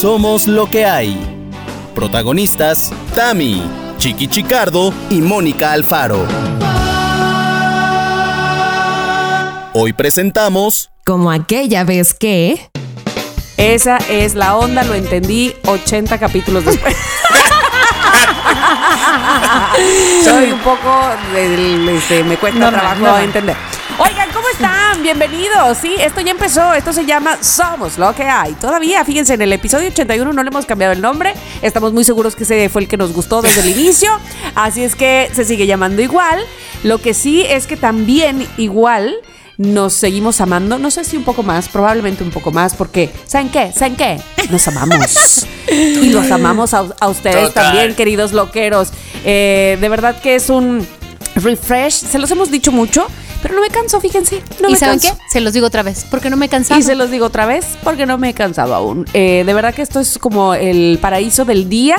Somos lo que hay. Protagonistas, Tami, Chiqui Chicardo y Mónica Alfaro. Hoy presentamos... Como aquella vez que... Esa es la onda, lo entendí 80 capítulos después. Soy un poco del, este, me cuesta trabajo entender. Oigan, ¿cómo están? Bienvenidos. Sí, esto ya empezó. Esto se llama Somos lo que hay. Todavía, fíjense, en el episodio 81 no le hemos cambiado el nombre. Estamos muy seguros que ese fue el que nos gustó desde el inicio. Así es que se sigue llamando igual. Lo que sí es que también igual nos seguimos amando. No sé si un poco más, probablemente un poco más, porque ¿saben qué? ¿Saben qué? Nos amamos. y los amamos a, ustedes también, queridos loqueros. Eh, de verdad que es un refresh. Se los hemos dicho mucho. Pero no me canso, fíjense. No ¿Y saben qué? Se los digo otra vez, porque no me he cansado. Y se los digo otra vez, porque no me he cansado aún. Eh, de verdad que esto es como el paraíso del día.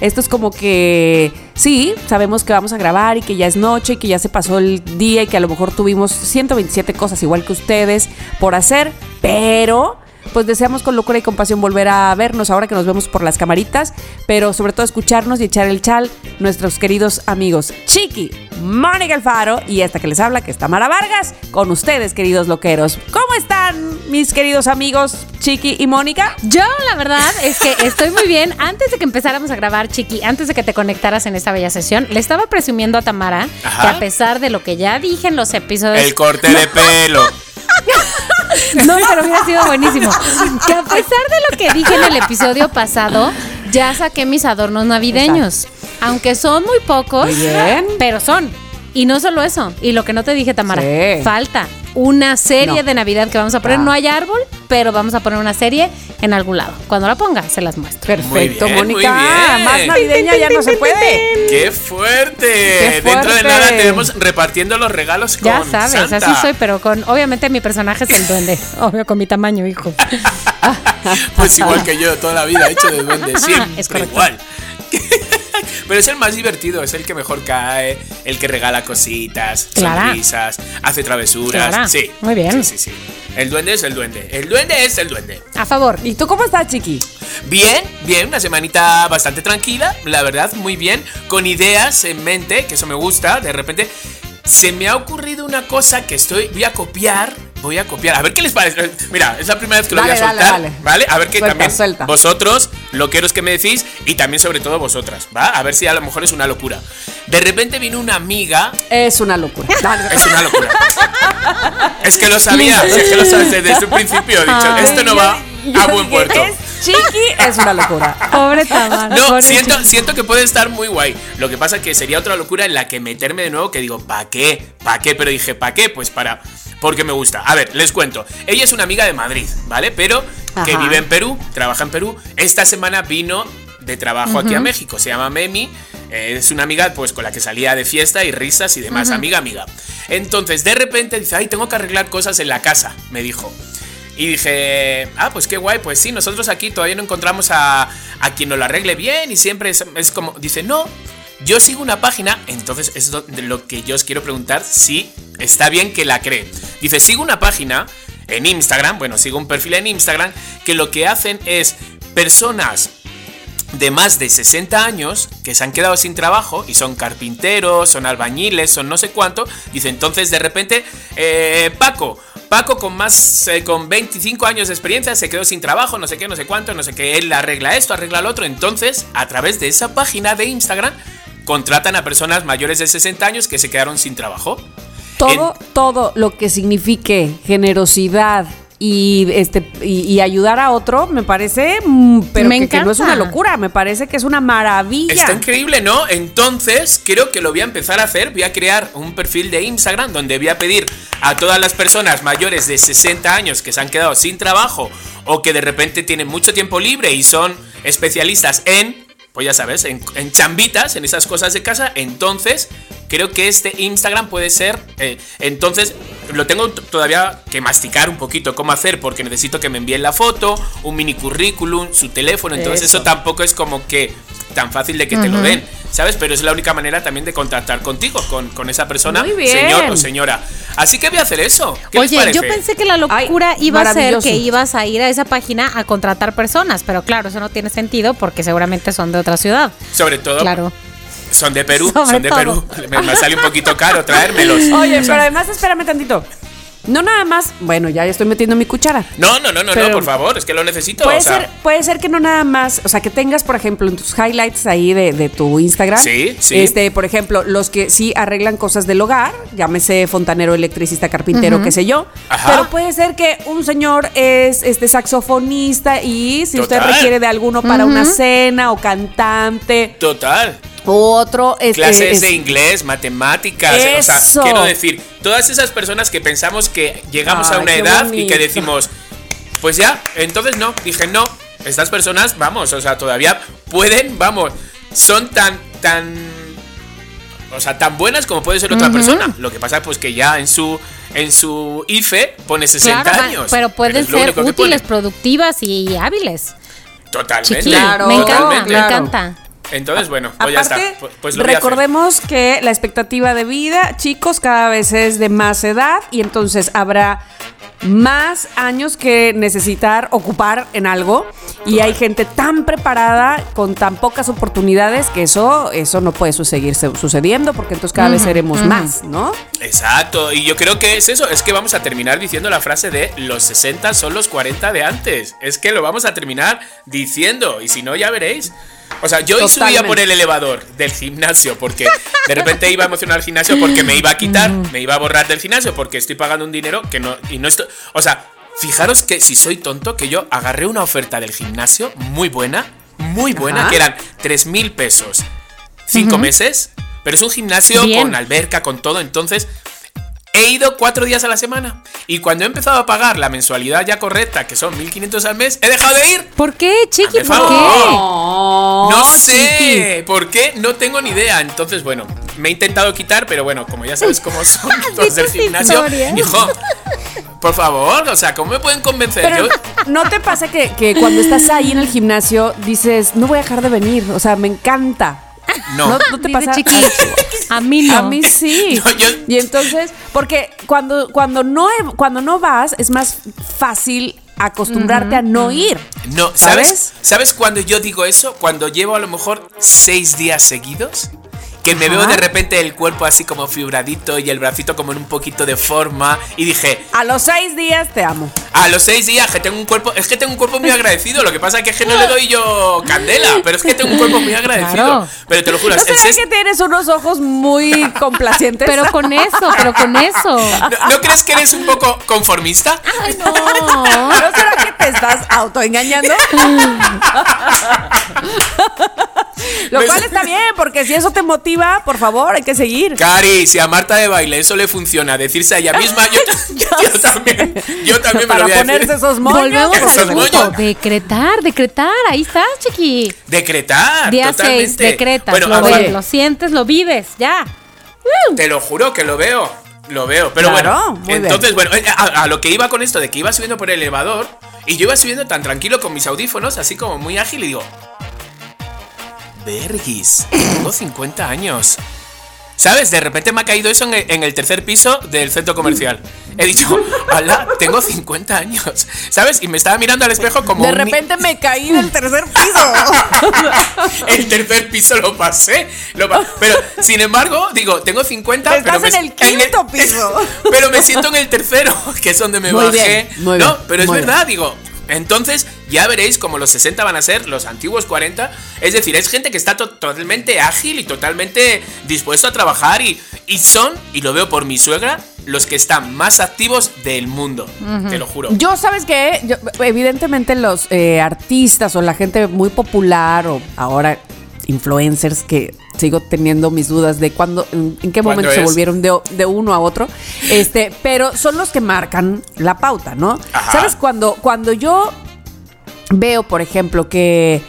Esto es como que, sí, sabemos que vamos a grabar y que ya es noche y que ya se pasó el día y que a lo mejor tuvimos 127 cosas igual que ustedes por hacer, pero pues deseamos con locura y compasión volver a vernos ahora que nos vemos por las camaritas, pero sobre todo escucharnos y echar el chal nuestros queridos amigos Chiqui, Mónica Alfaro y esta que les habla, que es Tamara Vargas, con ustedes, queridos loqueros. ¿Cómo están, mis queridos amigos Chiqui y Mónica? Yo, la verdad, es que estoy muy bien. Antes de que empezáramos a grabar, Chiqui, antes de que te conectaras en esta bella sesión, le estaba presumiendo a Tamara que a pesar de lo que ya dije en los episodios... El corte de pelo. No, pero hubiera sido buenísimo. Que a pesar de lo que dije en el episodio pasado, ya saqué mis adornos navideños. Aunque son muy pocos, pero son. Y no solo eso, y lo que no te dije, Tamara, falta una serie de Navidad que vamos a poner. No hay árbol, pero vamos a poner una serie en algún lado. Cuando la ponga, se las muestro. Perfecto, Mónica. Más navideña ya no se puede. ¡Qué fuerte! Dentro de nada tenemos repartiendo los regalos con Ya sabes, así soy, pero con obviamente mi personaje es el duende. Obvio, con mi tamaño, hijo. pues igual que yo, toda la vida he hecho de duende, siempre es igual. Pero es el más divertido, es el que mejor cae, el que regala cositas, sonrisas, hace travesuras. Sí. Muy bien. Sí, sí, sí. El duende es el duende. El duende es el duende. A favor. ¿Y tú cómo estás, Chiqui? Bien, bien, una semanita bastante tranquila, la verdad, muy bien, con ideas en mente, que eso me gusta, de repente se me ha ocurrido una cosa que estoy, voy a copiar voy a copiar. A ver qué les parece. Mira, es la primera vez que lo voy a soltar. ¿Vale? A ver qué también vosotros, loqueros que me decís, y también sobre todo vosotras, ¿va? A ver si a lo mejor es una locura. De repente vino una amiga. Es una locura. es una locura. es que lo sabía, es que lo sabes desde un principio. He dicho, esto no va a buen puerto. Chiqui es una locura. Pobre Tamara. No, siento, siento que puede estar muy guay. Lo que pasa es que sería otra locura en la que meterme de nuevo que digo, ¿para qué? ¿Para qué? Pero dije, ¿para qué? Pues para porque me gusta. A ver, les cuento. Ella es una amiga de Madrid, ¿vale? Pero que vive en Perú, trabaja en Perú. Esta semana vino de trabajo aquí a México. Se llama Memi. Eh, es una amiga pues con la que salía de fiesta y risas y demás. Amiga, amiga. Entonces, de repente dice, ay, tengo que arreglar cosas en la casa, me dijo. Y dije, ah, pues qué guay, pues sí, nosotros aquí todavía no encontramos a, a quien nos lo arregle bien y siempre es, es como, dice, no, yo sigo una página, entonces es lo que yo os quiero preguntar si está bien que la cree. Dice, sigo una página en Instagram, bueno, sigo un perfil en Instagram, que lo que hacen es personas de más de 60 años que se han quedado sin trabajo y son carpinteros, son albañiles, son no sé cuánto. Dice entonces de repente, eh, Paco, Paco con más, eh, con 25 años de experiencia se quedó sin trabajo, no sé qué, no sé cuánto, no sé qué, él arregla esto, arregla lo otro. Entonces, a través de esa página de Instagram, contratan a personas mayores de 60 años que se quedaron sin trabajo. Todo, todo lo que signifique generosidad y este y, ayudar a otro me parece mm, pero que, no es una locura me parece que es una maravilla. Está increíble no entonces creo que lo voy a empezar a hacer. Voy a crear un perfil de Instagram donde voy a pedir a todas las personas mayores de 60 años que se han quedado sin trabajo o que de repente tienen mucho tiempo libre y son especialistas en pues ya sabes, en, chambitas, en esas cosas de casa, entonces creo que este Instagram puede ser, eh, entonces lo tengo todavía que masticar un poquito cómo hacer, porque necesito que me envíen la foto, un mini currículum, su teléfono, entonces eso, tampoco es como que tan fácil de que te lo den. ¿sabes? Pero es la única manera también de contactar contigo, con, con esa persona, señor o señora. Así que voy a hacer eso. Oye, yo pensé que la locura iba a ser que ibas a ir a esa página a contratar personas, pero claro, eso no tiene sentido porque seguramente son de otra ciudad. Sobre todo. Claro. Son de Perú, son de Perú. Me, me, sale un poquito caro traérmelos. Oye, pero además espérame tantito. No nada más, bueno, ya estoy metiendo mi cuchara. No, no, no, no, no, por favor, es que lo necesito. Puede, ser, puede ser que no nada más, o sea, que tengas, por ejemplo, en tus highlights ahí de, tu Instagram. Sí, sí. Este, por ejemplo, los que sí arreglan cosas del hogar, llámese fontanero, electricista, carpintero, qué sé yo. Ajá. Pero puede ser que un señor es este saxofonista y si usted requiere de alguno para una cena o cantante. Total. Otro es, clases de inglés, matemáticas, o sea, quiero decir, todas esas personas que pensamos que llegamos a una edad y que decimos, pues ya, entonces no, dije no, estas personas, vamos, o sea, todavía pueden, vamos, son tan, tan, o sea, tan buenas como puede ser otra persona. Lo que pasa pues que ya en su en su IFE pone 60 años. Pero pueden ser útiles, productivas y hábiles. Totalmente. claro, me encanta, me encanta. Entonces, bueno, pues ya está. Pues, pues recordemos que la expectativa de vida, chicos, cada vez es de más edad y entonces habrá más años que necesitar ocupar en algo y hay gente tan preparada con tan pocas oportunidades que eso eso no puede seguir sucediendo porque entonces cada vez seremos más, ¿no? Exacto, y yo creo que es eso, es que vamos a terminar diciendo la frase de los 60 son los 40 de antes, es que lo vamos a terminar diciendo y si no ya veréis. O sea, yo hoy subía por el elevador del gimnasio porque de repente iba a emocionar al gimnasio porque me iba a quitar, me iba a borrar del gimnasio porque estoy pagando un dinero que no y no estoy, o sea, fijaros que si soy tonto que yo agarré una oferta del gimnasio muy buena, muy buena, que eran 3 mil pesos, 5 meses, pero es un gimnasio con alberca, con todo, entonces He ido cuatro días a la semana. Y cuando he empezado a pagar la mensualidad ya correcta, que son 1500 al mes, he dejado de ir. ¿Por qué, chiqui? ¿Por qué? No, sé. ¿Por qué? No tengo ni idea. Entonces, bueno, me he intentado quitar, pero bueno, como ya sabes cómo son los del gimnasio, hijo. Por favor, o sea, ¿cómo me pueden convencer? ¿No te pasa que, que cuando estás ahí en el gimnasio dices, no voy a dejar de venir? O sea, me encanta. No. ¿No, te pasa? A mí no. A mí sí. Y entonces, porque cuando, cuando, no, cuando no vas, es más fácil acostumbrarte a no ir. No, ¿sabes? ¿Sabes cuando yo digo eso? Cuando llevo a lo mejor seis días seguidos que me veo de repente el cuerpo así como fibradito y el bracito como en un poquito de forma y dije a los seis días te amo. a los seis días que tengo un cuerpo es que tengo un cuerpo muy agradecido lo que pasa es que, no le doy yo candela pero es que tengo un cuerpo muy agradecido. Pero te lo juro ¿No es que tienes unos ojos muy complacientes pero con eso pero con eso. ¿No, crees que eres un poco conformista? Ay no. ¿No será que te estás autoengañando? Lo cual está bien, porque si eso te motiva, por favor, hay que seguir. Cari, si a Marta de baile eso le funciona, decirse a ella misma, yo, también, yo también me lo voy a ponerse esos moños. Volvemos al Decretar, decretar, ahí estás, chiqui. Decretar, Día 6, decretas, lo, lo sientes, lo vives, ya. Te lo juro que lo veo. Lo veo, pero bueno. Entonces, bueno, eh, a, lo que iba con esto de que iba subiendo por el elevador y yo iba subiendo tan tranquilo con mis audífonos, así como muy ágil, y digo, Vergis, tengo 50 años. ¿Sabes? De repente me ha caído eso en el, tercer piso del centro comercial. He dicho, hola, tengo 50 años. ¿Sabes? Y me estaba mirando al espejo como. De repente me caí del tercer piso. el tercer piso lo pasé. pero, sin embargo, digo, tengo 50. Estás pero en el quinto piso. pero me siento en el tercero, que es donde me bajé. no, pero es verdad, digo, entonces, ya veréis como los 60 van a ser los antiguos 40. Es decir, es gente que está totalmente ágil y totalmente dispuesto a trabajar y, y, son, y lo veo por mi suegra, los que están más activos del mundo. Te lo juro. Yo, ¿sabes qué? evidentemente los eh, artistas o la gente muy popular o ahora influencers que sigo teniendo mis dudas de cuándo, en, qué momento se volvieron de, de, uno a otro. Este, pero son los que marcan la pauta, ¿no? ¿Sabes? Cuando, cuando yo veo, por ejemplo, que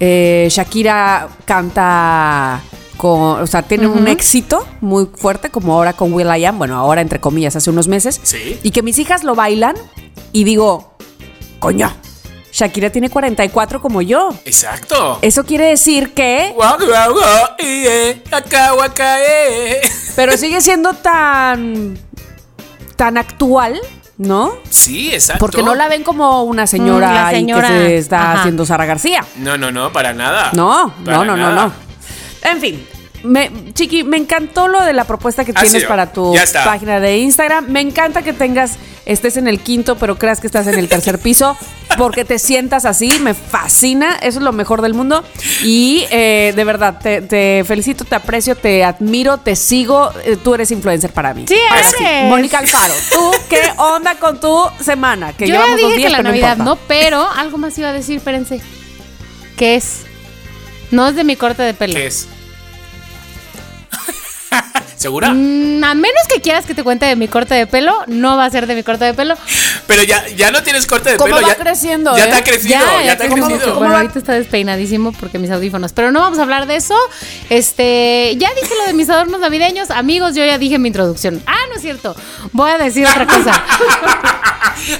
eh, Shakira canta con, o sea, tiene un éxito muy fuerte, como ahora con Will I Am, bueno, ahora entre comillas, hace unos meses. Sí. Y que mis hijas lo bailan y digo, coño, Shakira tiene 44 como yo. Exacto. Eso quiere decir que... Pero sigue siendo tan... tan actual ¿no? Sí, exacto. Porque no la ven como una señora, mm, que se está haciendo Sara García. No, no, no, para nada. No, no, no, no, no. En fin, me, Chiqui, me encantó lo de la propuesta que tienes para tu página de Instagram. Me encanta que tengas, estés en el quinto, pero creas que estás en el tercer piso, porque te sientas así. Me fascina. Eso es lo mejor del mundo. Y eh, de verdad, te, felicito, te aprecio, te admiro, te sigo. Eh, tú eres influencer para mí. Sí, eres. Mónica Alfaro, ¿tú qué onda con tu semana? Que Yo llevamos dije dos días, que la Navidad no, pero algo más iba a decir, espérense. ¿Qué es? No es de mi corte de pelo. ¿Qué es? ¿Segura? Mm, a menos que quieras que te cuente de mi corte de pelo, no va a ser de mi corte de pelo. Pero ya, ya no tienes corte de ¿Cómo pelo. Va ya creciendo. Ya te ha crecido. Ya, te ha crecido. Bueno, ahorita está despeinadísimo porque mis audífonos. Pero no vamos a hablar de eso. Este, ya dije lo de mis adornos navideños. Amigos, yo ya dije mi introducción. Ah, no es cierto. Voy a decir otra cosa.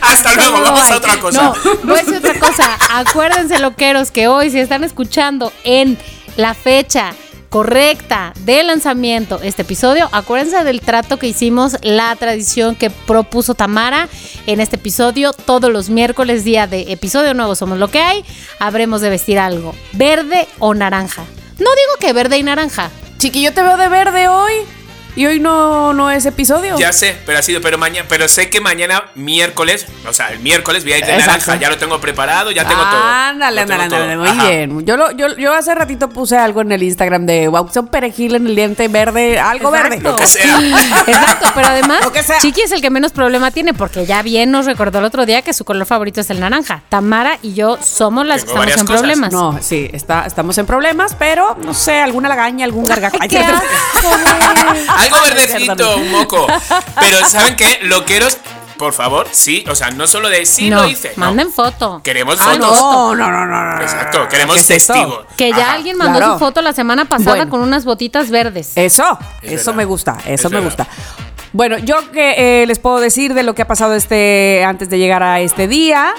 Hasta luego, vamos a otra cosa. No, voy a decir otra cosa. Acuérdense, loqueros, que hoy, si están escuchando en la fecha correcta de lanzamiento este episodio, acuérdense del trato que hicimos, la tradición que propuso Tamara en este episodio. Todos los miércoles, día de episodio nuevo Somos lo que hay, habremos de vestir algo, verde o naranja. No digo que verde y naranja. Chiqui, te veo de verde hoy. Y hoy no, no es episodio. Ya sé, pero ha sido, pero mañana, pero sé que mañana miércoles, o sea, el miércoles voy a ir de naranja, ya lo tengo preparado, ya tengo todo. Ándale, ándale, ándale, muy bien. Yo, lo, yo, yo hace ratito puse algo en el Instagram de wow, son perejil en el diente verde, algo verde. Lo que sea. Exacto, pero además, Chiqui es el que menos problema tiene, porque ya bien nos recordó el otro día que su color favorito es el naranja. Tamara y yo somos las que estamos en problemas. No, sí, está, estamos en problemas, pero no sé, alguna lagaña, algún gargajo. ¿Qué algo verdecito, un moco. Pero ¿saben qué? Loqueros, por favor, sí, o sea, no solo de sí lo hice. Manden foto. Queremos ah, fotos. No, no, no, no, Exacto, queremos testigos. Que ya alguien mandó su foto la semana pasada con unas botitas verdes. Eso, eso me gusta, eso me gusta. Bueno, yo que eh, les puedo decir de lo que ha pasado este antes de llegar a este día.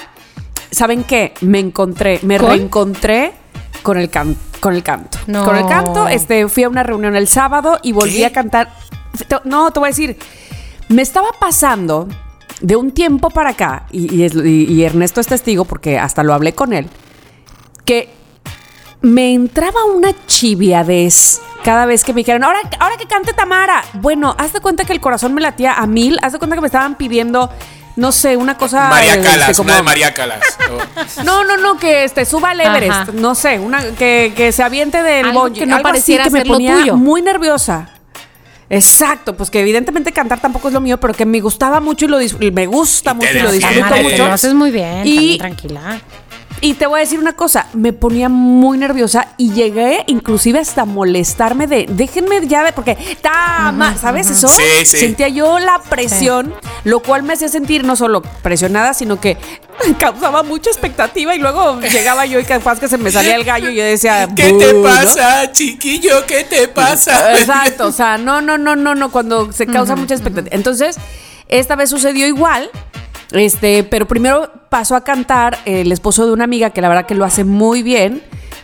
¿Saben qué? Me encontré, me reencontré con el canto. Con el canto. Con el canto, este, fui a una reunión el sábado y volví a cantar. No, te voy a decir, me estaba pasando de un tiempo para acá, y, Ernesto es testigo porque hasta lo hablé con él, que me entraba una chiviadez cada vez que me dijeron, ahora, ahora que cante Tamara. Bueno, haz de cuenta que el corazón me latía a mil, haz de cuenta que me estaban pidiendo no sé, una cosa. María este, Calas, como... una de María Calas. No, no, no, que este, suba al Everest. No sé, una, que, que se aviente del algo que no pareciera que me ponía muy nerviosa. Exacto, pues que evidentemente cantar tampoco es lo mío, pero que me gustaba mucho y lo me gusta mucho y lo disfruto mucho. Lo haces muy bien, y, tranquila. Y te voy a decir una cosa, me ponía muy nerviosa y llegué inclusive hasta molestarme de, déjenme ya ver, porque está, ¿sabes eso? Sí, sí. Sentía yo la presión, lo cual me hacía sentir no solo presionada, sino que causaba mucha expectativa y luego llegaba yo y capaz que se me salía el gallo y yo decía, ¿qué te pasa, chiquillo? ¿Qué te pasa? Exacto, o sea, no, no, no, no, no, cuando se causa mucha expectativa. Entonces, esta vez sucedió igual este, pero primero pasó a cantar el esposo de una amiga que la verdad que lo hace muy bien.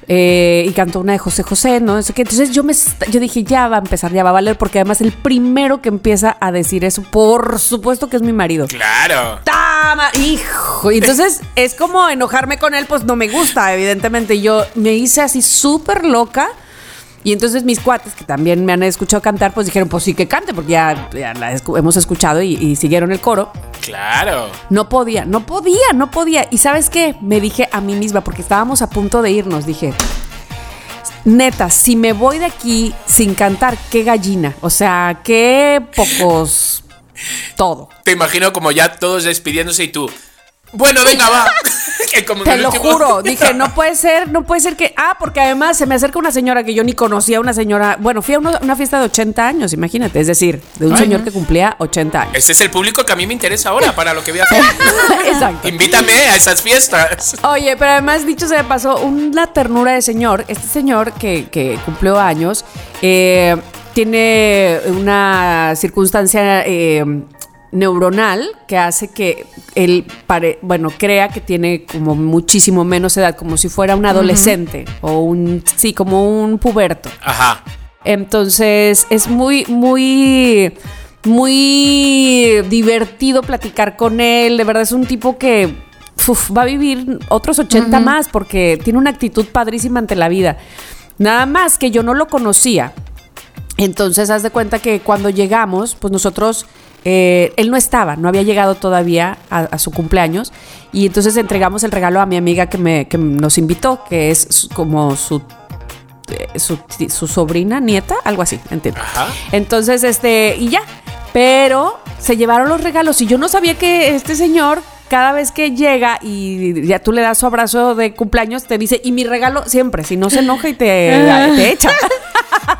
Eh, y cantó una de José José, ¿no? Entonces yo me yo dije, ya va a empezar, ya va a valer, porque además el primero que empieza a decir eso, por supuesto que es mi marido. Claro. ¡Tama! Hijo. Entonces es como enojarme con él, pues no me gusta, evidentemente. Yo me hice así súper loca y entonces mis cuates, que también me han escuchado cantar, pues dijeron, pues sí que cante, porque ya, la hemos escuchado y, siguieron el coro. Claro. No podía, no podía, no podía. Y sabes qué? Me dije a mí misma, porque estábamos a punto de irnos, dije, neta, si me voy de aquí sin cantar, qué gallina. O sea, qué pocos... Todo. Te imagino como ya todos despidiéndose y tú... Bueno, venga, va. Te lo juro. Dije, no puede ser, no puede ser que. Ah, porque además se me acerca una señora que yo ni conocía, una señora. Bueno, fui a una, fiesta de 80 años, imagínate. Es decir, de un señor que cumplía 80 años. Ese es el público que a mí me interesa ahora para lo que voy a hacer. Exacto. Invítame a esas fiestas. Oye, pero además, dicho se me pasó, una ternura de señor. Este señor que, que cumplió años. Eh, tiene una circunstancia eh, neuronal que hace que él pare, bueno, crea que tiene como muchísimo menos edad, como si fuera un adolescente o un sí, como un puberto. Ajá. Entonces, es muy muy muy divertido platicar con él, de verdad es un tipo que va a vivir otros 80 más porque tiene una actitud padrísima ante la vida. Nada más que yo no lo conocía. Entonces, haz de cuenta que cuando llegamos, pues nosotros eh, él no estaba, no había llegado todavía a, su cumpleaños y entonces entregamos el regalo a mi amiga que, me, nos invitó, que es como su, eh, su, su, sobrina, nieta, algo así, entiendo. Entonces, este, y ya, pero se llevaron los regalos y yo no sabía que este señor cada vez que llega y ya tú le das su abrazo de cumpleaños, te dice, y mi regalo siempre, si no se enoja y te, te echa.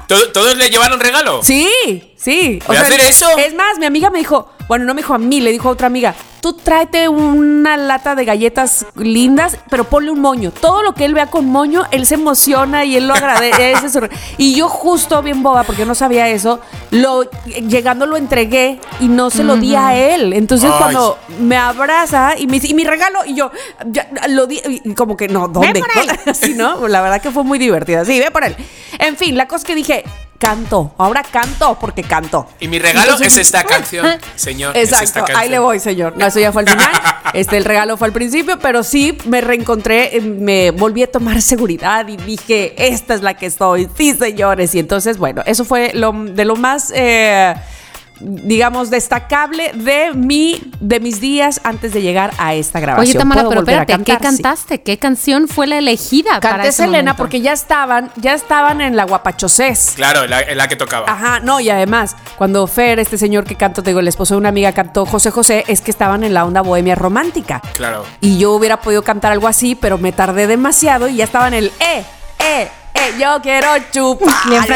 ¿Todos le llevaron regalo? Sí, sí. ¿Voy a hacer eso? Es más, mi amiga me dijo, bueno, no me dijo a mí, le dijo a otra amiga, tú tráete una lata de galletas lindas, pero ponle un moño. Todo lo que él vea con moño, él se emociona y él lo agradece. y yo justo bien boba, porque no sabía eso, lo, llegando lo entregué y no se lo di a él. Entonces cuando me abraza y me dice, ¿y mi regalo? Y yo, ya, lo di, y como que no, ¿dónde? Así, ¿no? La verdad que fue muy divertida. Sí, ve por él. En fin, la cosa que dije, canto, ahora canto porque canto. Y mi regalo es esta canción, señor. Exacto, ahí le voy, señor. No, eso ya fue al final. Este, el regalo fue al principio, pero sí me reencontré, eh, me volví a tomar seguridad y dije, esta es la que soy. Sí, señores. Y entonces, bueno, eso fue lo, de lo más... Eh, digamos, destacable de mi, de mis días antes de llegar a esta grabación. Oye, Tamara, pero espérate, ¿qué cantaste? ¿Qué canción fue la elegida Canté para Selena porque ya estaban, ya estaban en la guapachosés. Claro, en la, que tocaba. Ajá, no, y además, cuando Fer, este señor que cantó, te digo, el esposo de una amiga cantó José José, es que estaban en la onda bohemia romántica. Claro. Y yo hubiera podido cantar algo así, pero me tardé demasiado y ya estaba en el eh, eh, eh, yo quiero chupar.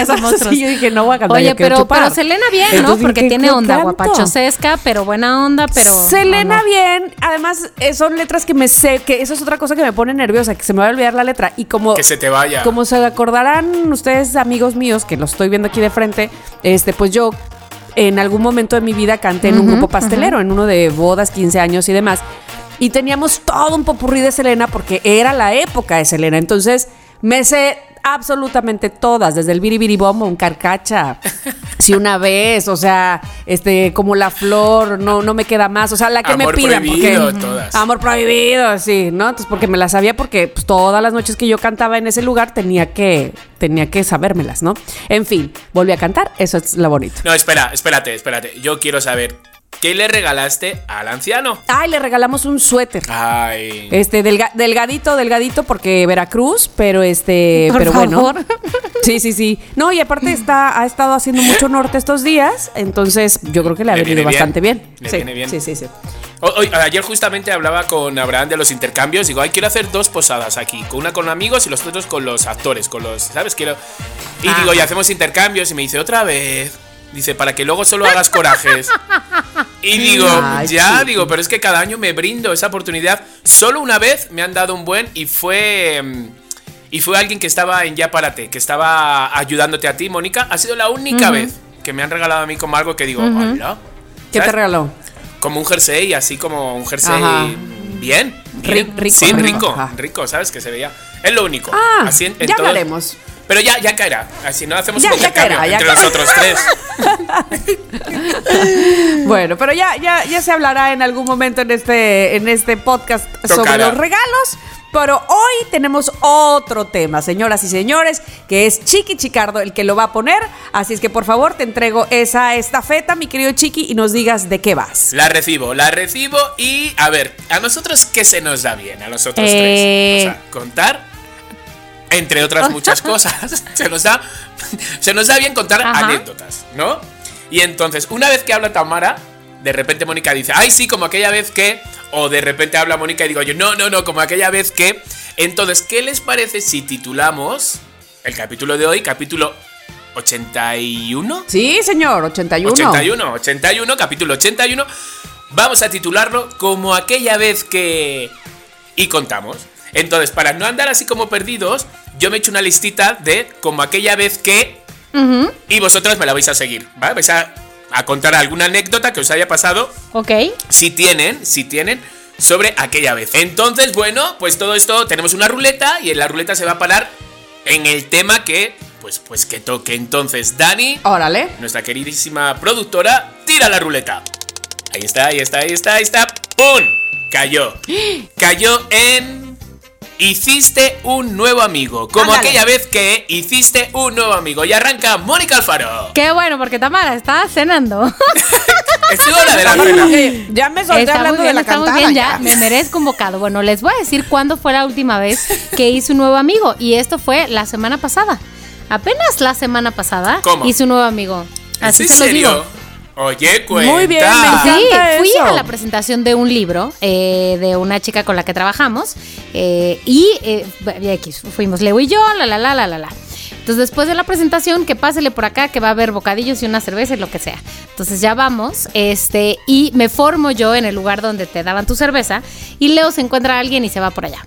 Siempre yo dije, no voy a cantar. Oye, pero, pero Selena bien, ¿no? Porque tiene onda guapachosesca, pero buena onda, pero. Selena bien. Además, eh, son letras que me sé, que eso es otra cosa que me pone nerviosa, que se me va a olvidar la letra. Y como. Que se te vaya. Como se acordarán ustedes, amigos míos, que lo estoy viendo aquí de frente, este, pues yo en algún momento de mi vida canté en un grupo pastelero, en uno de bodas, 15 años y demás. Y teníamos todo un popurrí de Selena porque era la época de Selena. Entonces, me sé absolutamente todas, desde el biribiribombo, un carcacha, si una vez, o sea, este, como la flor, no, no me queda más, o sea, la que me pidan, prohibido, todas. amor prohibido, sí, ¿no? Entonces, porque me la sabía, porque pues, todas las noches que yo cantaba en ese lugar tenía que, tenía que sabérmelas, ¿no? En fin, volví a cantar, eso es lo bonito. No, espera, espérate, espérate, yo quiero saber, ¿Qué le regalaste al anciano? Ay, le regalamos un suéter. Ay. Este, delgadito, delgadito, porque Veracruz, pero este, pero bueno. Sí, sí, sí. No, y aparte está, ha estado haciendo mucho norte estos días, entonces yo creo que le ha venido bastante bien. Le sí, viene bien. Sí, sí, sí. ayer justamente hablaba con Abraham de los intercambios. Digo, ay, quiero hacer dos posadas aquí. Una con amigos y los otros con los actores, con los, ¿sabes? Quiero. Y digo, y hacemos intercambios. Y me dice, otra vez. Dice, para que luego solo hagas corajes. Y digo, ya, digo, pero es que cada año me brindo esa oportunidad. Solo una vez me han dado un buen y fue. Mm, y fue alguien que estaba en Ya Párate, que estaba ayudándote a ti, Mónica. Ha sido la única vez que me han regalado a mí como algo que digo, hola. ¿Qué te regaló? Como un jersey, así como un jersey bien. Rico. Sí, rico, rico, ¿sabes? Que se veía. Es lo único. Ah, así ya hablaremos. Pero ya, ya caerá. Así no hacemos un intercambio entre nosotros tres. bueno, pero ya, ya, ya se hablará en algún momento en este, en este podcast sobre los regalos. Pero hoy tenemos otro tema, señoras y señores, que es Chiqui Chicardo el que lo va a poner. Así es que por favor te entrego esa estafeta, mi querido Chiqui, y nos digas de qué vas. La recibo, la recibo y a ver, a nosotros qué se nos da bien, a nosotros tres. O sea, contar entre otras muchas cosas, se nos da, se nos da bien contar anécdotas, ¿no? Y entonces, una vez que habla Tamara, de repente Mónica dice, ay, sí, como aquella vez que, o de repente habla Mónica y digo yo, no, no, no, como aquella vez que. Entonces, ¿qué les parece si titulamos el capítulo de hoy, capítulo 81? Sí, señor, 81. 81, 81, capítulo 81. Vamos a titularlo como aquella vez que... Y contamos. Entonces, para no andar así como perdidos, yo me he hecho una listita de como aquella vez que... Y vosotras me la vais a seguir, ¿vale? Vais a a contar alguna anécdota que os haya pasado. Ok. Si tienen, si tienen, sobre aquella vez. Entonces, bueno, pues todo esto tenemos una ruleta y en la ruleta se va a parar en el tema que, pues, pues que toque. Entonces, Dani, Órale. nuestra queridísima productora, tira la ruleta. Ahí está, ahí está, ahí está, ahí está. ¡Pum! Cayó. Cayó en... Hiciste un nuevo amigo. Como Ándale. aquella vez que hiciste un nuevo amigo. Y arranca Mónica Alfaro. Qué bueno, porque Tamara está cenando. Es tu hora de la cena. Ya me solté Está muy hablando de la está muy cantada. bien, ya me merezco un bocado. Bueno, les voy a decir cuándo fue la última vez que hice un nuevo amigo. Y esto fue la semana pasada. Apenas la semana pasada ¿Cómo? hice un nuevo amigo. Así ¿Es se en los serio? digo. Oye, cuenta. Muy bien, me encanta. Sí, fui eso. a la presentación de un libro eh, de una chica con la que trabajamos eh, y eh, X, fuimos Leo y yo, la la la la la la. Entonces después de la presentación, que pásele por acá, que va a haber bocadillos y una cerveza y lo que sea. Entonces ya vamos, este, y me formo yo en el lugar donde te daban tu cerveza y Leo se encuentra a alguien y se va por allá.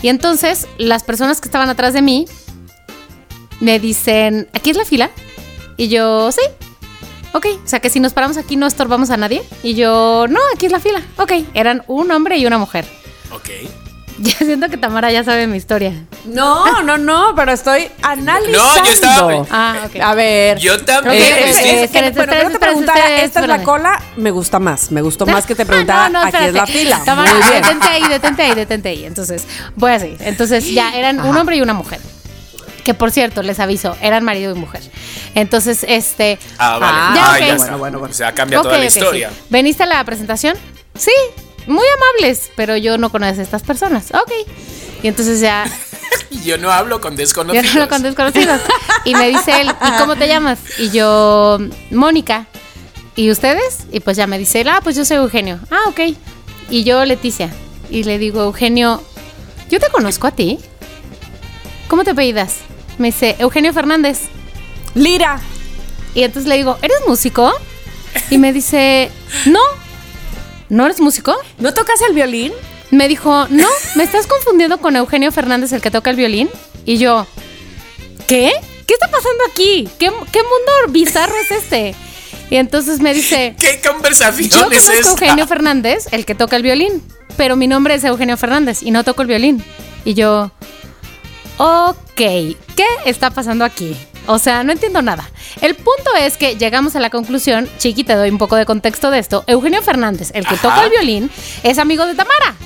Y entonces las personas que estaban atrás de mí me dicen, ¿aquí es la fila? Y yo, sí. Ok, o sea que si nos paramos aquí no estorbamos a nadie. Y yo, no, aquí es la fila. Ok, eran un hombre y una mujer. Ok. Ya siento que Tamara ya sabe mi historia. No, no, no, pero estoy analizando. No, yo estaba- Ah, ok. A ver. Yo también. Eh, que, espérate, yo te preguntara, ¿esta es la cola? Me gusta más. Me gustó más que te preguntara, No, no, aquí es la fila. Tamara, Muy bien. detente ahí, detente ahí, detente ahí. Entonces, voy a seguir. Entonces, ya eran un hombre y una mujer. Que por cierto, les aviso, eran marido y mujer. Entonces, este. Ah, vale. Ah, ya, Ah, ya bueno, bueno, bueno. O sea, cambia toda la sí. historia. ¿Veniste a la presentación? Sí, muy amables, pero yo no conozco a estas personas. Ok. Y entonces ya Yo no hablo con Yo desconocidos. no hablo con desconocidos. Y me dice él, ¿y cómo te llamas? Y yo, Mónica. ¿Y ustedes? Y pues ya me dice él, ah, pues yo soy Eugenio. Ah, ok. Y yo, Leticia. Y le digo, Eugenio, ¿yo te conozco a ti? ¿Cómo te apellidas? Me dice, Eugenio Fernández. Lira. Y entonces le digo, ¿eres músico? Y me dice, no. ¿No eres músico? ¿No tocas el violín? Me dijo, no, me estás confundiendo con Eugenio Fernández, el que toca el violín. Y yo, ¿qué? ¿Qué está pasando aquí? ¿Qué, qué mundo bizarro es este? Y entonces me dice, ¿Qué conversación yo es esta? Eugenio Fernández, el que toca el violín, pero mi nombre es Eugenio Fernández y no toco el violín. Y yo, ok, ¿qué está pasando aquí? O sea, no entiendo nada. El punto es que llegamos a la conclusión, Chiqui, te doy un poco de contexto de esto. Eugenio Fernández, el que Ajá. toca el violín, es amigo de Tamara.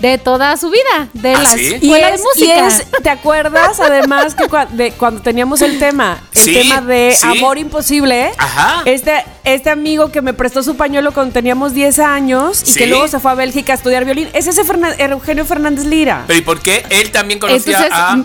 De toda su vida, de ¿Ah, la sí? escuela de y música. es- ¿te acuerdas además que cua- de cuando teníamos el tema, el Sí, tema de sí. amor imposible? Ajá. Este, este amigo que me prestó su pañuelo cuando teníamos 10 años y Sí. que luego se fue a Bélgica a estudiar violín, es ese Fernan- Eugenio Fernández Lira. Pero ¿y por qué él también conocía Entonces, a...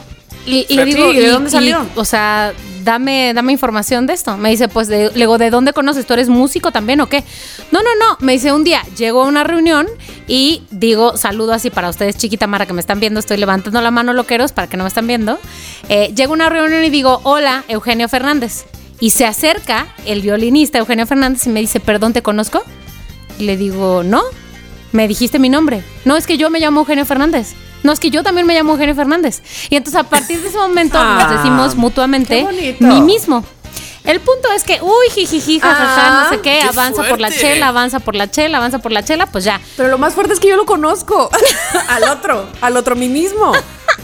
y, y le digo, ¿de dónde salió? o sea, dame, dame información de esto. Me dice, pues, de, le digo, ¿de dónde conoces? ¿Tú eres músico también o qué? No, no, no. Me dice, un día llego a una reunión y digo, saludo así para ustedes, chiquita Mara, que me están viendo. Estoy levantando la mano, loqueros, para que no me están viendo. Eh, llego a una reunión y digo, hola, Eugenio Fernández. Y se acerca el violinista Eugenio Fernández y me dice, perdón, ¿te conozco? Y le digo, no, me dijiste mi nombre. No, es que yo me llamo Eugenio Fernández. No, es que yo también me llamo Eugenio Fernández. Y entonces a partir de ese momento Ah, nos decimos mutuamente qué bonito. mi mismo. El punto es que, uy, jijiji, jajaja, Ah, no sé qué, qué avanza por la chela, avanza por la chela, avanza por la chela, pues ya. Pero lo más fuerte es que yo lo conozco. al otro, al otro mí mismo.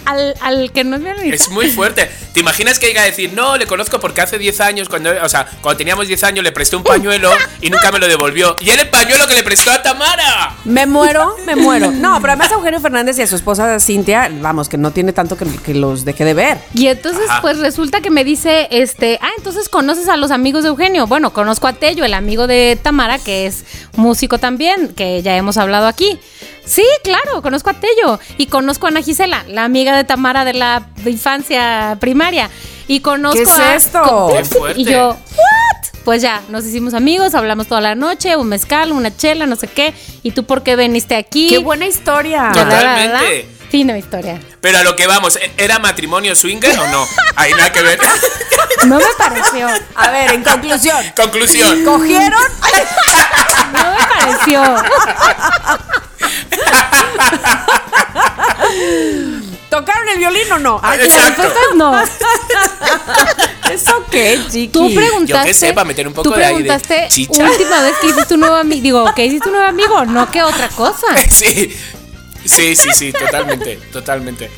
Al, al que no es violinista. Es muy fuerte. ¿Te imaginas que llega a decir, no, le conozco porque hace 10 años, cuando, o sea, cuando teníamos 10 años le presté un pañuelo y nunca me lo devolvió? Y era el pañuelo que le prestó a Tamara. Me muero, me muero. No, pero además a Eugenio Fernández y a su esposa Cintia, vamos, que no tiene tanto que, que los deje de ver. Y entonces, Ajá. pues resulta que me dice, este, ah, entonces conoces a los amigos de Eugenio. Bueno, conozco a Tello, el amigo de Tamara, que es músico también, que ya hemos hablado aquí. Sí, claro, conozco a Tello. Y conozco a Ana Gisela, la amiga de Tamara de la infancia primaria. Y conozco ¿Qué es a- esto? co- Qué fuerte. Y yo, ¿what? Pues ya, nos hicimos amigos, hablamos toda la noche, un mezcal, una chela, no sé qué. ¿Y tú por qué viniste aquí? Qué buena historia. Totalmente. De mi historia. Pero a lo que vamos, ¿e- ¿era matrimonio swinger o no? Hay nada que ver. No me pareció. A ver, en conclusión. Conclusión. ¿Cogieron? No me pareció. ¿Tocaron el violín o no? Ay, Exacto. Respuestas no. ¿Eso qué? qué, chiqui? Tú preguntaste. Yo qué sé, para meter un poco tú de aire. preguntaste Chicha. última vez que hiciste un nuevo amigo. Digo, que hiciste un nuevo amigo, no que otra cosa. Sí. Sí, sí, sí, totalmente, totalmente.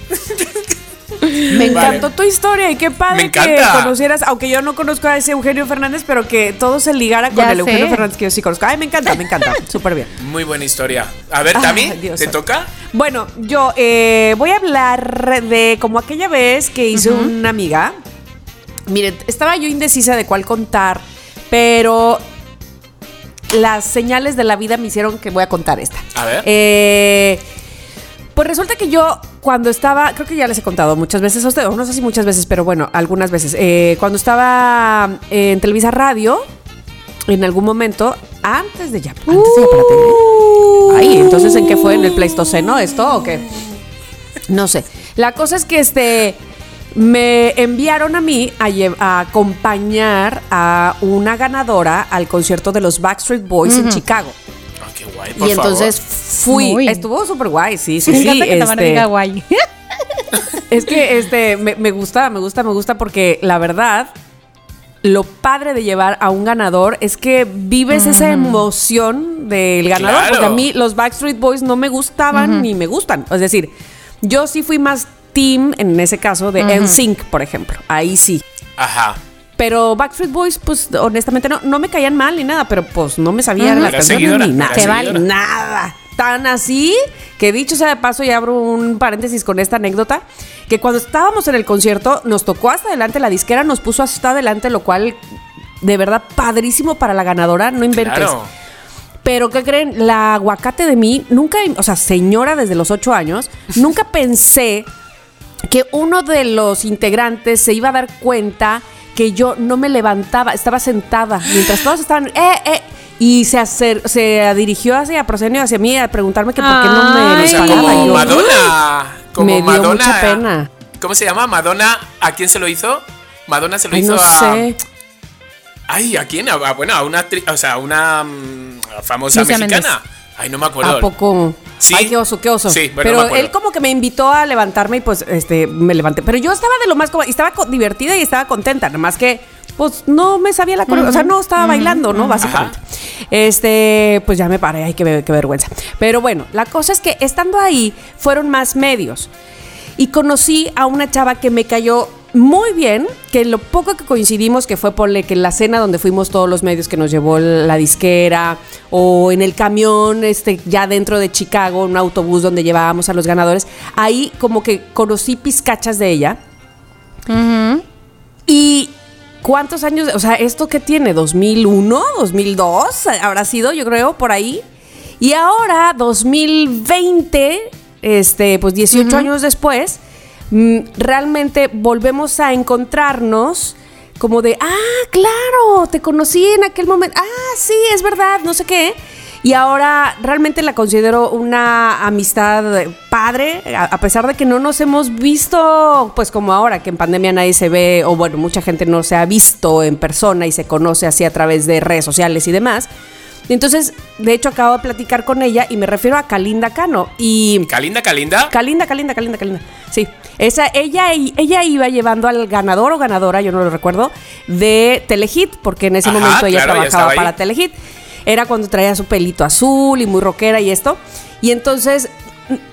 Me encantó tu historia y qué padre que conocieras, aunque yo no conozco a ese Eugenio Fernández, pero que todo se ligara con Ya el Eugenio. Fernández que yo sí conozco. Ay, me encanta, me encanta. Súper bien. Muy buena historia. A ver, Tami, Dios ¿te santo. toca? Bueno, yo eh, voy a hablar de como aquella vez que hice una amiga. Miren, estaba yo indecisa de cuál contar, pero las señales de la vida me hicieron que voy a contar esta. A ver. Eh, pues resulta que yo cuando estaba, creo que ya les he contado muchas veces a ustedes, o no sé si muchas veces, pero bueno, algunas veces. eh, cuando estaba en Televisa Radio, en algún momento, antes de ya, antes de ya para tele. Ay, entonces ¿en qué fue? ¿En el Pleistoceno esto o qué? No sé. La cosa es que este me enviaron a mí a acompañar a una ganadora al concierto de los Backstreet Boys en Chicago. Ah, qué guay, por y entonces favor. fui. Muy. Estuvo súper guay, sí, sí, Me sí. que este, diga guay. es que este me, me gusta, me gusta, me gusta porque la verdad, lo padre de llevar a un ganador es que vives esa emoción del ganador. Claro. Porque a mí los Backstreet Boys no me gustaban ni me gustan. Es decir, yo sí fui más team en ese caso de NSYNC, por ejemplo. Ahí sí. Ajá. Pero Backstreet Boys, pues honestamente no, no me caían mal ni nada, pero pues no me sabían Ujú. las Era canciones ni nada. Se vale nada. Tan así que dicho sea de paso, y abro un paréntesis con esta anécdota, que cuando estábamos en el concierto nos tocó hasta adelante, la disquera nos puso hasta adelante, lo cual de verdad padrísimo para la ganadora, no inventes. Claro. Pero ¿qué creen? La aguacate de mí, nunca, o sea, señora desde los ocho años, nunca pensé que uno de los integrantes se iba a dar cuenta que yo no me levantaba, estaba sentada, mientras todos estaban, eh, eh, y se, acer- se dirigió hacia Prosenio, hacia mí, a preguntarme que por qué no me. O sea, como yo, Madonna. Como me dio Madonna. mucha pena. ¿Cómo se llama? Madonna. ¿A quién se lo hizo? Madonna se lo Ay, hizo no a. sé. Ay, ¿a quién? A- a- bueno, a una actriz, o sea, a una mm, famosa mexicana. Ay, no me acuerdo. ¿A poco? Sí. Ay, qué oso, qué oso. Sí, bueno, Pero acuerdo. él como que me invitó a levantarme y pues este me levanté. Pero yo estaba de lo más como, y estaba divertida y estaba contenta, nada más que pues no me sabía la coreo- o sea, no estaba bailando, ¿no? Básicamente. Este, pues ya me paré, ay, qué, qué vergüenza. Pero bueno, la cosa es que estando ahí fueron más medios. Y conocí a una chava que me cayó muy bien, que lo poco que coincidimos, que fue por que la cena donde fuimos todos los medios que nos llevó la disquera, o en el camión, este, ya dentro de Chicago, un autobús donde llevábamos a los ganadores, ahí como que conocí pizcachas de ella. Y cuántos años, o sea, ¿esto qué tiene? ¿2001? ¿2002? Habrá sido, yo creo, por ahí. Y ahora, 2020, este, pues 18 años después, realmente volvemos a encontrarnos como de, ah, claro, te conocí en aquel momento, ah, sí, es verdad, no sé qué. Y ahora realmente la considero una amistad eh, padre, a pesar de que no nos hemos visto, pues como ahora, que en pandemia nadie se ve, o bueno, mucha gente no se ha visto en persona y se conoce así a través de redes sociales y demás. Entonces, de hecho, acabo de platicar con ella y me refiero a Kalinda Cano. Y Calinda, Calinda. Kalinda, Kalinda, Kalinda, Kalinda. Sí. Esa, ella, ella iba llevando al ganador o ganadora, yo no lo recuerdo, de Telehit, porque en ese Ajá, momento ella claro, trabajaba para Telehit. Era cuando traía su pelito azul y muy rockera y esto. Y entonces,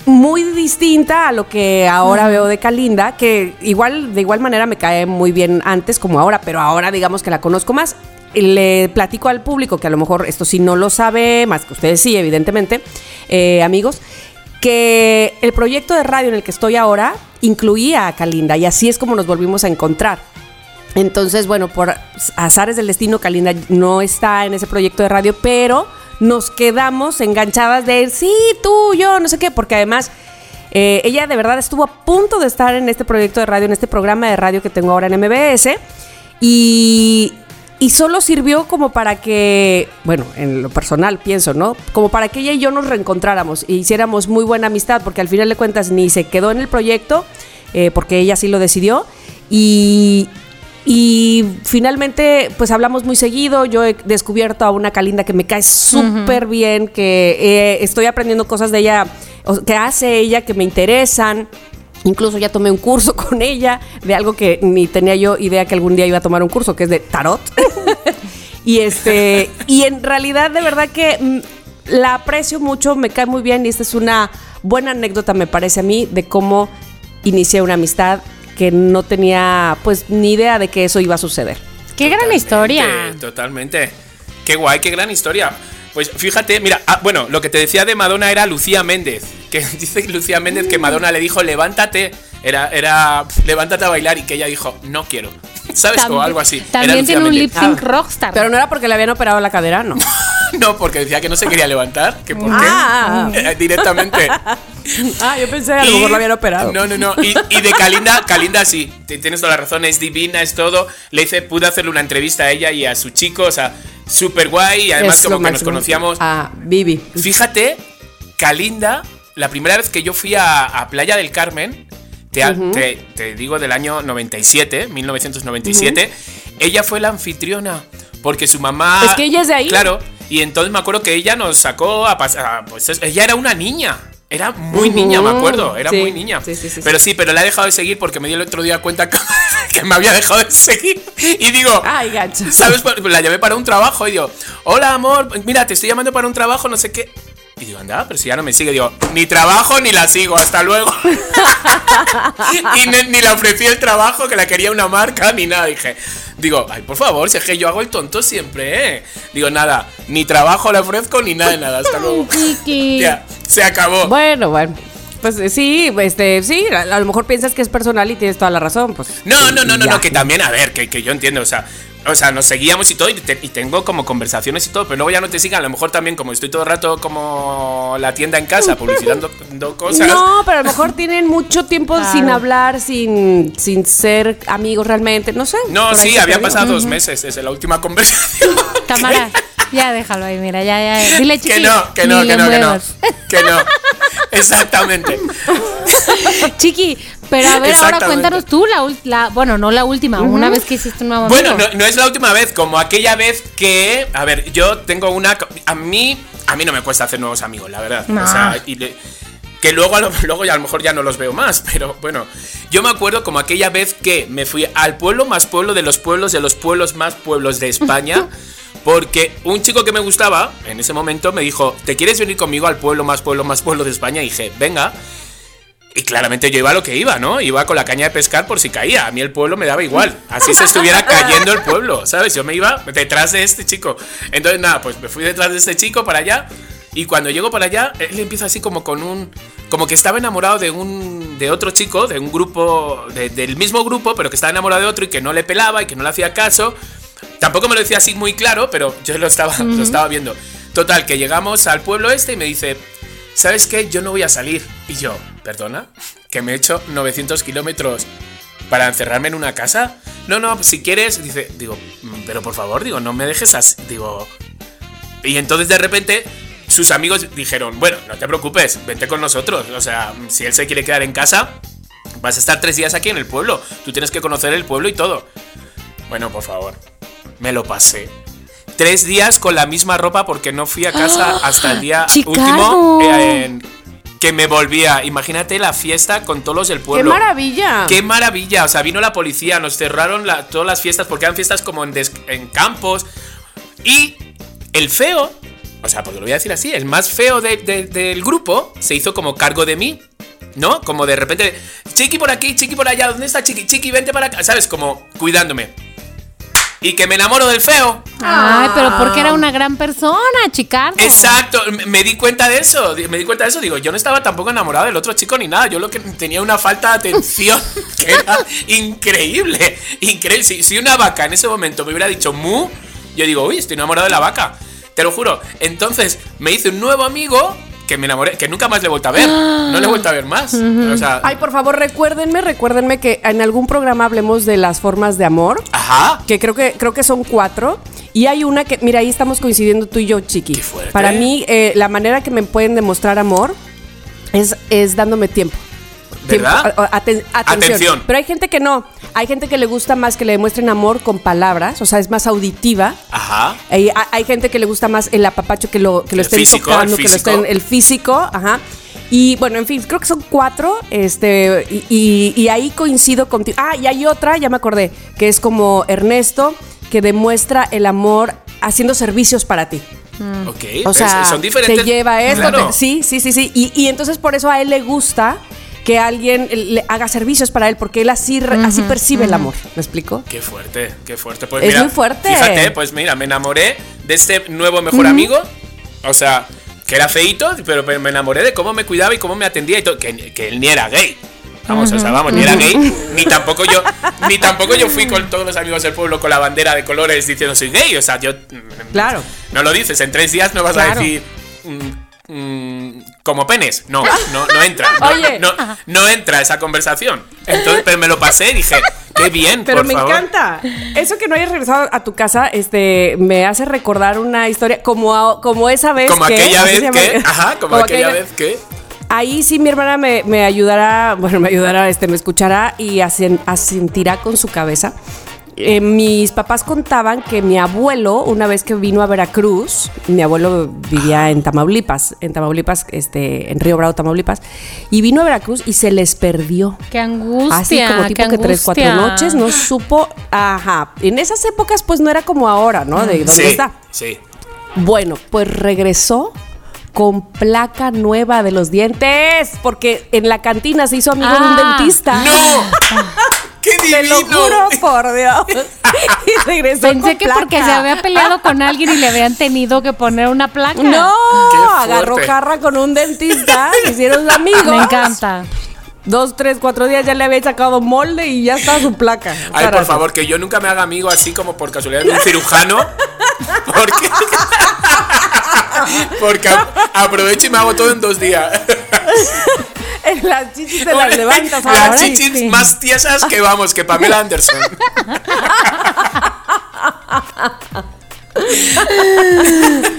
muy distinta a lo que ahora veo de Kalinda, que igual, de igual manera me cae muy bien antes como ahora, pero ahora digamos que la conozco más. Le platico al público, que a lo mejor esto sí no lo sabe, más que ustedes sí, evidentemente, eh, amigos, que el proyecto de radio en el que estoy ahora incluía a Kalinda y así es como nos volvimos a encontrar. Entonces, bueno, por azares del destino, Kalinda no está en ese proyecto de radio, pero nos quedamos enganchadas de sí, tú, yo, no sé qué, porque además eh, ella de verdad estuvo a punto de estar en este proyecto de radio, en este programa de radio que tengo ahora en MBS, y, y solo sirvió como para que, bueno, en lo personal pienso, ¿no? Como para que ella y yo nos reencontráramos e hiciéramos muy buena amistad, porque al final de cuentas ni se quedó en el proyecto, eh, porque ella sí lo decidió, y, y finalmente, pues hablamos muy seguido. Yo he descubierto a una Kalinda que me cae súper bien, que eh, estoy aprendiendo cosas de ella, que hace ella, que me interesan. Incluso ya tomé un curso con ella de algo que ni tenía yo idea que algún día iba a tomar un curso, que es de tarot. y este, y en realidad de verdad que mm, la aprecio mucho, me cae muy bien y esta es una buena anécdota me parece a mí de cómo inicié una amistad que no tenía pues ni idea de que eso iba a suceder. Qué gran historia. Totalmente. Qué guay, qué gran historia. Pues fíjate, mira, ah, bueno, lo que te decía de Madonna era Lucía Méndez. Que dice Lucía Méndez que Madonna le dijo, levántate. Era, era, levántate a bailar y que ella dijo, no quiero. ¿Sabes? o algo así. También tiene un lip sync ah, rockstar. Pero no era porque le habían operado la cadera, ¿no? no, porque decía que no se quería levantar. Que por qué. Ah. Eh, directamente. Ah, yo pensé que a lo mejor lo habían operado. No, no, no. Y, de Kalinda, Kalinda sí, tienes toda la razón, es divina, es todo. Le hice, pude hacerle una entrevista a ella y a su chico, o sea, súper guay. Y además, como que nos conocíamos. A Vivi. Fíjate, Kalinda, la primera vez que yo fui a, Playa del Carmen, te, digo del año 97, 1997, ella fue la anfitriona. Porque su mamá. Es que ella es de ahí. Claro. Y entonces me acuerdo que ella nos sacó a pasar. Pues ella era una niña. Era muy niña, me acuerdo. Era muy niña. pero sí, pero la he dejado de seguir porque me di el otro día cuenta que, me había dejado de seguir. Y digo, ay, gacho. ¿Sabes? La llamé para un trabajo y digo, hola amor, mira, te estoy llamando para un trabajo, no sé qué. Y digo, anda, pero si ya no me sigue, digo, ni trabajo ni la sigo, hasta luego. y ni, le ofrecí el trabajo, que la quería una marca, ni nada. Dije, digo, ay, por favor, si es que yo hago el tonto siempre, ¿eh? Digo, nada, ni trabajo le ofrezco, ni nada nada, hasta luego. ya, se acabó. Bueno, bueno. Pues eh, sí, este, sí, a, lo mejor piensas que es personal y tienes toda la razón, pues. No, no, no, no, no, que también, a ver, que, que yo entiendo, o sea, o sea, nos seguíamos y todo, y, tengo como conversaciones y todo, pero luego ya no te sigan. A lo mejor también, como estoy todo el rato como la tienda en casa, publicitando cosas. No, pero a lo mejor tienen mucho tiempo sin hablar, sin, sin ser amigos realmente, no sé. No, sí, había pasado dos meses desde la última conversación. Cámara. Ya déjalo ahí, mira, ya, ya. Dile chiqui, Que no, que no, que no, que no. Que no. Exactamente. Chiqui, pero a ver, ahora cuéntanos tú la, bueno, no la última, una vez que hiciste un nuevo Bueno, no, es la última vez, como aquella vez que, a ver, yo tengo una, a mí, a mí no me cuesta hacer nuevos amigos, la verdad. O sea, y que luego, luego ya a lo mejor ya no los veo más, pero bueno, yo me acuerdo como aquella vez que me fui al pueblo más pueblo de los pueblos de los pueblos más pueblos de España. Porque un chico que me gustaba en ese momento me dijo, ¿te quieres venir conmigo al pueblo más pueblo más pueblo de España? Y dije, venga. Y claramente yo iba a lo que iba, ¿no? Iba con la caña de pescar por si caía. A mí el pueblo me daba igual. Así se estuviera cayendo el pueblo, ¿sabes? Yo me iba detrás de este chico. Entonces, nada, pues me fui detrás de este chico para allá. Y cuando llego para allá, él empieza así como con un. Como que estaba enamorado de un. de otro chico, de un grupo. del mismo grupo, pero que estaba enamorado de otro y que no le pelaba y que no le hacía caso. Tampoco me lo decía así muy claro, pero yo lo estaba, lo estaba viendo. Total, que llegamos al pueblo este y me dice, ¿sabes qué? Yo no voy a salir. Y yo, perdona, que me he hecho 900 kilómetros para encerrarme en una casa. No, no, si quieres, dice, digo, mm, pero por favor, digo, no me dejes así, digo. Y entonces de repente sus amigos dijeron, bueno, no te preocupes, vente con nosotros. O sea, si él se quiere quedar en casa, vas a estar tres días aquí en el pueblo. Tú tienes que conocer el pueblo y todo. Bueno, por favor, me lo pasé tres días con la misma ropa porque no fui a casa hasta el día último eh, que me volvía. Imagínate la fiesta con todos los del pueblo. ¡Qué maravilla! ¡Qué maravilla! O sea, vino la policía, nos cerraron todas las fiestas porque eran fiestas como en, campos. Y el feo, o sea, porque lo voy a decir así, el más feo del grupo se hizo como cargo de mí. ¿No? Como de repente, Chiqui por aquí, Chiqui por allá, ¿dónde está Chiqui? Chiqui, vente para acá, ¿sabes? Como cuidándome y que me enamoro del feo. Ay, pero porque era una gran persona, Chicardo. Exacto, me di cuenta de eso, me di cuenta de eso, digo, yo no estaba tampoco enamorado del otro chico ni nada, yo lo que tenía una falta de atención que era increíble, increíble. Si, si una vaca en ese momento me hubiera dicho mu, yo digo, uy, estoy enamorado de la vaca. Te lo juro. Entonces me hice un nuevo amigo que me enamoré, que nunca más le he vuelto a ver. No le he vuelto a ver más. o sea, Ay, por favor, recuérdenme, recuérdenme que en algún programa hablemos de las formas de amor. Ajá. Que creo que, creo que son cuatro. Y hay una que, mira, ahí estamos coincidiendo tú y yo, Chiqui. Para mí, eh, la manera que me pueden demostrar amor es, es dándome tiempo. ¿Verdad? atención. Pero hay gente que no. Hay gente que le gusta más que le demuestren amor con palabras, o sea, es más auditiva. Ajá. Hay, hay gente que le gusta más el apapacho que lo, que lo estén tocando, que lo estén el físico, ajá. Y bueno, en fin, creo que son cuatro. Este, y, y ahí coincido contigo. Ah, y hay otra, ya me acordé, que es como Ernesto, que demuestra el amor haciendo servicios para ti. Ok, O pues, sea, son diferentes. te lleva esto. Claro. te- sí, sí, sí, sí. Y, y entonces por eso a él le gusta que alguien le haga servicios para él, porque él así, así percibe el amor. ¿Me explico? Qué fuerte, qué fuerte. Pues Es mira, muy fuerte. Fíjate, pues mira, me enamoré de este nuevo mejor amigo. O sea, que era feito, pero, pero me enamoré de cómo me cuidaba y cómo me atendía y todo. Que, que él ni era gay. Vamos, o sea, vamos, ni era gay, ni tampoco yo, ni tampoco yo fui con todos los amigos del pueblo con la bandera de colores diciendo soy gay. O sea, yo mm, Claro. no lo dices, en tres días no vas Claro. a decir mm, mm, como penes. No, no, no entra. No, Oye. no, no entra esa conversación. Entonces, pero me lo pasé y dije, qué bien, Pero por me favor. encanta. Eso que no hayas regresado a tu casa, este, me hace recordar una historia como, a- como esa vez Como que. aquella vez que, ajá, como, aquella, vez que. Ahí sí mi hermana me, me ayudará, bueno, me ayudará, este, me escuchará y asen- asentirá con su cabeza. Eh, mis papás contaban que mi abuelo, una vez que vino a Veracruz, mi abuelo vivía en Tamaulipas, en Tamaulipas, este, en Río Bravo, Tamaulipas, y vino a Veracruz y se les perdió. Qué angustia. Así como tipo que tres, cuatro noches, no supo, ajá. En esas épocas pues no era como ahora, ¿no? De dónde Sí, está. sí. Bueno, pues regresó con placa nueva de los dientes, porque en la cantina se hizo amigo de un Ah. dentista. ¡No! ¡Qué divino! Te lo juro por Dios. y regresó Pensé con que placa. porque se había peleado con alguien y le habían tenido que poner una placa. No, agarró jarra con un dentista, hicieron amigos. Me encanta. Dos, tres, cuatro días ya le había sacado molde y ya está su placa. Ay, por favor, que yo nunca me haga amigo así como por casualidad de un cirujano. Porque. Porque aprovecho y me hago todo en dos días. Las chichis te las levantas Las ahora. chichis sí. más tiesas que vamos, que Pamela Anderson.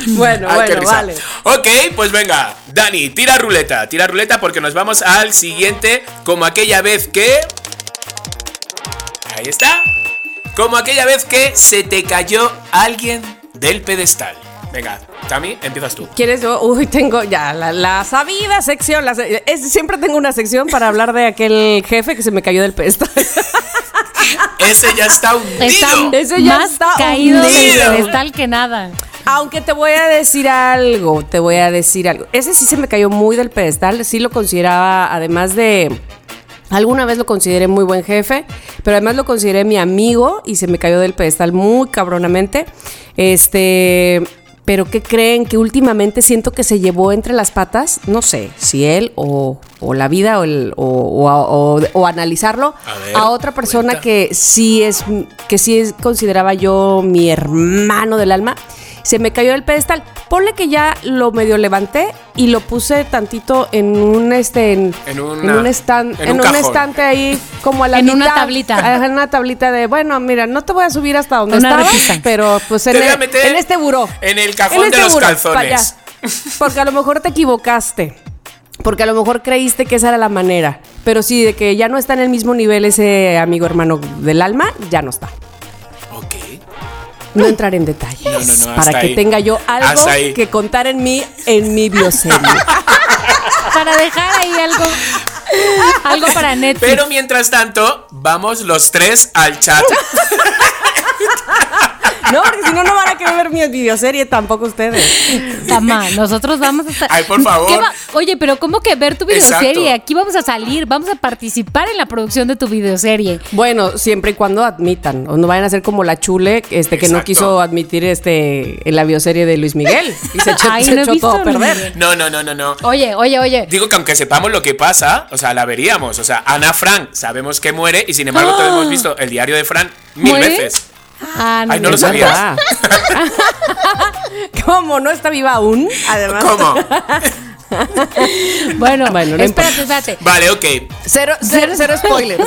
Bueno, Ay, bueno, vale. Ok, pues venga, Dani, tira ruleta, tira ruleta porque nos vamos al siguiente, como aquella vez que... Ahí está. Como aquella vez que se te cayó alguien del pedestal. Venga, Tami, empiezas tú. ¿Quieres yo? Uy, tengo ya la, la sabida sección. la se- es- siempre tengo una sección para hablar de aquel jefe que se me cayó del pedestal. Ese ya está hundido. Está Ese ya más está caído hundido. del pedestal que nada. Aunque te voy a decir algo, te voy a decir algo. Ese sí se me cayó muy del pedestal, sí lo consideraba, además de... Alguna vez lo consideré muy buen jefe, pero además lo consideré mi amigo y se me cayó del pedestal muy cabronamente. Este, pero ¿qué creen? Que últimamente siento que se llevó entre las patas, no sé, si él o, o la vida o, el- o, o- o- o analizarlo A ver, a otra persona cuenta. que sí es que sí es, consideraba yo mi hermano del alma se me cayó del pedestal ponle que ya lo medio levanté y lo puse tantito en un este en, En una- en un stand en en, un estante ahí como a la En una tablita. En una tablita de bueno mira no te voy a subir hasta donde Una estabas repisa. pero pues en, el- meter en este buró en el cajón de los buró, calzones. porque a lo mejor te equivocaste porque a lo mejor creíste que esa era la manera. Pero sí, de que ya no está en el mismo nivel ese amigo hermano del alma, ya no está. No entraré en detalles. No, no, no, para que ahí. tenga yo algo que contar en mí, en mi bioserie. Para dejar ahí algo. Algo para Netflix. Pero mientras tanto, vamos los tres al chat. no, porque si no, no van a querer ver mi videoserie tampoco ustedes. Tama, nosotros vamos a estar. Ay, por favor. ¿Qué va- Oye, pero ¿cómo que ver tu videoserie? Exacto. Aquí vamos a salir, vamos a participar en la producción de tu videoserie. Bueno, siempre y cuando admitan. O no vayan a ser como la chule, este, que no quiso admitir este en la bioserie de Luis Miguel. Y se echó, Ay, se no echó todo a perder. No, no, no, no, no. Oye, oye, oye. Digo que aunque sepamos lo que pasa, o sea, la veríamos. O sea, Ana Frank sabemos que muere y sin embargo todos hemos visto el diario de Fran mil ¿Muere? veces. Ah, Ay, no lo sabías. ¿Cómo? ¿No está viva aún? Además. ¿Cómo? Bueno, Bueno, no espérate, espérate. Vale, ok. Cero, cero, cero spoilers.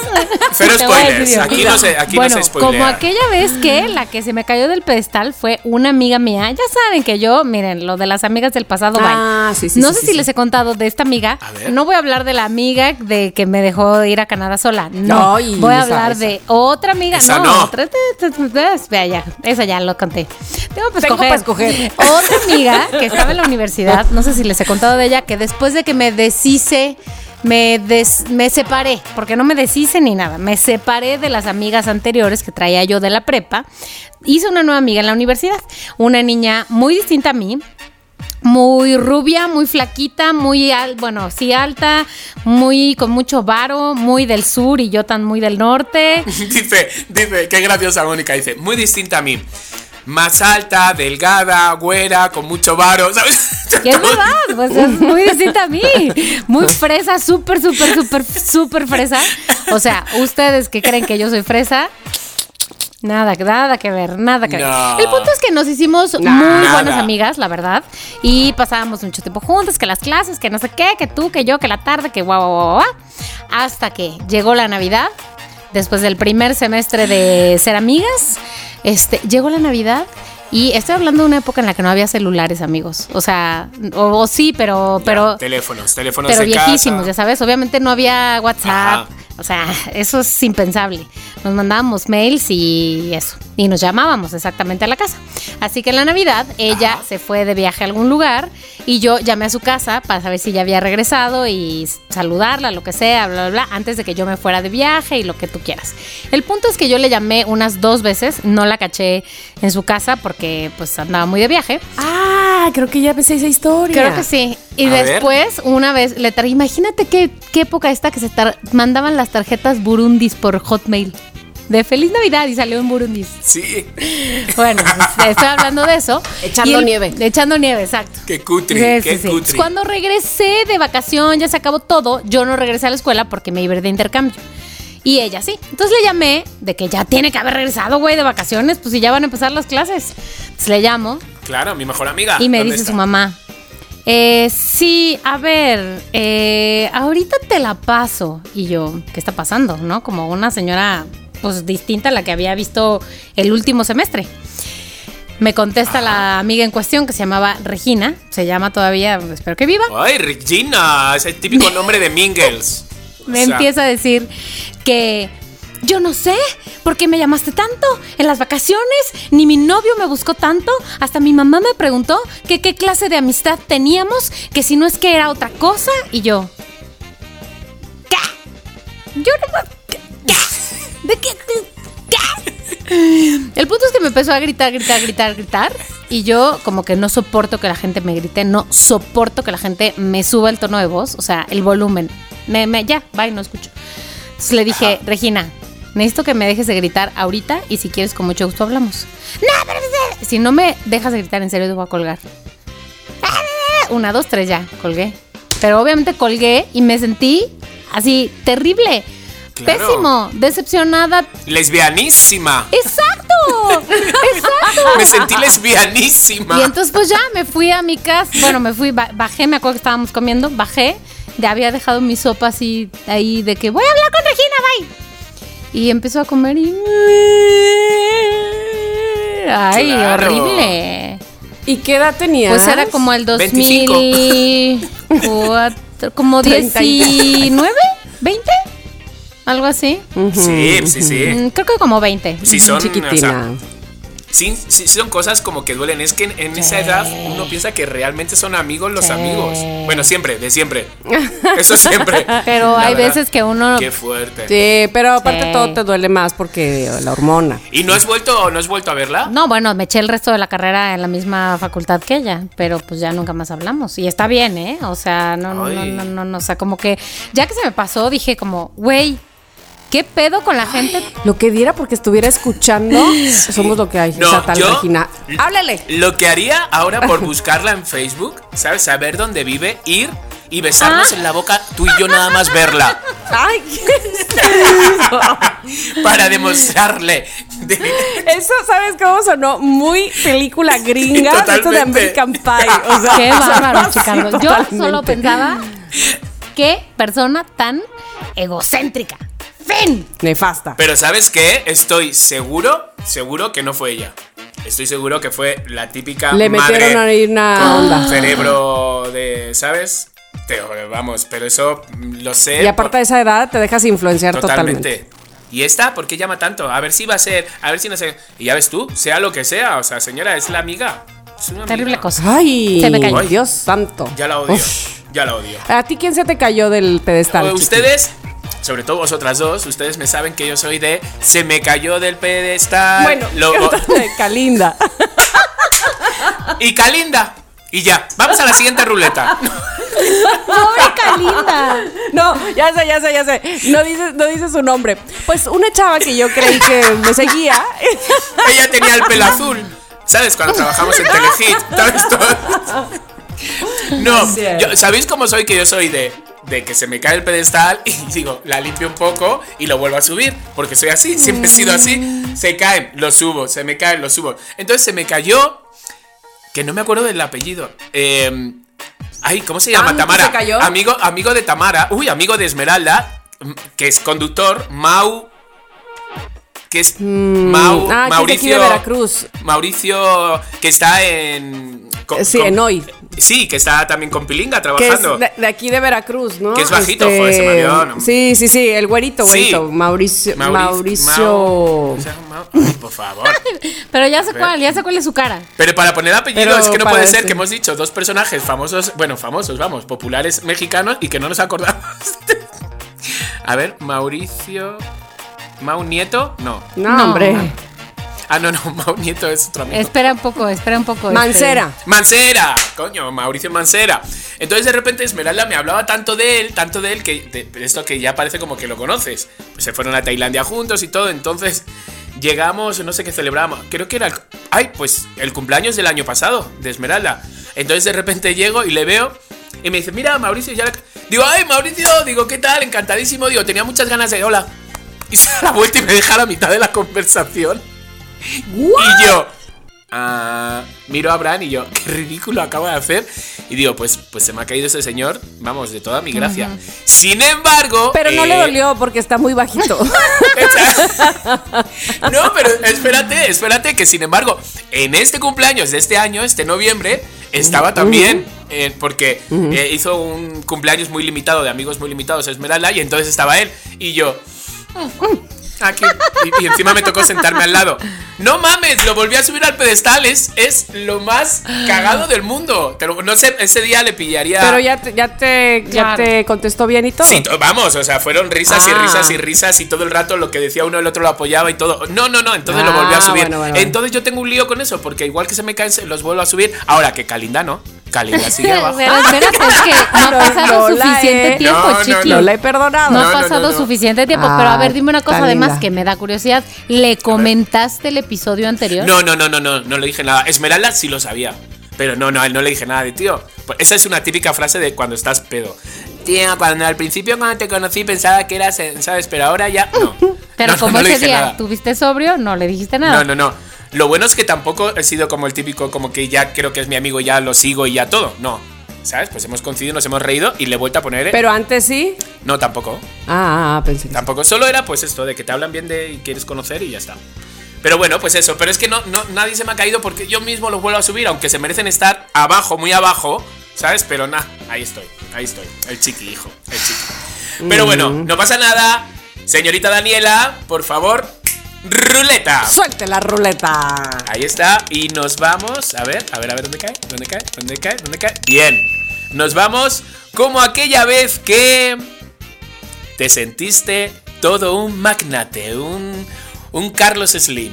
Cero spoilers. Aquí no se, aquí bueno, no se spoilea. como aquella vez que la que se me cayó del pedestal fue una amiga mía. Ya saben que yo, miren, lo de las amigas del pasado, Ah, sí, sí, No sí, sé sí, si sí. les he contado de esta amiga. A ver. No voy a hablar de la amiga de que me dejó ir a Canadá sola. No, Ay, voy a esa, hablar esa. de otra amiga. Esa no, no. otra. Vea ya, esa ya lo conté. Tengo para Tengo escoger. para escoger. Otra amiga que estaba en la universidad, no sé si les he contado de ella que después de que me deshice me, me separé, porque no me deshice ni nada, me separé de las amigas anteriores que traía yo de la prepa. Hice una nueva amiga en la universidad, una niña muy distinta a mí, muy rubia, muy flaquita, muy bueno, sí alta, muy con mucho varo, muy del sur y yo tan muy del norte. dice, dice, qué graciosa Mónica, dice, muy distinta a mí más alta, delgada, güera, con mucho varo, ¿sabes? ¿Qué es verdad, pues es muy distinta a mí. Muy fresa, súper, súper, súper, súper fresa. O sea, ustedes que creen que yo soy fresa, Nada, nada que ver, nada que ver. El punto es que nos hicimos muy buenas amigas, la verdad. Y pasábamos mucho tiempo juntas, que las clases, que no sé qué, que tú, que yo, que la tarde, que guau, guau, guau. Hasta que llegó la Navidad, después del primer semestre de ser amigas. Este, llegó la Navidad y estoy hablando de una época en la que no había celulares, amigos. O sea, o, sí, pero, pero. teléfonos, teléfonos Pero viejísimos, ya sabes. Obviamente no había WhatsApp. O sea, eso es impensable. Nos mandábamos mails y eso. Y nos llamábamos exactamente a la casa. Así que en la Navidad ella se fue de viaje a algún lugar y yo llamé a su casa para saber si ya había regresado y saludarla, lo que sea, bla, bla, bla, antes de que yo me fuera de viaje y lo que tú quieras. El punto es que yo le llamé unas dos veces, no la caché en su casa porque pues andaba muy de viaje. Ah, creo que ya pensé esa historia. Creo que sí. Y después, una vez le imagínate qué, qué época esta que se mandaban las tarjetas burundis por Hotmail de Feliz Navidad y salió en Burundi. Sí. Bueno, pues, estoy hablando de eso. Echando nieve. Echando nieve, exacto. Qué cutri, qué cutri. Cuando regresé de vacación, ya se acabó todo, yo no regresé a la escuela porque me iba de intercambio. Y ella sí. Entonces le llamé de que ya tiene que haber regresado, güey, de vacaciones, pues si ya van a empezar las clases. Entonces le llamo. Claro, mi mejor amiga. Y me dice su mamá. Eh, sí, a ver, eh, ahorita te la paso. Y yo, ¿qué está pasando? ¿No? Como una señora pues distinta a la que había visto el último semestre. Me contesta la amiga en cuestión que se llamaba Regina, se llama todavía, espero que viva. Ay, Regina, ese típico nombre de Mingles. me empieza a decir que yo no sé por qué me llamaste tanto en las vacaciones, ni mi novio me buscó tanto, hasta mi mamá me preguntó que qué clase de amistad teníamos, que si no es que era otra cosa, y yo... ¿Qué? Yo no... ¿De qué? El punto es que me empezó a gritar, gritar, gritar, gritar. Y yo como que no soporto que la gente me grite, no soporto que la gente me suba el tono de voz, o sea, el volumen. Me, me, ya, bye, no escucho. Entonces le dije, Regina, necesito que me dejes de gritar ahorita y si quieres con mucho gusto hablamos. No, pero si no me dejas de gritar en serio te voy a colgar. Una, dos, tres, ya, colgué. Pero obviamente colgué y me sentí así terrible. Pésimo, decepcionada. Lesbianísima. Exacto, exacto. me sentí lesbianísima. Y entonces pues ya me fui a mi casa. Bueno, me fui, bajé, me acuerdo que estábamos comiendo, bajé. Ya había dejado mi sopa así ahí de que voy a hablar con Regina, bye. Y empezó a comer y... Ay, horrible. ¿Y qué edad tenías? Pues era como el 2004, como 19, 20. ¿Algo así? Sí, sí, sí. Mm, creo que como 20. Sí, son chiquitina. sí, sí, son cosas como que duelen. Es que en, esa edad uno piensa que realmente son amigos los amigos. Bueno, siempre, de siempre. Eso siempre. Pero hay veces que uno. Qué fuerte. Sí, pero aparte todo te duele más porque la hormona. ¿Y no has vuelto, no has vuelto a verla? No, bueno, me eché el resto de la carrera en la misma facultad que ella, pero pues ya nunca más hablamos. Y está bien, ¿eh? O sea, no, no, no, no, no, no, o sea, como que ya que se me pasó, dije como, güey ¿Qué pedo con la gente? Lo que diera porque estuviera escuchando, somos lo que hay. No, esa tal Regina. Háblele. Lo que haría ahora por buscarla en Facebook, ¿sabes? Saber dónde vive, ir y besarnos ah. en la boca, tú y yo nada más verla. Ay, Para demostrarle. Eso, ¿sabes cómo sonó? Muy película gringa. Esto de American Pie. O sea, Qué bárbaro, Chicardo. Yo solo pensaba, qué persona tan egocéntrica. Nefasta. Pero ¿sabes qué? Estoy seguro, seguro que no fue ella. Estoy seguro que fue la típica Le metieron ahí una onda. cerebro de, ¿sabes? Te, vamos, pero eso lo sé. Y aparte de esa edad te dejas influenciar totalmente. ¿Y esta? ¿Por qué llama tanto? A ver si va a ser, a ver si no sé. Y ya ves tú, sea lo que sea, o sea, señora, es la amiga. Es una Terrible cosa. Ay, Se me cayó. Dios santo. Ya la odio. Ya la odio. ¿A ti quién se te cayó del pedestal? Ustedes, sobre todo vosotras dos, ustedes me saben que yo soy de se me cayó del pedestal. Bueno, Calinda. y Calinda. Y ya, vamos a la siguiente ruleta. ¡Pobre Calinda! No, ya sé, ya sé, ya sé. No dice, no dice su nombre. Pues una chava que yo creí que me seguía. Ella tenía el pelo azul. ¿Sabes? Cuando trabajamos en Telehit. ¿Sabes todo? No, yo- ¿sabéis cómo soy? Que yo soy de, de que se me cae el pedestal y digo, la limpio un poco y lo vuelvo a subir. Porque soy así, siempre he sido así. Se caen, lo subo, se me caen, lo subo. Entonces se me cayó, que no me acuerdo del apellido. Eh, ay, ¿cómo se llama? Tamara. ¿se cayó? Amigo, amigo de Tamara. Uy, amigo de Esmeralda, que es conductor, Mau. Que es Mau, ah, que es de aquí Mauricio. de Veracruz. Mauricio, que está en. con- Sí, con- en Hoy. Sí, que está también con Pilinga Que es trabajando. de, de aquí de Veracruz, ¿no? Este, Que es bajito, joder, se me olvidó, ¿no? Sí, sí, sí, el güerito, Sí. güerito. Mauricio. Mauricio- Ay, por favor. Pero ya sé cuál, ya sé cuál es su cara. Pero para poner apellido Pero es que no puede ser ese. que hemos dicho dos personajes famosos, bueno, famosos, vamos, populares mexicanos y que no nos acordamos. A ver, Mauricio. ¿Mau Nieto? No. No, No. hombre. Ah, no, no, Mau Nieto es otro amigo. Espera un poco, espera un poco. este. Mancera. Mancera, coño, Mauricio Mancera. Entonces de repente Esmeralda me hablaba tanto de él, tanto de él, que de- esto que ya parece como que lo conoces. Pues se fueron a Tailandia juntos y todo, entonces llegamos, no sé qué celebramos, creo que era el, ay, pues el cumpleaños del año pasado de Esmeralda. Entonces de repente llego y le veo y me dice, mira Mauricio, ya... la-". Digo, ay Mauricio, digo, ¿qué tal? Encantadísimo, digo, tenía muchas ganas de hola. Y se da la vuelta y me deja a la mitad de la conversación. Y yo ah, miro a Bran y yo, qué ridículo acabo de hacer. Y digo, pues, pues se me ha caído ese señor, vamos, de toda mi gracia. Sin embargo. Pero no le eh, dolió porque está muy bajito. no, pero espérate, espérate, que sin embargo, en este cumpleaños de este año, este noviembre, estaba también. eh, porque eh, hizo un cumpleaños muy limitado de amigos muy limitados a Esmeralda y entonces estaba él y yo aquí y, y encima me tocó sentarme al lado no mames lo volví a subir al pedestal es, es lo más cagado del mundo no sé ese día le pillaría Pero ya te, ya te, ya Claro. te contestó bien y todo. Sí, to- vamos, o sea, fueron risas y Ah. risas y risas y todo el rato lo que decía uno el otro lo apoyaba y todo. No, no, no, entonces lo Ah, volví a subir. bueno, bueno, bueno. entonces yo tengo un lío con eso, porque igual que se me caen, los vuelvo a subir. Ahora que Calinda no, Calinda sigue abajo. Pero espérate, es que no ha pasado no suficiente he- tiempo, No, no, chiqui. No la he perdonado. No ha pasado no, no. suficiente tiempo, Ah, pero a ver, dime una cosa además que me da curiosidad. ¿Le comentaste el episodio anterior? No, no, no, no, no, no le dije nada. Esmeralda sí lo sabía. Pero no, no, a él no le dije nada de tío. Esa es una típica frase de cuando estás pedo. Tío, cuando al principio cuando te conocí pensaba que eras, ¿sabes? Pero ahora ya no. Pero No, no, como no le ese día nada. tuviste sobrio, no le dijiste nada. No, no, no. Lo bueno es que tampoco he sido como el típico, como que ya creo que es mi amigo ya lo sigo y ya todo. No. ¿Sabes? Pues hemos coincidido, nos hemos reído y le he vuelto a poner. ¿eh? Pero antes sí. No, tampoco. Ah, ah, pensé. que. Tampoco. Solo era pues esto de que te hablan bien de y quieres conocer y ya está. Pero bueno, pues eso. Pero es que no, no, nadie se me ha caído porque yo mismo los vuelvo a subir, aunque se merecen estar abajo, muy abajo. ¿Sabes? Pero nada, ahí estoy, ahí estoy. El chiqui, hijo, el chiqui. Pero bueno, no pasa nada. Señorita Daniela, por favor, ruleta. Suelte la ruleta. Ahí está. Y nos vamos. A ver, a ver, a ver dónde cae. ¿Dónde cae? ¿Dónde cae? ¿Dónde cae? Bien. Nos vamos como aquella vez que te sentiste todo un magnate, un, un Carlos Slim.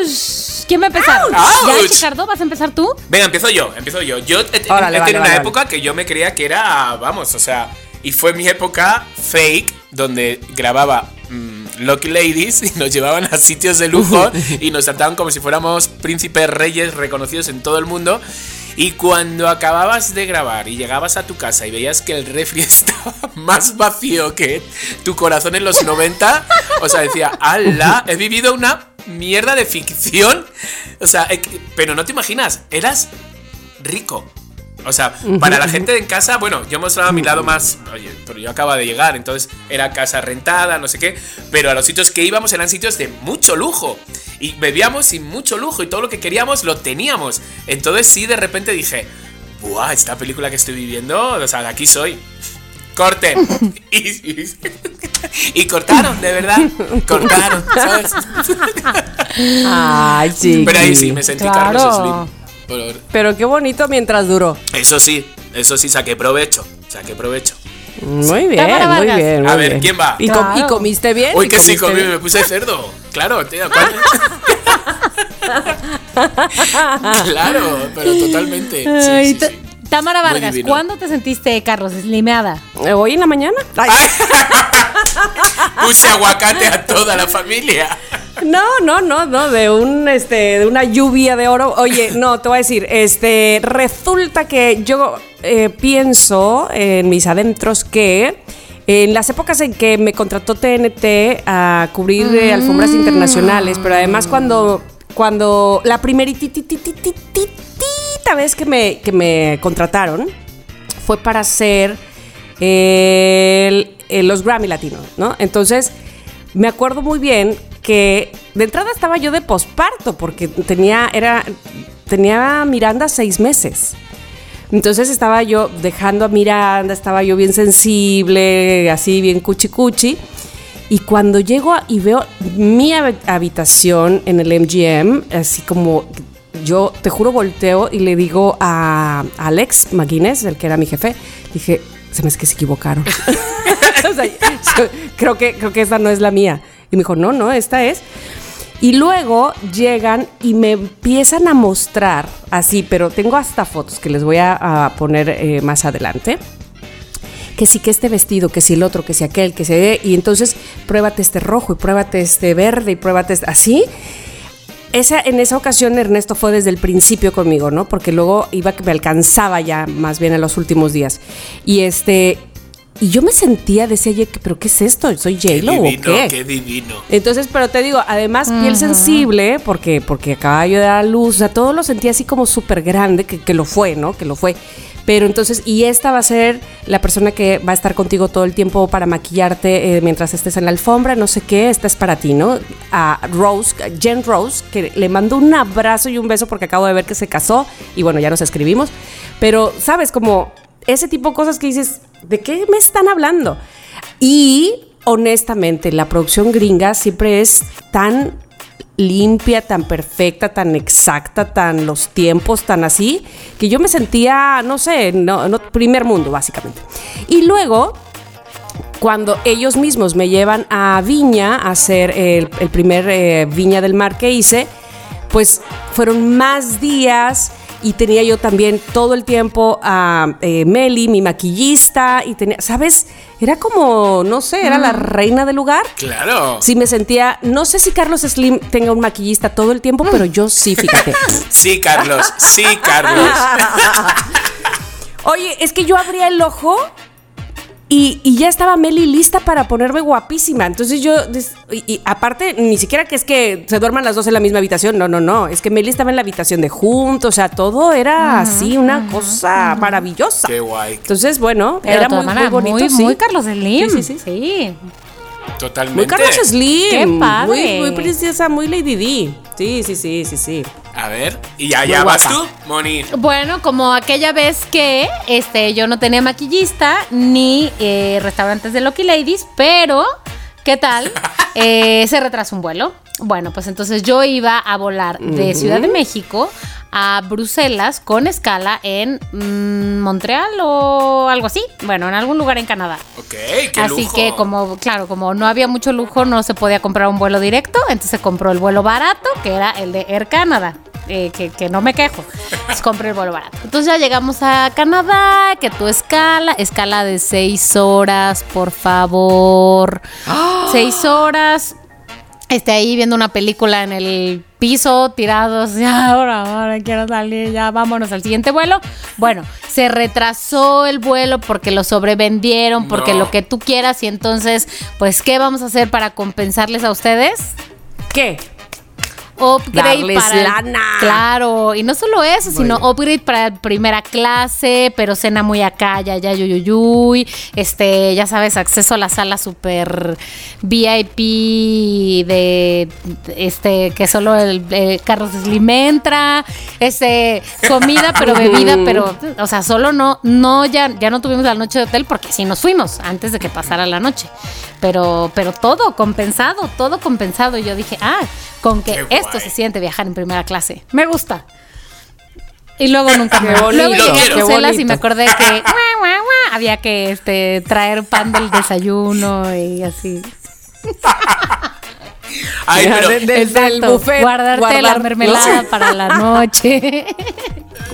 Aush. ¿Quién va a empezar? Ouch. ¿Ya, Ricardo? ¿Vas a empezar tú? Venga, empiezo yo, empiezo yo. Yo he, he- Órale, he vale, tenido vale, una vale. época que yo me creía que era, vamos, o sea, y fue mi época fake, donde grababa mm, Lucky Ladies y nos llevaban a sitios de lujo y nos trataban como si fuéramos príncipes reyes reconocidos en todo el mundo. Y cuando acababas de grabar y llegabas a tu casa y veías que el refri estaba más vacío que tu corazón en los 90, o sea, decía, ¡Hala! He vivido una mierda de ficción. O sea, eh, pero no te imaginas, eras rico. O sea, para la gente en casa, bueno, yo mostraba mi lado más, oye, pero yo acaba de llegar, entonces era casa rentada, no sé qué, pero a los sitios que íbamos eran sitios de mucho lujo. Y bebíamos sin mucho lujo y todo lo que queríamos lo teníamos. Entonces sí, de repente dije, ¡buah! Esta película que estoy viviendo, o sea, de aquí soy. Corten. Y, y- y cortaron, de verdad. Cortaron, ¿sabes? Ay, chiqui. Pero ahí sí me sentí Claro. Carlos Slim. Pero qué bonito mientras duró. Eso sí, Eso sí, saqué provecho. Saqué provecho. Muy bien, muy bien. a ver, ¿quién va? ¿Y, comiste bien? Uy, que sí, comí, me puse cerdo. Claro, tío. claro, pero totalmente. Sí, sí, Tamara Vargas, ¿cuándo te sentiste, Carlos, eslimeada? Eh, hoy en la mañana. Puse aguacate a toda la familia. No, no, no, no, de un este, de una lluvia de oro. Oye, no, te voy a decir, este, resulta que yo eh, pienso en mis adentros que en las épocas en que me contrató TNT a cubrir mm. alfombras internacionales, pero además cuando, cuando la primeritita vez que me, que me contrataron fue para hacer los Grammy Latinos, ¿no? Entonces, me acuerdo muy bien que de entrada estaba yo de posparto porque tenía, era, tenía Miranda seis meses. Entonces estaba yo dejando a Miranda, estaba yo bien sensible, así bien cuchi cuchi. Y cuando llego y veo mi habitación en el MGM, así como yo te juro volteo y le digo a Alex McGuinness, el que era mi jefe, dije, se me es que se equivocaron. creo que, creo que esta no es la mía. Y me dijo, no, no, esta es. Y luego llegan y me empiezan a mostrar así, pero tengo hasta fotos que les voy a, poner eh, más adelante. Que sí que este vestido, que si el otro, que si aquel, que se y entonces pruébate este rojo y pruébate este verde y pruébate este, así. Esa, en esa ocasión Ernesto fue desde el principio conmigo, ¿no? Porque luego iba que me alcanzaba ya más bien en los últimos días. Y este, y yo me sentía, decía, pero ¿qué es esto? ¿Soy J-Lo o qué? Qué divino. Entonces, pero te digo, además, piel sensible, porque, porque acababa yo de dar luz, o sea, todo lo sentía así como súper grande, que, que, lo fue, ¿no? Que lo fue. Pero entonces, y esta va a ser la persona que va a estar contigo todo el tiempo para maquillarte eh, mientras estés en la alfombra, no sé qué, esta es para ti, ¿no? A Rose, Jen Rose, que le mando un abrazo y un beso porque acabo de ver que se casó y bueno, ya nos escribimos. Pero, ¿sabes? Como ese tipo de cosas que dices, ¿de qué me están hablando? Y honestamente, la producción gringa siempre es tan limpia, tan perfecta, tan exacta, tan los tiempos, tan así, que yo me sentía, no sé, no, primer mundo, básicamente. Y luego, cuando ellos mismos me llevan a Viña a hacer el, primer eh, Viña del Mar que hice, pues fueron más días y tenía yo también todo el tiempo a eh, Meli, mi maquillista, y tenía, ¿sabes? Era como, no sé, era la mm. reina del lugar. Claro. Sí, me sentía, no sé si Carlos Slim tenga un maquillista todo el tiempo, pero yo sí, fíjate. sí, Carlos, sí, Carlos. Oye, es que yo abría el ojo y, ya estaba Meli lista para ponerme guapísima. Entonces yo, y, aparte, ni siquiera que es que se duerman las dos en la misma habitación, no, no, no. Es que Meli estaba en la habitación de juntos, o sea, todo era así, una cosa maravillosa. Qué guay. Entonces, bueno, era muy, muy, bonito. Muy, sí. muy Carlos Slim. Sí, sí, sí. Totalmente. Muy Carlos Slim. Qué padre. Muy, muy princesa, muy Lady D. Sí, sí, sí, sí, sí. A ver, ¿y allá vas tú, Moni? Bueno, como aquella vez que este, yo no tenía maquillista ni eh, restaurantes de Lucky Ladies, pero ¿qué tal? Eh, se retrasó un vuelo. Bueno, pues entonces yo iba a volar de Ciudad de México a Bruselas con escala en mm, Montreal o algo así. Bueno, en algún lugar en Canadá. Ok, qué Así que como, claro, como no había mucho lujo, no se podía comprar un vuelo directo, entonces se compró el vuelo barato, que era el de Air Canada. Eh, que, no me quejo. Pues compré el vuelo barato. Entonces ya llegamos a Canadá, que tu escala, escala de seis horas, por favor. Seis horas esté ahí viendo una película en el piso, tirados, ya, ahora, ahora quiero salir, ya, vámonos al siguiente vuelo. Bueno, se retrasó el vuelo porque lo sobrevendieron, porque lo que tú quieras, y entonces, pues, ¿qué vamos a hacer para compensarles a ustedes? ¿Qué? Upgrade para lana. claro, y no solo eso, sino upgrade para primera clase, pero cena muy acá, ya ya yuyuyuy, este, ya sabes, acceso a la sala super VIP de este que solo el, Carlos Slim entra, este, comida pero bebida, pero o sea, solo no no ya ya no tuvimos la noche de hotel porque sí nos fuimos antes de que pasara la noche. Pero pero todo compensado, todo compensado. Y yo dije, "Ah, con que esto se siente viajar en primera clase. Me gusta. Y luego nunca me Luego llegué a Bruselas y me acordé que había que este, traer pan del desayuno y así. Ay, pero desde el buffet. Guardarte la mermelada para la noche.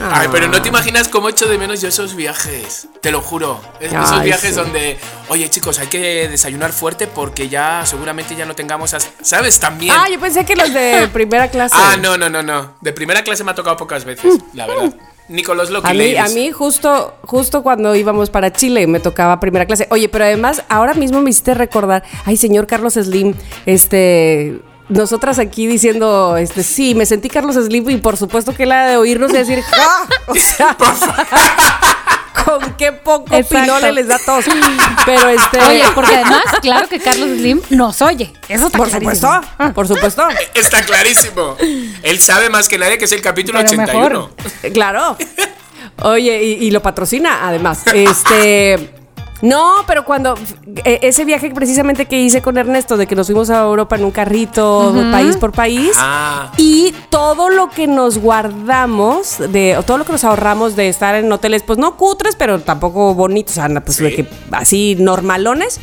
Ay, pero no te imaginas cómo echo de menos yo esos viajes. Te lo juro. esos viajes donde, oye chicos, hay que desayunar fuerte porque ya seguramente ya no tengamos. ¿Sabes? También. Ah, yo pensé que los de primera clase. Ah, no, no, no, no. De primera clase me ha tocado pocas veces, la verdad. Nicolás Loki a mí, a mí justo, justo cuando íbamos para Chile me tocaba primera clase. Oye, pero además ahora mismo me hiciste recordar, ay, señor Carlos Slim, este, nosotras aquí diciendo, este, sí, me sentí Carlos Slim y por supuesto que la de oírnos y decir, ¡ja! O sea, con qué poco pinole les da tos. Pero este. Oye, porque además, claro que Carlos Slim nos oye. Eso está Por supuesto. Por supuesto. Está clarísimo. Él sabe más que nadie que es el capítulo 81. Claro. Oye, y, y lo patrocina, además. Este. No, pero cuando e, ese viaje precisamente que hice con Ernesto, de que nos fuimos a Europa en un carrito, país por país, ah. y todo lo que nos guardamos, de, o todo lo que nos ahorramos de estar en hoteles, pues no cutres, pero tampoco bonitos, o sea, pues que, así normalones,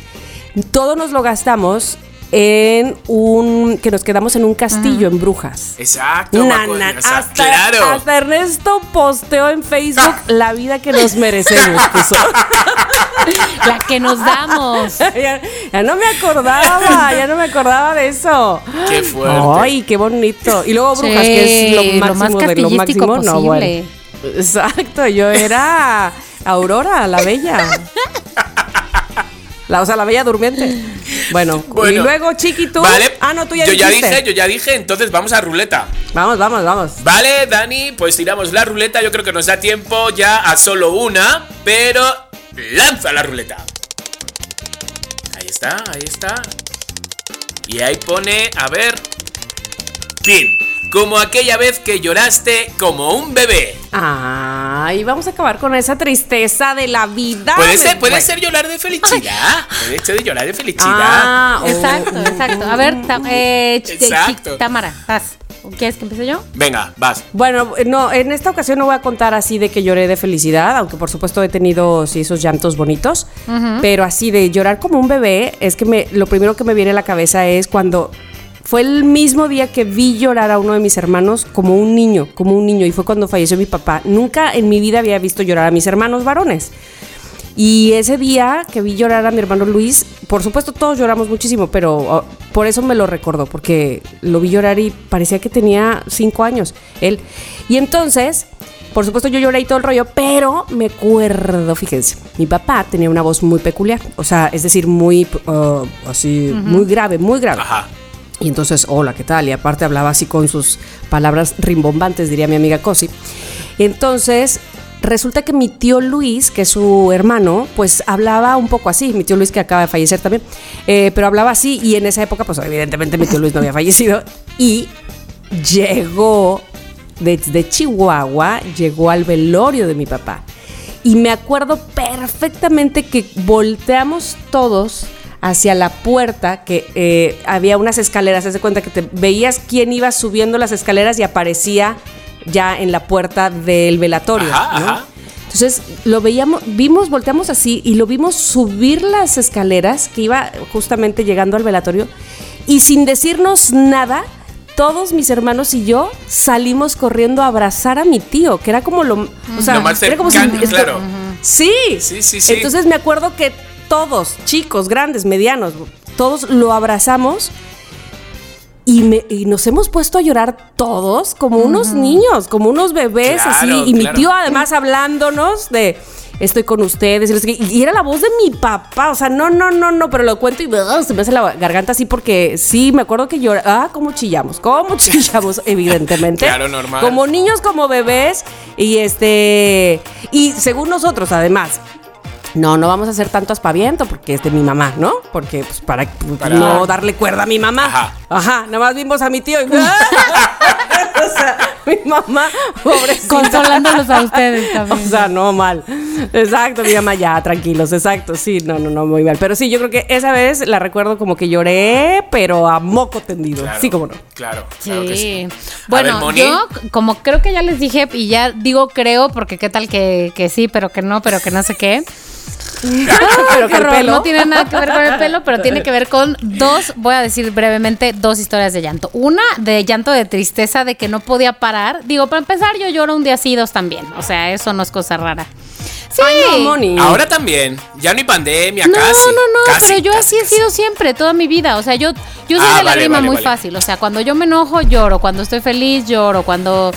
todo nos lo gastamos en un que nos quedamos en un castillo en Brujas. Exacto. hasta, claro. hasta Ernesto posteó en Facebook la vida que nos merecemos. la que nos damos. ya, no me acordaba, ya no me acordaba de eso. Qué fuerte. Ay, qué bonito. Y luego Brujas, que es lo máximo de lo máximo. Posible. No, bueno. Exacto, yo era Aurora, la bella. La, o sea, la bella durmiente. Bueno, y luego Chiqui, tú. Vale. Ah, no, tú ya Yo ya dije, yo ya dije, entonces vamos a ruleta. Vamos, vamos, vamos. Vale, Dani, pues tiramos la ruleta. Yo creo que nos da tiempo ya a solo una, pero lanza la ruleta. Ahí está, ahí está. Y ahí pone, a ver. Fin. Como aquella vez que lloraste como un bebé. Ay, vamos a acabar con esa tristeza de la vida. Puede ser, puede ser llorar de felicidad. Puede ser de llorar de felicidad. Ah, exacto, exacto. A ver, eh, exacto. Tamara, vas. ¿Quieres que empiece yo? Venga, vas. Bueno, no, en esta ocasión no voy a contar así de que lloré de felicidad, aunque por supuesto he tenido sí, esos llantos bonitos, pero así de llorar como un bebé, es que me, lo primero que me viene a la cabeza es cuando fue el mismo día que vi llorar a uno de mis hermanos como un niño, como un niño, y fue cuando falleció mi papá. Nunca en mi vida había visto llorar a mis hermanos varones. Y ese día que vi llorar a mi hermano Luis, por supuesto todos lloramos muchísimo, pero oh, por eso me lo recordó, porque lo vi llorar y parecía que tenía cinco años él. Y entonces, por supuesto yo lloré y todo el rollo, pero me acuerdo, fíjense, mi papá tenía una voz muy peculiar, o sea, es decir, muy uh, así, muy grave, muy grave. Ajá. Y entonces, hola, ¿qué tal? Y aparte hablaba así con sus palabras rimbombantes, diría mi amiga Cosi. Entonces, resulta que mi tío Luis, que es su hermano, pues hablaba un poco así. Mi tío Luis, que acaba de fallecer también, eh, pero hablaba así. Y en esa época, pues evidentemente mi tío Luis no había fallecido. Y llegó desde Chihuahua, llegó al velorio de mi papá. Y me acuerdo perfectamente que volteamos todos hacia la puerta, que eh, había unas escaleras, se cuenta que te veías quién iba subiendo las escaleras y aparecía ya en la puerta del velatorio. Entonces lo veíamos, vimos, volteamos así y lo vimos subir las escaleras que iba justamente llegando al velatorio y sin decirnos nada, todos mis hermanos y yo salimos corriendo a abrazar a mi tío, que era como lo, o sea, era como claro. Sí. Sí, sí, sí. Entonces me acuerdo que todos, chicos, grandes, medianos, todos lo abrazamos. Y, nos hemos puesto a llorar todos como unos niños, como unos bebés así. Y mi tío además hablándonos de estoy con ustedes. Y, era la voz de mi papá. O sea, no, no, no, no, pero lo cuento y se me hace la garganta así porque sí, me acuerdo que llora. Ah, cómo chillamos, cómo chillamos, evidentemente. Claro, normal. Como niños, como bebés. Y este. Y según nosotros, además, no, no vamos a hacer tanto aspaviento porque es de mi mamá, ¿no? Porque pues para, pues, no darle cuerda a mi mamá. Ajá. Ajá, nada más vimos a mi tío y... o sea, mi mamá, pobrecita. Consolándolos a ustedes también. O sea, no mal. Exacto, mi mamá, ya, tranquilos, exacto. Sí, no, no, no, muy mal. Pero sí, yo creo que esa vez la recuerdo como que lloré, pero a moco tendido. Claro, sí, como no. Claro, Sí. claro que sí. Bueno, ver, yo como creo que ya les dije y ya digo creo porque qué tal que, que sí, pero que no, pero que no sé qué. pero el horror, pelo. No tiene nada que ver con el pelo, pero tiene que ver con dos, voy a decir brevemente, dos historias de llanto. Una de llanto de tristeza, de que no podía parar. Digo, para empezar, yo lloro un día sí, dos también. O sea, eso no es cosa rara. Sí. Ay, no, Moni. Ahora también. Ya no hay pandemia, No, casi. no, no, casi, pero yo casi, así he casi. sido siempre, toda mi vida. O sea, yo, yo soy Ah, de vale, vale, muy vale. fácil. O sea, cuando yo me enojo, lloro. Cuando estoy feliz, lloro. Cuando.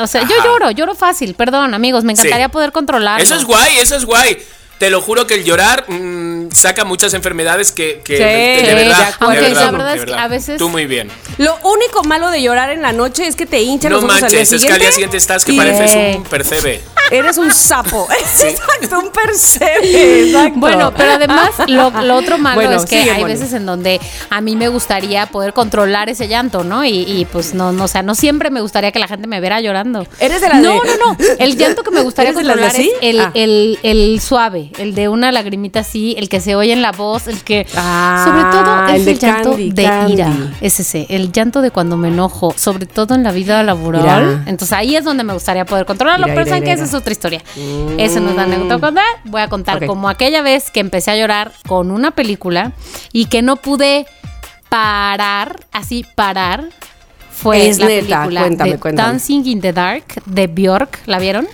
O sea, yo lloro, lloro fácil. Perdón, amigos, me Sí. encantaría poder controlarlo. Eso es guay, eso es guay. Te lo juro que el llorar mm, saca muchas enfermedades que, que Sí, de, de de verdad. de la verdad, es que a veces- Tú muy bien. Lo único malo de llorar en la noche es que te hincha No los ojos al día manches, es que al día siguiente estás que pareces un percebe. Eres un sapo. Exacto, un percebe. Exacto. Bueno, pero además lo, lo otro malo Bueno, es que sigue, hay veces en donde a mí me gustaría poder controlar ese llanto, ¿no? Y, y, pues no, no, o sea, no siempre me gustaría que la gente me viera llorando. ¿Eres de la No, de- no, no. El llanto que me gustaría ¿Eres de las de controlar es el, Ah. el, el suave, el de una lagrimita así, el que se oye en la voz, el que Ah, sobre todo es el el, de llanto Candy, de Candy. ira. Es ese, el llanto de cuando me enojo, sobre todo en la vida laboral. Ira. Entonces ahí es donde me gustaría poder controlarlo, Ira, pero saben que esa es otra historia. Eso no es la anécdota contar. Voy a contar como aquella vez que empecé a llorar con una película y que no pude parar, así parar. Fue Es la neta, película cuéntame, de cuéntame. Dancing in the Dark de Bjork. ¿La vieron?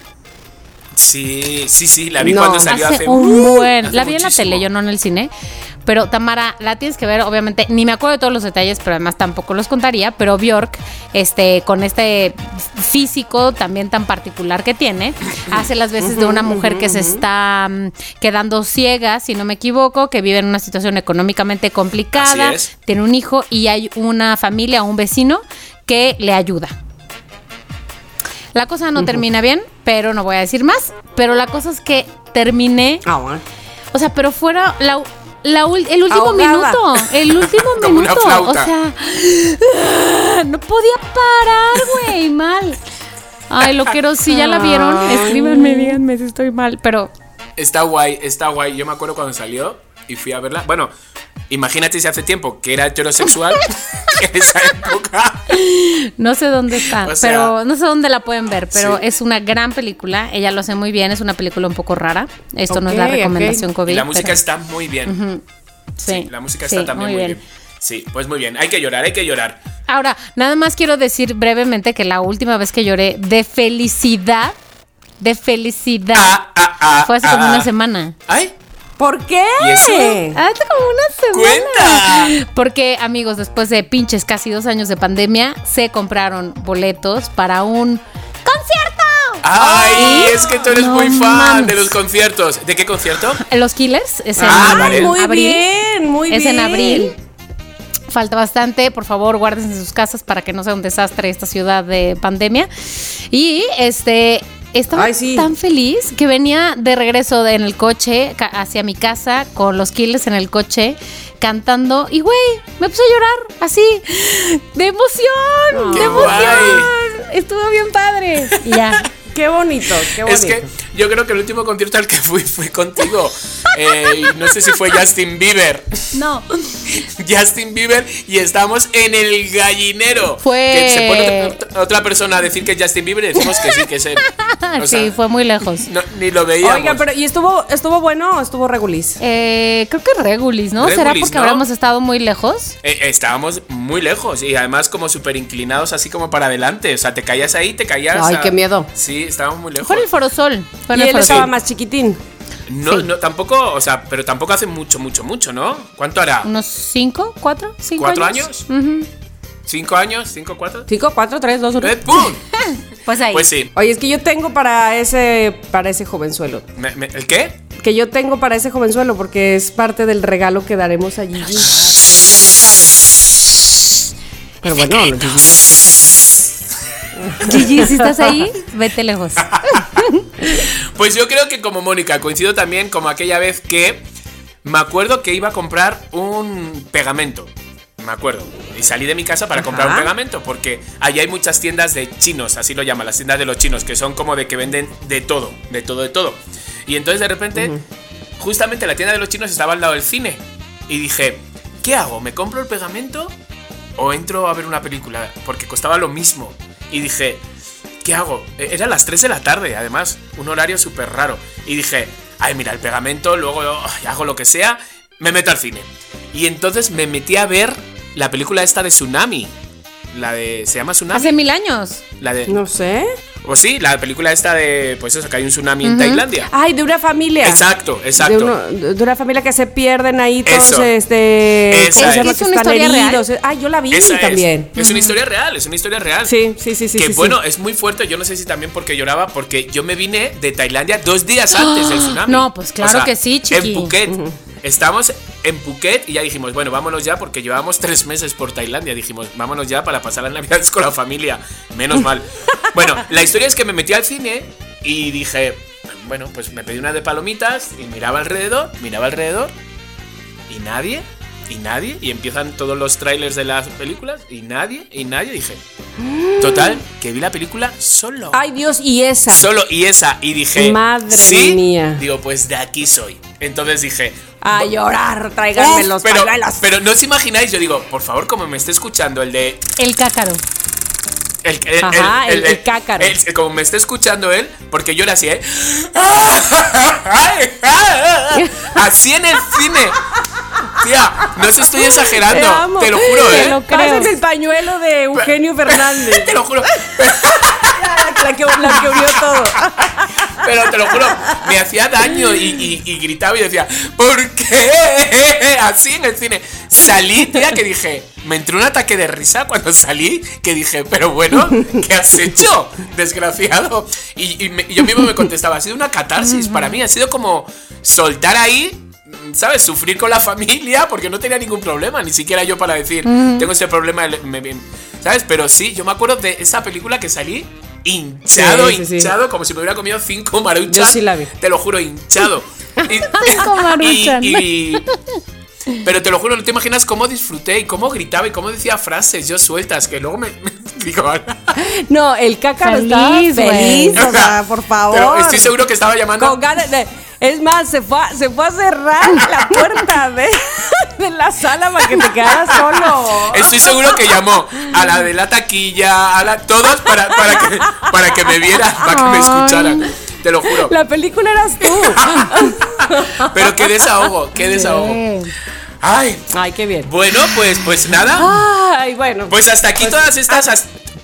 Sí, sí, sí, la vi No. cuando salió hace, hace un buen. hace La vi en la tele, yo no en el cine. Pero Tamara, la tienes que ver, obviamente, ni me acuerdo de todos los detalles, pero además tampoco los contaría. Pero Bjork, este, con este físico también tan particular que tiene, hace las veces de una mujer que se está mm, quedando ciega, si no me equivoco, que vive en una situación económicamente complicada, Así es. tiene un hijo y hay una familia, un vecino que le ayuda. La cosa no termina bien, pero no voy a decir más. Pero la cosa es que terminé Ah, bueno. o sea, pero fuera la, la ul- el último Ahogada. minuto. El último Como una minuto. O sea, no podía parar, güey, mal. Ay, lo quiero. Si ya la vieron, escríbanme, díganme si estoy mal. Pero Está guay, está guay. Yo me acuerdo cuando salió y fui a verla. Bueno, imagínate si hace tiempo que era heterosexual en esa época. no sé dónde está. O sea- pero no sé dónde la pueden ver. Pero Sí. es una gran película. Ella lo hace muy bien. Es una película un poco rara. Esto no es la recomendación COVID. Y la música pero- está muy bien. sí, La música sí, está también muy bien. Sí, pues muy bien. Hay que llorar, hay que llorar. Ahora, nada más quiero decir brevemente que la última vez que lloré de felicidad, de felicidad, Ah, ah, ah, fue hace como ah. una semana. ¡Ay! ¿Por qué? ¿Y eso? Hace como una semana. ¡Cuenta! Porque, amigos, después de pinches casi dos años de pandemia, se compraron boletos para un concierto. ¡Ay! Es que tú eres No muy fan mames. de los conciertos. ¿De qué concierto? Los Killers es en Ah, vale. Muy abril. bien, muy es bien. en abril. Falta bastante, por favor, guárdense en sus casas para que no sea un desastre esta ciudad de pandemia. Y este estaba Ay, sí. tan feliz que venía de regreso de- en el coche hacia mi casa con los Killers en el coche cantando y güey, me puse a llorar así de emoción, de emoción. guay. Estuvo bien padre. Y ya. Qué bonito, qué bonito. Es que yo creo que el último concierto al que fui fue contigo. Eh, no sé si fue Justin Bieber. No. Justin Bieber y estamos en el gallinero. Fue- Que se pone otra, otra persona a decir que es Justin Bieber y decimos que sí, que es él. O sea, sí, fue muy lejos. no- ni lo veíamos. Oiga, pero ¿y estuvo, estuvo bueno o estuvo regulis? Eh, creo que Regulis, ¿no? ¿Será porque ¿no? habremos estado muy lejos? Eh, estábamos muy lejos y además como súper inclinados así como para adelante. O sea, te caías ahí, te caías. Ay, a- qué miedo. Sí, estábamos muy lejos. Fue en el Foro Sol. Fue en Y el él estaba más chiquitín. No, Sí. no, tampoco, o sea, pero tampoco hace mucho, mucho, mucho, ¿no? ¿Cuánto hará? ¿Unos cinco? ¿Cuatro? ¿Cinco ¿Cuatro años? ¿Cinco años? ¿Cinco, cuatro? Cinco, cuatro, tres, dos, uno. ¡Eh, ¡Pum! Pues ahí. Pues sí. Oye, es que yo tengo para ese, para ese jovenzuelo. Me- me- ¿El qué? Que yo tengo para ese jovenzuelo porque es parte del regalo que daremos a Gigi. Pero bueno, no, Gigi no. Gigi, si estás ahí, vete lejos. Pues yo creo que como Mónica, coincido también como aquella vez que me acuerdo que iba a comprar un pegamento. me acuerdo. Y salí de mi casa para comprar un pegamento, porque allí hay muchas tiendas de chinos, así lo llaman, las tiendas de los chinos, que son como de que venden de todo, de todo, de todo. Y entonces de repente, justamente la tienda de los chinos estaba al lado del cine. Y dije, ¿qué hago? ¿Me compro el pegamento o entro a ver una película? Porque costaba lo mismo. Y dije, ¿qué hago? E-, era las 3 de la tarde, además, un horario súper raro. Y dije, ay, mira, el pegamento, luego hago lo que sea, me meto al cine. Y entonces me metí a ver la película esta de Tsunami. La de. ¿Se llama Tsunami? Hace mil años. La de. No sé. O sí, la película esta de. Pues eso, que hay un tsunami en Tailandia. Ay, de una familia. Exacto, exacto. De, una familia que se pierden ahí todos. Eso. Este. Esa es, una historia real. Ay, yo la vi también. Es, una historia real, es una historia real. Sí, sí, sí, sí. Que bueno, es muy fuerte. Yo no sé si también porque lloraba, porque yo me vine de Tailandia dos días antes del tsunami. No, pues claro que sí, chiqui. En Phuket. Estamos en Phuket y ya dijimos, bueno, vámonos ya porque llevamos tres meses por Tailandia. Dijimos, vámonos ya para pasar las navidades con la familia. Menos mal. bueno, la historia es que me metí al cine y dije, bueno, pues me pedí una de palomitas y miraba alrededor, miraba alrededor y nadie, y nadie, y empiezan todos los trailers de las películas y nadie, y nadie. Dije, total, que vi la película solo. Ay Dios, y esa. Solo y esa. Y dije, madre ¿sí? mía. Digo, pues de aquí soy. Entonces dije, a llorar, tráiganme los pero, Pero no os imagináis, yo digo, por favor, como me esté escuchando el de. El cácaro. El, el, Ajá, el, el, cácaro. como me esté escuchando él, porque yo le hacía, ¿eh? Así en el cine. Tía, no se estoy exagerando. Te, lo juro, ¿eh? Te lo creo. el pañuelo de Eugenio Fernández. te lo juro. la, que, la que unió todo. Pero te lo juro, me hacía daño y, gritaba y decía, ¿por qué? Así en el cine. Salí, tía, que dije, me entró un ataque de risa cuando salí, que dije, pero bueno, ¿qué has hecho? Desgraciado. Y, yo mismo me contestaba, ha sido una catarsis para mí, ha sido como soltar ahí ¿sabes? Sufrir con la familia porque no tenía ningún problema, ni siquiera yo para decir, tengo ese problema, ¿sabes? Pero sí, yo me acuerdo de esa película que salí hinchado, hinchado, como si me hubiera comido cinco maruchas. sí la vi. Te lo juro, hinchado. cinco maruchas. Pero te lo juro, no te imaginas cómo disfruté y cómo gritaba y cómo decía frases yo sueltas, que luego me, digo, No, el cácaro estaba feliz, o sea, por favor. Pero estoy seguro que estaba llamando. Con ganas de, es más, se fue, se fue a cerrar la puerta de, de la sala para que te quedaras solo. Estoy seguro que llamó a la de la taquilla, a la, todos para, para, que, para que me vieran, para que me escucharan. Te lo juro. La película eras tú. Pero qué desahogo, qué desahogo. Ay. Ay, qué bien. Bueno, pues, pues nada. Ay, bueno. Pues hasta aquí pues, todas estas. Ah,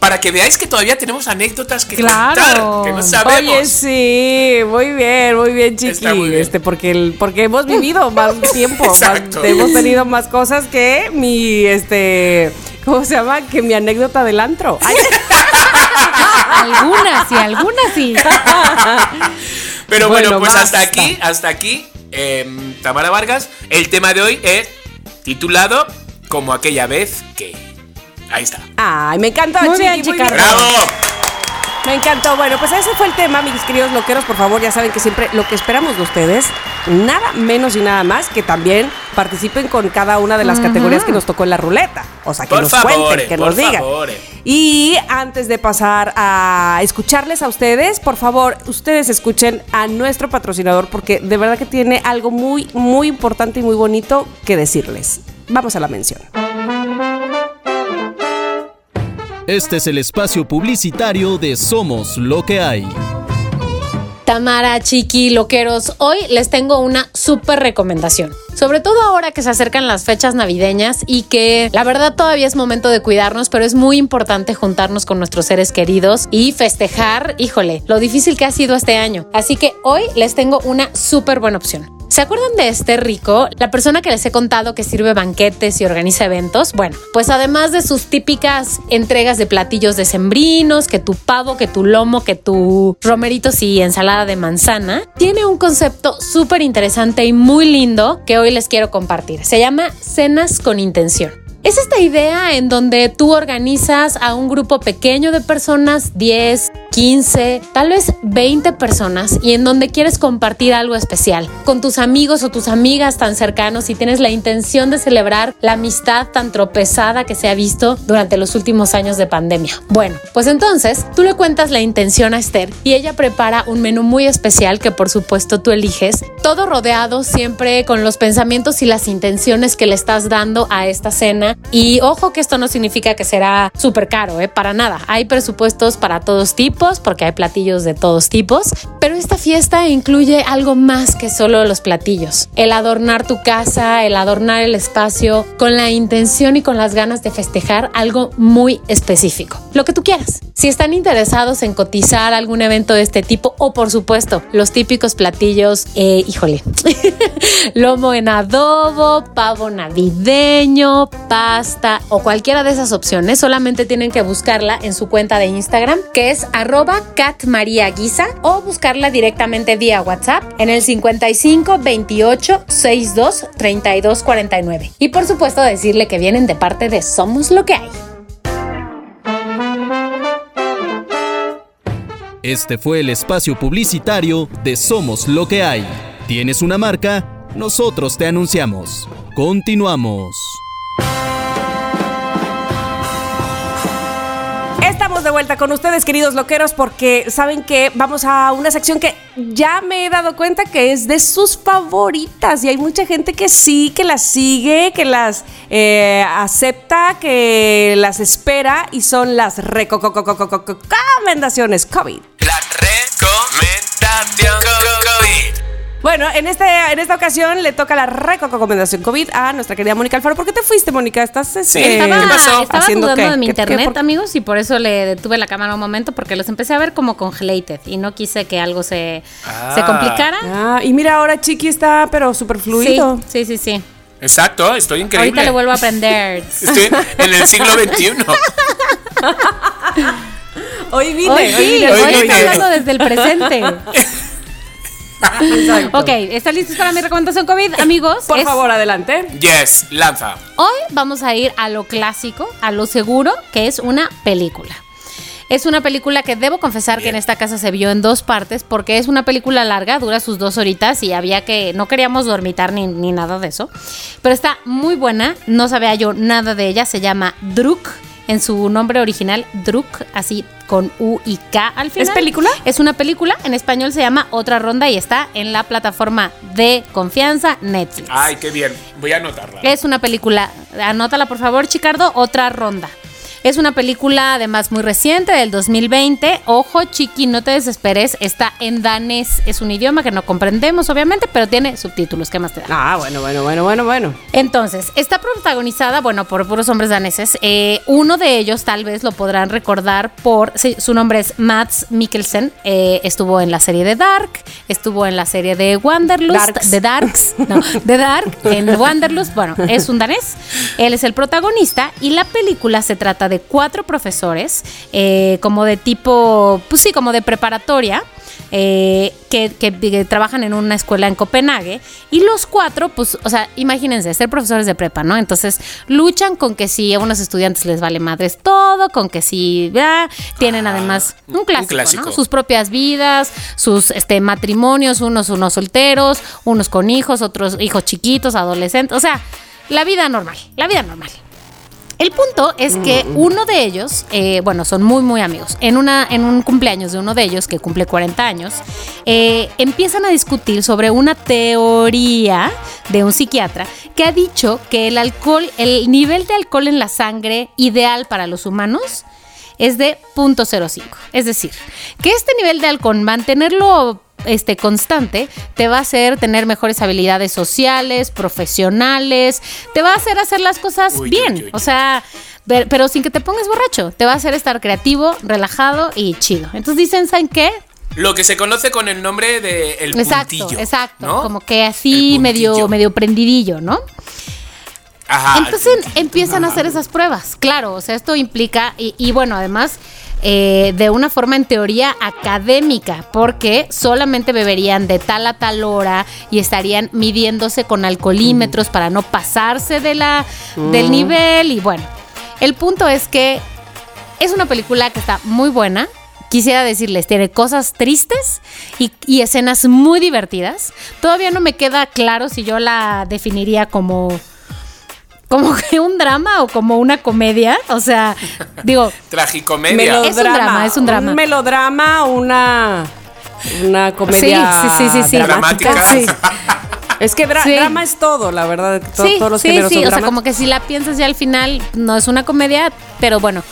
para que veáis que todavía tenemos anécdotas que contar, que no sabemos. Oye, sí, muy bien, muy bien, chiqui. Este, porque, el, porque hemos vivido más tiempo, hemos tenido más cosas que mi, este, ¿cómo se llama? Que mi anécdota del antro. algunas sí, algunas sí. Pero bueno, pues hasta aquí, hasta aquí, em, Tamara Vargas. El tema de hoy es titulado Como aquella vez que. Ahí está. Ay, me encantó, muy bien, chicas. ¡Bravo! Me encantó. Bueno, pues ese fue el tema, mis queridos loqueros. Por favor, ya saben que siempre lo que esperamos de ustedes, nada menos y nada más que también participen con cada una de las categorías que nos tocó en la ruleta. O sea, que nos cuenten, que nos digan. Y antes de pasar a escucharles a ustedes, por favor, ustedes escuchen a nuestro patrocinador porque de verdad que tiene algo muy, muy importante y muy bonito que decirles. Vamos a la mención. Este es el espacio publicitario de Somos lo que hay. Tamara, Chiqui, Loqueros, hoy les tengo una súper recomendación. Sobre todo ahora que se acercan las fechas navideñas y que la verdad todavía es momento de cuidarnos, pero es muy importante juntarnos con nuestros seres queridos y festejar, híjole, lo difícil que ha sido este año. Así que hoy les tengo una súper buena opción. ¿Se acuerdan de este rico? La persona que les he contado que sirve banquetes y organiza eventos. Bueno, pues además de sus típicas entregas de platillos decembrinos, que tu pavo, que tu lomo, que tu romeritos y ensalada de manzana, tiene un concepto súper interesante y muy lindo que hoy les quiero compartir. Se llama Cenas con Intención. Es esta idea en donde tú organizas a un grupo pequeño de personas, 10, 15, tal vez 20 personas y en donde quieres compartir algo especial con tus amigos o tus amigas tan cercanos y tienes la intención de celebrar la amistad tan tropezada que se ha visto durante los últimos años de pandemia. Bueno, pues entonces tú le cuentas la intención a Esther y ella prepara un menú muy especial que por supuesto tú eliges, todo rodeado siempre con los pensamientos y las intenciones que le estás dando a esta cena. Y ojo que esto no significa que será súper caro, ¿eh? para nada. Hay presupuestos para todos tipos porque hay platillos de todos tipos, pero esta fiesta incluye algo más que solo los platillos. El adornar tu casa, el adornar el espacio con la intención y con las ganas de festejar algo muy específico. Lo que tú quieras. Si están interesados en cotizar algún evento de este tipo o por supuesto los típicos platillos, eh, híjole, lomo en adobo, pavo navideño, pasta o cualquiera de esas opciones, solamente tienen que buscarla en su cuenta de Instagram que es catmariaguisa o buscarla directamente vía WhatsApp en el 55 28 62 32 49. Y por supuesto decirle que vienen de parte de Somos lo que hay. Este fue el espacio publicitario de Somos lo que hay. ¿Tienes una marca? Nosotros te anunciamos. Continuamos. Estamos de vuelta con ustedes, queridos loqueros, porque saben que vamos a una sección que ya me he dado cuenta que es de sus favoritas y hay mucha gente que sí, que las sigue, que las eh, acepta, que las espera y son las recomendaciones COVID. La recomendación COVID. Bueno, en, este, en esta ocasión le toca la recomendación COVID a nuestra querida Mónica Alfaro. ¿Por qué te fuiste, Mónica? ¿Estás este, estaba, ¿qué pasó? estaba dudando de mi internet, amigos, y por eso le detuve la cámara un momento, porque los empecé a ver como congelated y no quise que algo se, se Ah. complicara. Ah, y mira, ahora Chiqui está, pero súper fluido. Sí, sí, sí, sí. Exacto, estoy increíble. Ahorita le vuelvo a aprender. Estoy en el siglo XXI. Hoy vine, Hoy hoy sí, vine, hoy vine. hablando desde el presente. Exacto. ok, ¿están listos para mi recomendación COVID, amigos? Por Es- favor, adelante. Yes, lanza. Hoy vamos a ir a lo clásico, a lo seguro, que es una película. Es una película que debo confesar que en esta casa se vio en dos partes porque es una película larga, dura sus dos horitas y había que, no queríamos dormitar ni, ni nada de eso. Pero está muy buena, no sabía yo nada de ella, se llama Druk, en su nombre original Druk, así con U y K al final. ¿Es película? Es una película, en español se llama Otra Ronda y está en la plataforma de confianza Netflix. Ay, qué bien. Voy a anotarla. Es una película, anótala por favor, Chicardo, otra ronda. Es una película además muy reciente del 2020. Ojo, chiqui, no te desesperes. Está en danés. Es un idioma que no comprendemos, obviamente, pero tiene subtítulos. ¿Qué más te da? Ah, bueno, bueno, bueno, bueno, bueno. Entonces, está protagonizada, bueno, por puros hombres daneses. Eh, uno de ellos tal vez lo podrán recordar por, sí, su nombre es Mats Mikkelsen. Eh, estuvo en la serie de Dark, estuvo en la serie de Wanderlust, de Darks, no, de Dark, en Wanderlust. Bueno, es un danés. Él es el protagonista y la película se trata de cuatro profesores, eh, como de tipo, pues sí, como de preparatoria eh, que, que- que trabajan en una escuela en Copenhague y los cuatro, pues, o sea, imagínense, ser profesores de prepa, ¿no? Entonces luchan con que si a unos estudiantes les vale madres todo, con que si ah, tienen además un un clásico, clásico. ¿no? Sus propias vidas, sus este, matrimonios, unos, unos solteros, unos con hijos, otros hijos chiquitos, adolescentes, o sea, la vida normal, la vida normal. El punto es que uno de ellos, eh, bueno, son muy, muy amigos. En, una, en un cumpleaños de uno de ellos, que cumple 40 años, eh, empiezan a discutir sobre una teoría de un psiquiatra que ha dicho que el alcohol, el nivel de alcohol en la sangre ideal para los humanos es de 0.05. Es decir, que este nivel de alcohol, mantenerlo este, constante, te va a hacer tener mejores habilidades sociales, profesionales, te va a hacer hacer las cosas Uy, bien. uy, uy. O sea, pero sin que te pongas borracho. Te va a hacer estar creativo, relajado y chido. Entonces dicen, ¿saben qué? Lo que se conoce con el nombre de el exacto, puntillo. exacto. ¿no? Como que así medio, medio prendidillo, ¿no? Ajá. Entonces empiezan a hacer esas pruebas. Claro, o sea, esto implica, y, y bueno, además, eh, de una forma en teoría académica, porque solamente beberían de tal a tal hora y estarían midiéndose con alcoholímetros para no pasarse de la, del nivel. Y bueno, el punto es que es una película que está muy buena. quisiera decirles, tiene cosas tristes y, y escenas muy divertidas. Todavía no me queda claro si yo la definiría como como que un drama o como una comedia. O sea, digo. Tragicomedia. Es un drama, es un drama. Un melodrama, una. Una comedia. Sí, sí, sí, sí, sí. Dramática. Sí. Es que dra- Sí. drama es todo, la verdad. to- sí, todos los sí, géneros sí. son O sea, como que si la piensas ya al final, no es una comedia, pero bueno.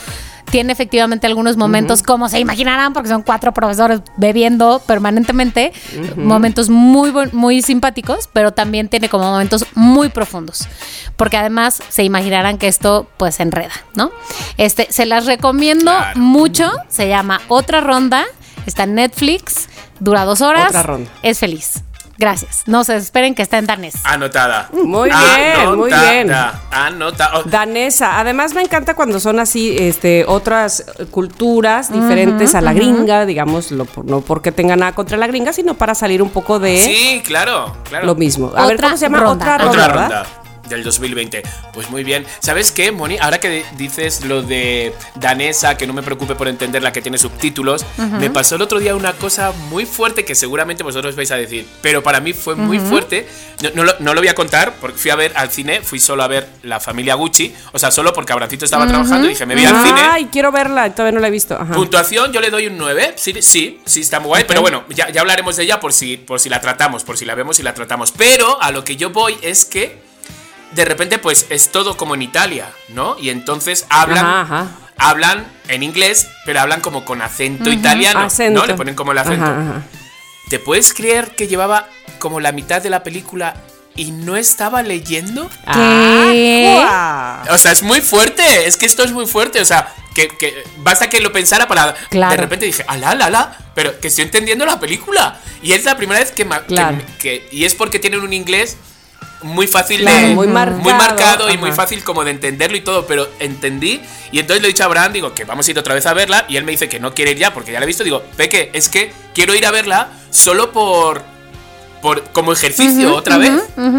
Tiene efectivamente algunos momentos, como se imaginarán, porque son cuatro profesores bebiendo permanentemente, momentos muy, muy simpáticos, pero también tiene como momentos muy profundos, porque además se imaginarán que esto pues enreda, ¿no? Este, se las recomiendo Claro. mucho, se llama Otra Ronda, está en Netflix, dura dos horas, Otra ronda. es feliz. Gracias. No se esperen que está en danés. Anotada. Muy bien, muy bien. Anotada. Oh, Danesa. Además me encanta cuando son así, este, otras culturas diferentes a la gringa, digamos, lo- no porque tenga nada contra la gringa, sino para salir un poco de Sí, claro, claro. lo mismo. A ver, ¿cómo se llama? ronda. Otra ronda. Otra ¿verdad? ronda del 2020. Pues muy bien. ¿Sabes qué, Moni? Ahora que dices lo de danesa, que no me preocupe por entenderla, que tiene subtítulos, me pasó el otro día una cosa muy fuerte que seguramente vosotros vais a decir, pero para mí fue muy fuerte. No, no lo, no lo voy a contar porque fui a ver al cine, fui solo a ver la familia Gucci, o sea, solo porque Abrancito estaba trabajando y dije, me voy al cine. Ay, quiero verla, todavía no la he visto. Ajá. Puntuación, yo le doy un 9. Sí, sí, sí, está muy guay. Pero bueno, ya, ya hablaremos de ella por si, por si la tratamos, por si la vemos y la tratamos. Pero a lo que yo voy es que de repente, pues es todo como en Italia, ¿no? Y entonces hablan. Ajá, ajá. Hablan en inglés, pero hablan como con acento italiano. Acento. ¿No? Le ponen como el acento. Ajá, ajá. ¿Te puedes creer que llevaba como la mitad de la película y no estaba leyendo? ¿Qué? Ah, O sea, es muy fuerte. Es que esto es muy fuerte. O sea, que, que basta que lo pensara para. Claro. De repente dije, ala, ala, ala. Pero que estoy entendiendo la película. Y es la primera vez que- Claro. que- y es porque tienen un inglés muy fácil Claro, de. muy marcado, muy marcado y ajá. muy fácil como de entenderlo y todo. Pero entendí. Y entonces le he dicho a Abraham, digo, que vamos a ir otra vez a verla. Y él me dice que no quiere ir ya porque ya la he visto. Digo, Peque, es que quiero ir a verla solo por. Por, como ejercicio otra vez,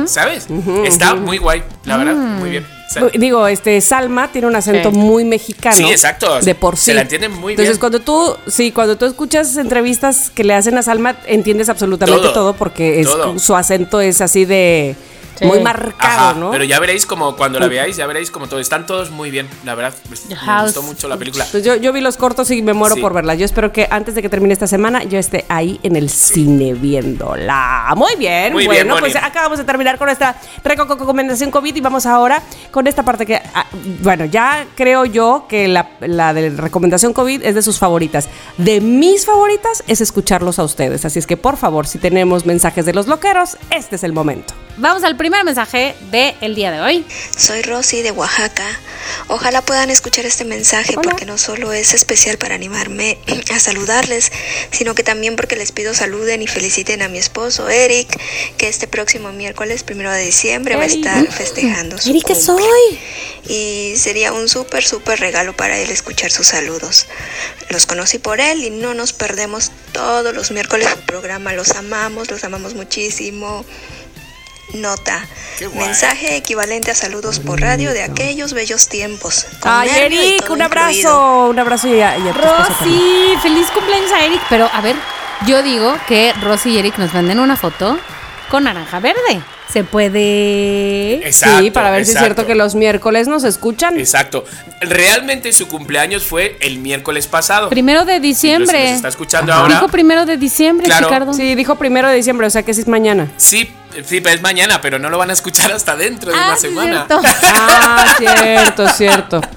¿sabes? Está muy guay, la verdad, muy bien. Digo, este Salma tiene un acento Sí. muy mexicano. Sí, exacto. De por sí. Se la entiende muy Entonces, bien. cuando tú, sí, cuando tú escuchas entrevistas que le hacen a Salma, entiendes absolutamente todo, Todo, porque es, todo. su acento es así de Sí. muy marcado, Ajá, ¿no? Pero ya veréis como cuando la veáis, ya veréis como todo. Están todos muy bien, la verdad. me House. gustó mucho la película. Pues yo, yo vi los cortos y me muero Sí. por verla. Yo espero que antes de que termine esta semana yo esté ahí en el cine viéndola. Muy bien, Muy bien, bueno, Moni. pues acabamos de terminar con nuestra reco- recomendación COVID y vamos ahora con esta parte que, ah, bueno, ya creo yo que la, la de recomendación COVID es de sus favoritas. De mis favoritas es escucharlos a ustedes. Así es que por favor, si tenemos mensajes de los loqueros, este es el momento. Vamos al primer mensaje del día de hoy. Soy Rosy de Oaxaca. Ojalá puedan escuchar este mensaje porque no solo es especial para animarme a saludarles, sino que también porque les pido saluden y feliciten a mi esposo Eric, que este próximo miércoles, primero de diciembre, va a estar festejando su Eric, ¿qué cumple. soy? Y sería un súper, súper regalo para él escuchar sus saludos. Los conocí por él y no nos perdemos todos los miércoles su programa. Los amamos, los amamos muchísimo. Nota. Mensaje equivalente a saludos por radio de aquellos bellos tiempos. Ay, Eric, un incluido. abrazo, un abrazo y a, y a. Rosy, feliz cumpleaños a Eric. Pero a ver, yo digo que Rosy y Eric nos manden una foto con naranja verde. Se puede. Exacto, sí, para ver si es cierto que los miércoles nos escuchan. Exacto. Realmente su cumpleaños fue el miércoles pasado. Primero de diciembre. Nos está escuchando ahora. Dijo primero de diciembre, Claro. Ricardo. Sí, dijo primero de diciembre, o sea que sí es mañana. Sí, sí, pero es mañana, pero no lo van a escuchar hasta dentro de Ah, una semana. cierto. Ah, cierto, cierto.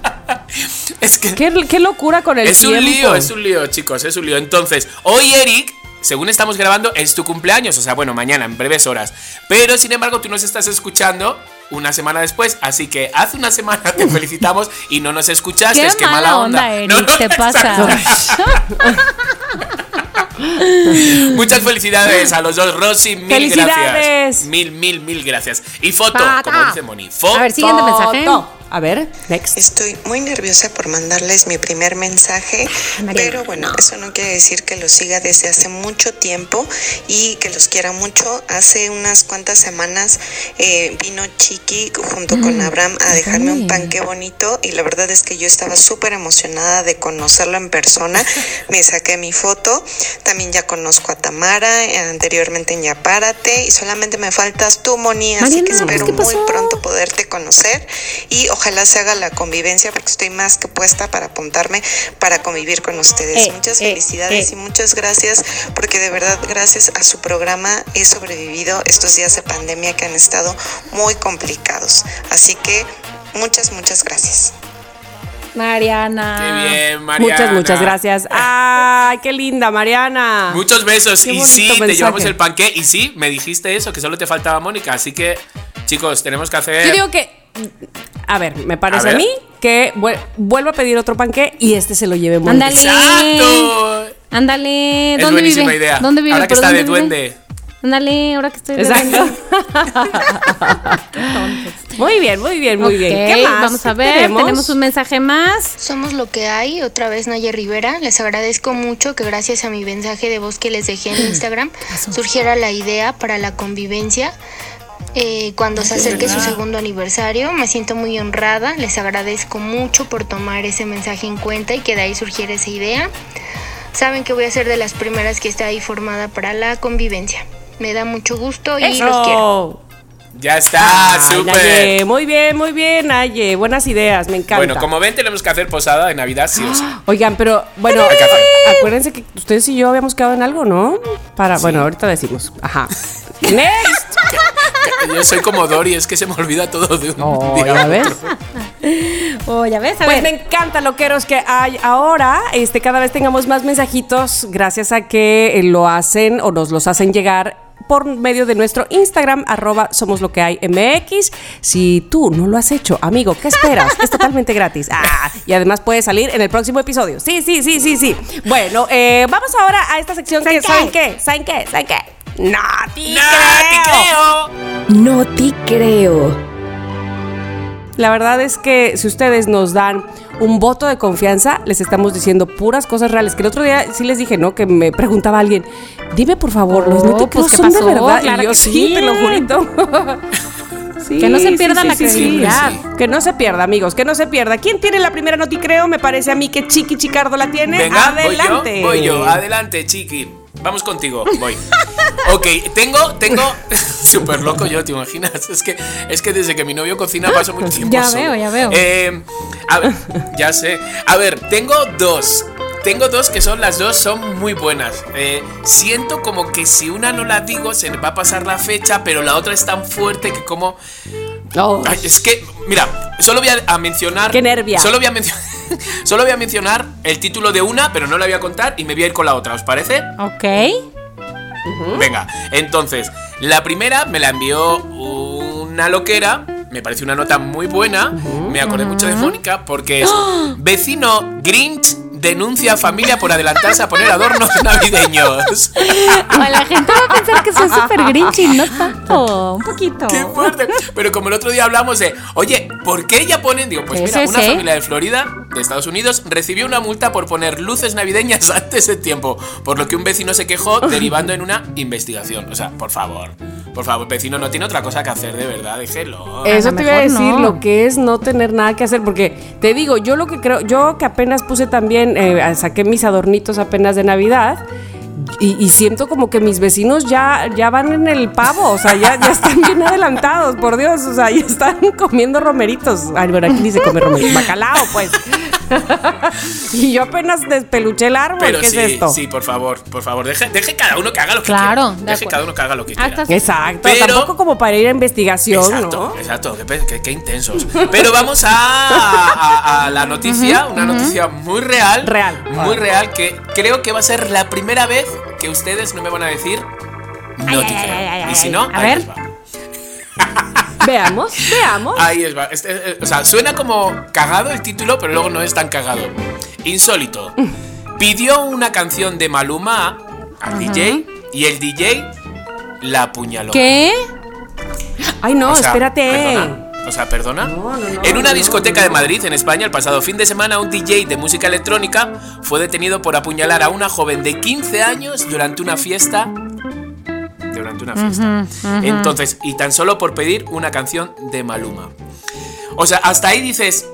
Es que Qué, qué locura con el es tiempo. un lío, es un lío, chicos, es un lío. Entonces, hoy Eric, según estamos grabando, es tu cumpleaños, o sea, bueno, mañana, en breves horas. Pero, sin embargo, tú nos estás escuchando una semana después, así que hace una semana te felicitamos y no nos escuchaste, Qué es que mala mala onda, onda. Eric, No, no, te pasa. Muchas felicidades a los dos, Rosy, mil ¡Felicidades! gracias. Mil, mil, mil gracias. Y foto, Tata. como dice Moni. Foto. A ver, siguiente mensaje. Foto. A ver, next. Estoy muy nerviosa por mandarles mi primer mensaje, pero bueno, eso no quiere decir que los siga desde hace mucho tiempo y que los quiera mucho. Hace unas cuantas semanas eh, vino Chiqui junto con Abraham a dejarme un panque bonito y la verdad es que yo estaba súper emocionada de conocerlo en persona. Me saqué mi foto, también ya conozco a Tamara, eh, anteriormente en Yapárate y solamente me faltas tú, Moni, así que espero muy pronto poderte conocer y ojalá se haga la convivencia porque estoy más que puesta para apuntarme para convivir con ustedes. Eh, muchas eh, felicidades eh. y muchas gracias porque de verdad gracias a su programa he sobrevivido estos días de pandemia que han estado muy complicados. Así que muchas, muchas gracias. Mariana. Qué bien, Mariana. Muchas, muchas gracias. ¡Ay, qué linda, Mariana! Muchos besos. Qué y sí, te llevamos el panqué. Y sí, me dijiste eso, que solo te faltaba Mónica. Así que, chicos, tenemos que hacer. Yo digo que. A ver, me parece A a, mí que vuel- vuelvo a pedir otro panque y este se lo lleve muy Ándale. ¡Exacto! Ándale. Es ¿Dónde buenísima vive? idea. ¿Dónde vive? Ahora que ¿Pero está de duende. Ándale, ahora que estoy de Exacto. duende. muy bien, muy bien, muy bien. ¿Qué más? Vamos a ¿Qué ver, tenemos? tenemos? un mensaje más. Somos lo que hay, otra vez Naya Rivera. Les agradezco mucho que gracias a mi mensaje de voz que les dejé en Instagram surgiera la idea para la convivencia. Eh, cuando se acerque su segundo aniversario, me siento muy honrada. Les agradezco mucho por tomar ese mensaje en cuenta y que de ahí surgiera esa idea. Saben que voy a ser de las primeras que está ahí formada para la convivencia. Me da mucho gusto y Eso. los quiero. Ya está, Ay, súper. Naye, muy bien, muy bien, Naye. Buenas ideas, me encanta. Bueno, como ven, tenemos que hacer posada de Navidad, sí o sí. Oigan, pero bueno, acuérdense que ustedes y yo habíamos quedado en algo, ¿no? Para, bueno, ahorita decimos. Ajá. Next. Yo soy como Dory, es que se me olvida todo de un Oh, día ¿ya a ves? Oh, ya ves, a Pues me encanta loqueros que hay ahora. Este, cada vez tengamos más mensajitos gracias a que eh, lo hacen o nos los hacen llegar por medio de nuestro Instagram, arroba somos lo que hay MX. Si tú no lo has hecho, amigo, ¿qué esperas? es totalmente gratis. Ah, y además puede salir en el próximo episodio. Sí, sí, sí, sí, sí. Bueno, eh, vamos ahora a esta sección que, ¿saben qué? ¿Saben qué? ¿Saben qué? No te ¡No te creo! No te creo. La verdad es que si ustedes nos dan un voto de confianza, les estamos diciendo puras cosas reales. Que el otro día sí les dije, ¿no? Que me preguntaba alguien, dime por favor, los Oh, no te creo pues, ¿qué son de verdad. Claro y yo que sí, sí. te lo jurito. Sí, Que no se pierda sí, la sí, sí. credibilidad. Que no se pierda, amigos, que no se pierda. ¿Quién tiene la primera noti creo? Me parece a mí que Chiqui Chicardo la tiene. Venga, Adelante. voy yo, voy yo. Adelante, chiqui. Vamos contigo, voy. Ok, tengo, tengo. Súper loco yo, ¿te imaginas? Es que, es que desde que mi novio cocina paso mucho tiempo. Ya solo. veo, ya veo. Eh, a ver, ya sé. A ver, tengo dos. Tengo dos que son las dos, son muy buenas. Eh, siento como que si una no la digo, se me va a pasar la fecha, pero la otra es tan fuerte que como. Oh, Ay, es que, mira, solo voy a, a mencionar. Qué nervia. Solo voy a mencionar. solo voy a mencionar el título de una, pero no la voy a contar y me voy a ir con la otra, ¿os parece? Ok. Venga, entonces, la primera me la envió una loquera. Me parece una nota muy buena. Me acordé mucho de Mónica porque es vecino Grinch denuncia a familia por adelantarse a poner adornos navideños. O la gente va a pensar que soy súper grinchy, no tanto, un poquito. ¡Qué fuerte! Pero como el otro día hablamos de, oye, ¿por qué ya ponen? Digo, pues mira, una familia de Florida, de Estados Unidos, recibió una multa por poner luces navideñas antes de tiempo, por lo que un vecino se quejó, derivando en una investigación. O sea, por favor, por favor, vecino no tiene otra cosa que hacer, de verdad, déjelo. Eso te iba a decir, no. lo que es no tener nada que hacer, porque te digo, yo lo que creo, yo que apenas puse también, eh, saqué mis adornitos apenas de Navidad. Y, y siento como que mis vecinos ya, ya van en el pavo, o sea, ya, ya están bien adelantados, por Dios, o sea, ya están comiendo romeritos. Ay, bueno, aquí ni se come romeritos, bacalao, pues. y yo apenas despeluché el árbol, Pero ¿qué sí, es esto? sí, por favor, por favor, deje, deje cada uno que haga lo que Claro, quiera. de Deje cada uno que haga lo que Ah, quiera. Exacto, Pero- tampoco como para ir a investigación, Exacto, ¿no? exacto, qué, qué- qué intensos. Pero vamos a, a- a la noticia, una noticia muy real. Real. Muy real, que creo que va a ser la primera vez que ustedes no me van a decir no te ay, creo. ay, ay, y si no, A ahí ver. Veamos, veamos. Ahí es va. Este, eh, o sea, suena como cagado el título, pero luego no es tan cagado. Insólito. Pidió una canción de Maluma al DJ y el DJ la apuñaló. ¿Qué? Ay, no, O sea, espérate. perdona. O sea, perdona. en una discoteca de Madrid, en España, el pasado fin de semana, un DJ de música electrónica fue detenido por apuñalar a una joven de 15 años durante una fiesta. Durante una fiesta. Entonces, y tan solo por pedir una canción de Maluma. O sea, hasta ahí dices.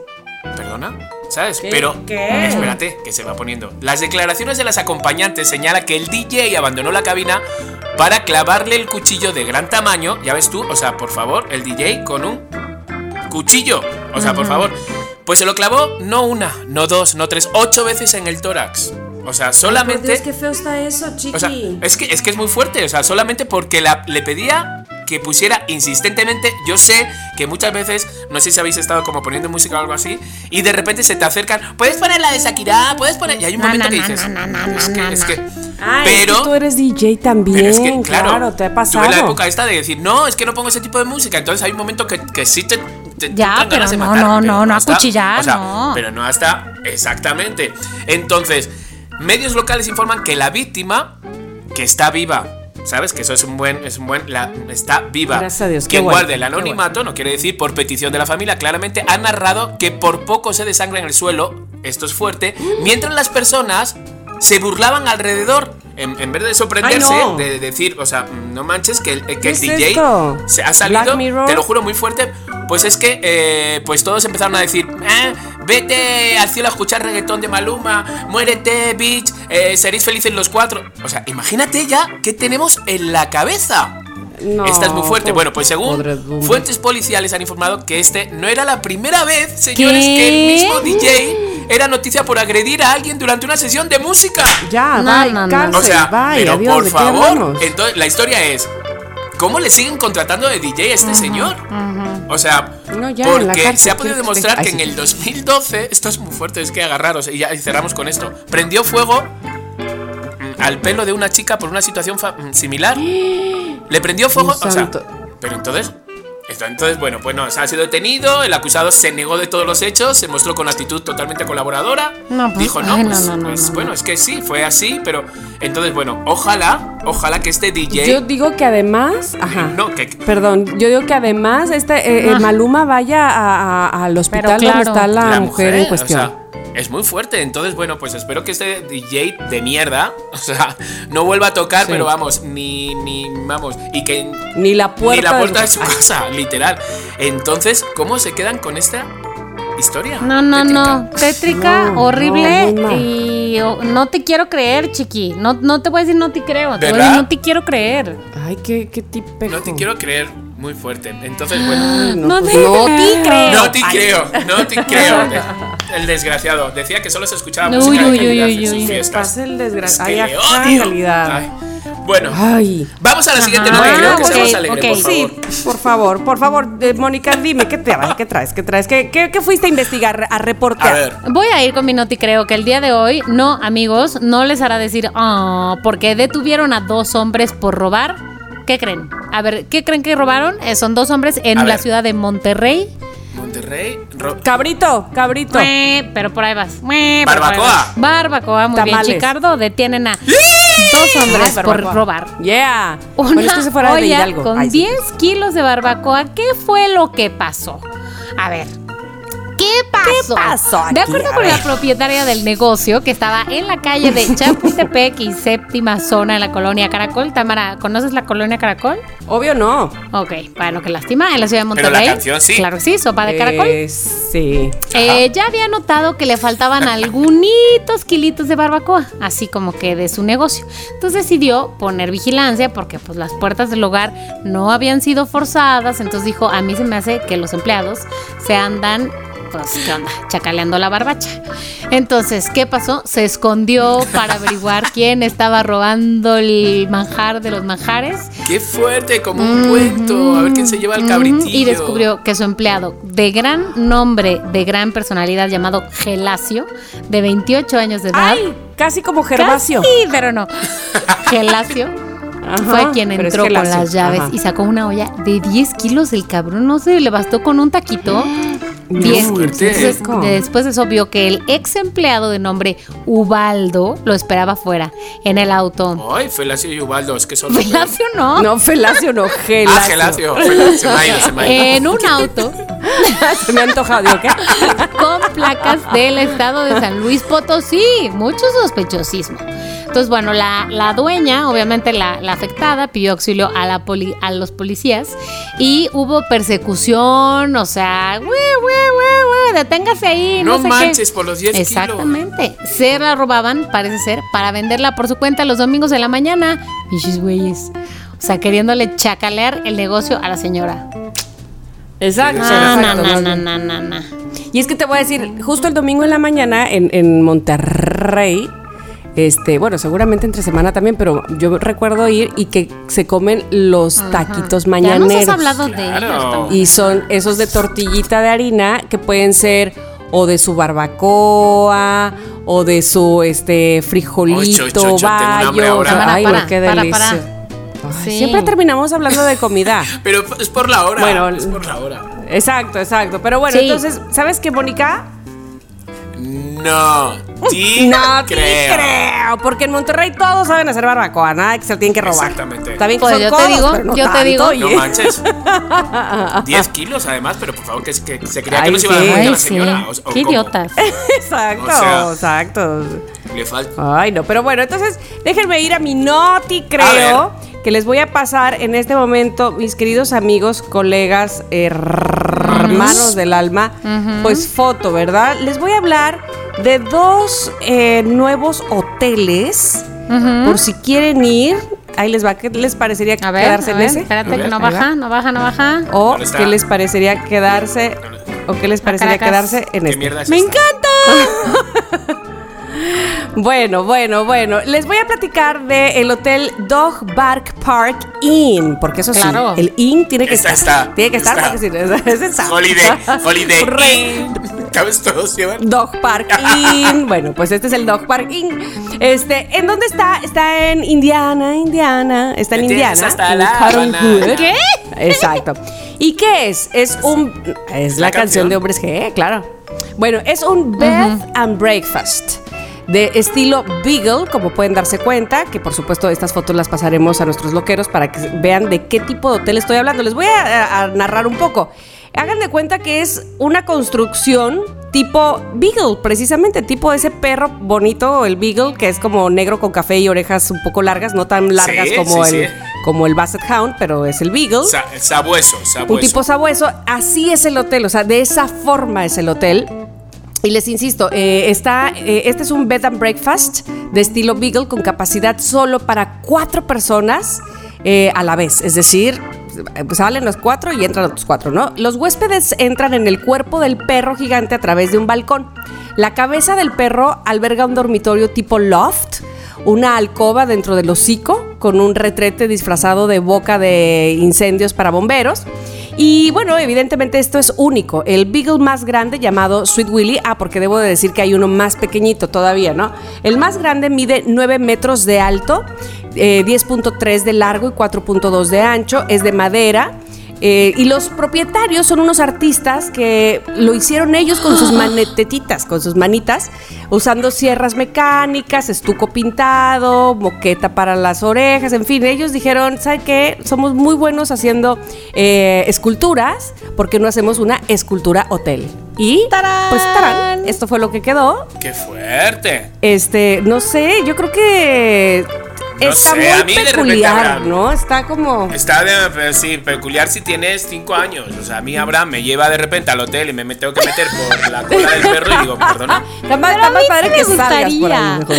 ¿Perdona? ¿Sabes? Pero espérate, que se va poniendo. Las declaraciones de las acompañantes señalan que el DJ abandonó la cabina para clavarle el cuchillo de gran tamaño. Ya ves tú, o sea, por favor, el DJ con un cuchillo. O sea, por favor. Pues se lo clavó no una, no dos, no tres, ocho veces en el tórax. O sea, solamente. Es que feo está eso, chiqui. O sea, es que, es que es muy fuerte. O sea, solamente porque la, le pedía que pusiera insistentemente. Yo sé que muchas veces, no sé si habéis estado como poniendo música o algo así, y de repente se te acercan. Puedes poner la de Shakira, puedes poner. Y hay un momento que dices. es que, es que. pero. tú eres DJ también. es que, claro, te ha pasado. Tuve la época esta de decir, no, es que no pongo ese tipo de música. Entonces hay un momento que, que sí te. ya, pero no, no, no, no, acuchillar, no. Pero no hasta. Exactamente. Entonces, medios locales informan que la víctima, que está viva, ¿Sabes? Que eso es un buen, es un buen, la, está viva. Gracias a Dios. Quien guarde el anonimato, no quiere decir por petición de la familia, claramente ha narrado que por poco se desangra en el suelo, esto es fuerte, mientras las personas se burlaban alrededor. En, vez de sorprenderse, de, decir, o sea, no manches que el, que el DJ se ha salido, te lo juro muy fuerte, pues es que eh, pues todos empezaron a decir, eh, vete al cielo a escuchar reggaetón de Maluma, muérete, bitch, eh, seréis felices los cuatro. O sea, imagínate ya qué tenemos en la cabeza. No, Esta es muy fuerte. bueno, pues según fuentes policiales han informado que este no era la primera vez, señores, que el mismo DJ era noticia por agredir a alguien durante una sesión de música. Ya, no, no, O sea, pero por favor, entonces la historia es ¿Cómo le siguen contratando de DJ a este señor? O sea, porque se ha podido demostrar que en el 2012, esto es muy fuerte, es que agarraros y ya cerramos con esto, prendió fuego al pelo de una chica por una situación similar. Le prendió fuego, o sea, pero entonces entonces, bueno, pues no, ha sido detenido, el acusado se negó de todos los hechos, se mostró con actitud totalmente colaboradora. Pues, dijo, no, pues, pues bueno, es que sí, fue así, pero entonces, bueno, ojalá, ojalá que este DJ... Yo digo que además... Ajá. No, que... Perdón, yo digo que además este eh, eh, Maluma vaya al hospital donde está la, mujer, en cuestión es muy fuerte. Entonces, bueno, pues espero que este DJ de mierda, o sea, no vuelva a tocar, pero vamos, ni, ni, vamos, y que... Ni la puerta, ni la puerta de su, casa, literal. Entonces, ¿cómo se quedan con esta historia? No, no, no. Tétrica, horrible y no te quiero creer, chiqui. No, no te voy a decir no te creo, te voy a decir no te quiero creer. Ay, qué, qué tipo. No te quiero creer muy fuerte. Entonces, bueno. No, te, creo. No te creo, no te creo. El desgraciado. Decía que solo se escuchaba música de calidad en sus fiestas. el desgraciado. Ay, calidad. Bueno, vamos a la siguiente ah, noticia. Creo que okay, más alegre, por favor. Sí, por favor, por favor, eh, Mónica, dime, ¿qué, te, ¿qué traes? ¿Qué traes? ¿Qué, qué, fuiste a investigar, a reportear? Voy a ir con mi noti, creo que el día de hoy, no, amigos, no les hará decir, ah, porque detuvieron a dos hombres por robar ¿Qué creen? A ver, ¿qué creen que robaron? Eh, son dos hombres en la ciudad de Monterrey. Monterrey. cabrito, cabrito. pero por ahí vas. Barbacoa. Barbacoa, muy bien. Chicardo detienen a dos hombres por robar. Yeah. Una es que se fuera olla con 10 kilos de barbacoa. ¿Qué fue lo que pasó? A ver, ¿Qué pasó? ¿Qué pasó de acuerdo con la propietaria del negocio, que estaba en la calle de Chapultepec y séptima zona en la colonia Caracol. Tamara, ¿conoces la colonia Caracol? Obvio no. Ok, bueno, que lástima, en la ciudad de Monterrey. Pero la canción sí. Claro sí, sopa de caracol. Eh, sí. Eh, ya había notado que le faltaban algunos kilitos de barbacoa, así como que de su negocio. Entonces decidió poner vigilancia porque pues las puertas del hogar no habían sido forzadas. Entonces dijo, a mí se me hace que los empleados se andan pues, ¿qué onda? Chacaleando la barbacha. Entonces, ¿qué pasó? Se escondió para averiguar quién estaba robando el manjar de los manjares. ¡Qué fuerte! Como un cuento. A ver quién se lleva el cabritillo. Y descubrió que su empleado, de gran nombre, de gran personalidad, llamado Gelacio, de 28 años de edad. ¡Ay! Casi como Gervasio. Sí, pero no. Gelacio fue quien entró con las llaves y sacó una olla de 10 kilos. El cabrón no se le bastó con un taquito. Bien, después de eso vio que el ex empleado de nombre Ubaldo lo esperaba fuera, en el auto. Ay, Felacio y Ubaldo, es que son. Felacio no. No, Felacio no, Gelacio. Ah, Gelacio. se. En un auto Se me ha antojado, ¿qué? con placas del estado de San Luis Potosí. Mucho sospechosismo. Entonces, bueno, la, la dueña, obviamente la, la, afectada, pidió auxilio a, la poli, a los policías y hubo persecución, o sea, güey, güey, güey, deténgase ahí. No, no manches por los 10 Exactamente. Se la robaban, parece ser, para venderla por su cuenta los domingos de la mañana. Pichis güeyes. O sea, queriéndole chacalear el negocio a la señora. Exacto. No, no, no, no, no, no. Y es que te voy a decir, justo el domingo en la mañana en, en Monterrey, este, bueno, seguramente entre semana también, pero yo recuerdo ir y que se comen los taquitos mañaneros. Ya nos has hablado de ellos Y son esos de tortillita de harina que pueden ser o de su barbacoa o de su este frijolito, oh, bayo. Ay, para, qué para, delicia. para. Ay, Sí. Siempre terminamos hablando de comida. Pero es por la hora. Bueno, es por la hora. Exacto, exacto. Pero bueno, Sí. entonces, ¿sabes qué, Mónica? No, sí No te creo. creo, porque en Monterrey todos saben hacer barbacoa, nada que se tienen que robar. Exactamente. Está bien que Pues son yo te codos, digo, pero no yo te tanto, digo. oye. No manches. 10 kilos además, pero por favor, que, que se creía Ay, que no se iba a sí. dar la sí. señora. o- o Qué cómo. idiotas. Exacto, O sea- exacto. Le falta. Ay, no, pero bueno, entonces déjenme ir a mi noti, creo, que les voy a pasar en este momento, mis queridos amigos, colegas, hermanos del alma, pues foto, ¿verdad? Les voy a hablar de dos eh, nuevos hoteles, por si quieren ir. Ahí les va, ¿qué les parecería A ver, quedarse a en ese? espérate que no baja, no baja, no baja. O qué les parecería quedarse, o qué les parecería quedarse en ¿Qué este. mierda es ¡Me encanta! Bueno, bueno, bueno. Les voy a platicar de el hotel Dog Bark Park Inn, porque eso Claro. sí, el Inn tiene que Esta estar. está, tiene que estar porque si no, es esa. Holiday, Holiday Inn. ¿Sabes? Todos llevan. Dog Park Inn. Bueno, pues este es el Dog Park Inn. Este, ¿en dónde está? Está en Indiana, Indiana. Está en Indiana. hasta en la. ¿Qué? Exacto. ¿Y qué es? Es un. Es la, La canción canción. de Hombres G, claro. Bueno, es un bed and breakfast. De estilo Beagle, como pueden darse cuenta, que por supuesto estas fotos las pasaremos a nuestros loqueros para que vean de qué tipo de hotel estoy hablando. Les voy a, narrar un poco. Hagan de cuenta que es una construcción tipo Beagle, precisamente, tipo ese perro bonito, el Beagle, que es como negro con café y orejas un poco largas, no tan largas Sí, como, sí, el, sí. como el Basset Hound, pero es el Beagle. Sa- sabueso, sabueso. Un tipo sabueso, así es el hotel, o sea, de esa forma es el hotel. Y les insisto, eh, eh, este es un bed and breakfast de estilo Beagle con capacidad solo para cuatro personas eh, a la vez. Es decir, pues salen los cuatro y entran otros cuatro, ¿no? Los huéspedes entran en el cuerpo del perro gigante a través de un balcón. La cabeza del perro alberga un dormitorio tipo loft, una alcoba dentro del hocico con un retrete disfrazado de boca de incendios para bomberos. Y bueno, evidentemente esto es único. El Beagle más grande llamado Sweet Willy, ah, porque debo de decir que hay uno más pequeñito todavía, ¿no? El más grande mide 9 metros de alto, eh, 10.3 de largo y 4.2 de ancho, es de madera. Eh, y los propietarios son unos artistas que lo hicieron ellos con sus manetetitas, con sus manitas, usando sierras mecánicas, estuco pintado, moqueta para las orejas, en fin, ellos dijeron, ¿sabe qué? Somos muy buenos haciendo eh, esculturas, porque no hacemos una escultura hotel? Y ¡Tarán! pues tarán, esto fue lo que quedó. ¡Qué fuerte! Este, no sé, yo creo que No está sé, a mí muy peculiar, Abraham. ¿no? Está como Está de, pues, sí, peculiar si tienes 5 años. O sea, a mí Abraham me lleva de repente al hotel y me me tengo que meter por la cola del perro y digo, perdona. Está más, padre que salgas por ahí gustaría. mejor.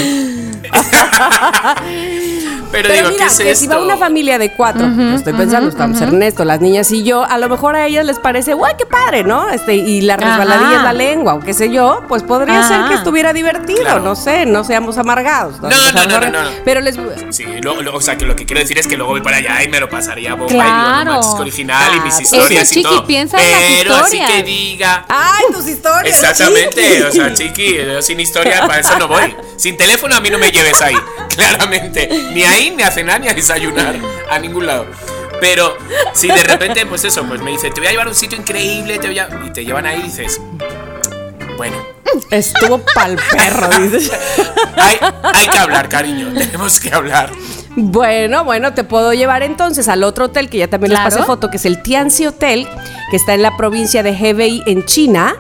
Pero, Pero digo, mira, ¿qué es que esto? si va una familia de cuatro, yo estoy pensando, estamos Ernesto, las niñas y yo, a lo mejor a ellas les parece, guay, qué padre, ¿no? Este, y la resbaladilla es la lengua, o qué sé yo, pues podría Ajá. ser que estuviera divertido, Claro. no sé, no seamos amargados. No, no, no, no, no. Pero les... Sí, lo- lo- o sea, que lo que quiero decir es que luego voy para allá y me lo pasaría bomba y digo, Claro. no original y mis Claro. historias Es que, y Chiqui, todo. piensa en las Pero así historias. que diga... ¡Ay, tus historias! Exactamente, o sea, chiqui, yo sin historia para eso no voy. Sin teléfono a mí no me lleves ahí, claramente. Ni ahí, ni a cenar, ni a desayunar, a ningún lado. Pero si de repente, pues eso, pues me dice, te voy a llevar a un sitio increíble, te voy a... y te llevan ahí y dices, bueno, Estuvo pa'l perro, dices. hay, hay que hablar, cariño, tenemos que hablar. Bueno, bueno, te puedo llevar entonces al otro hotel que ya también les pasé foto, que es el Tianxi Hotel, que está en la provincia de Hebei, en China,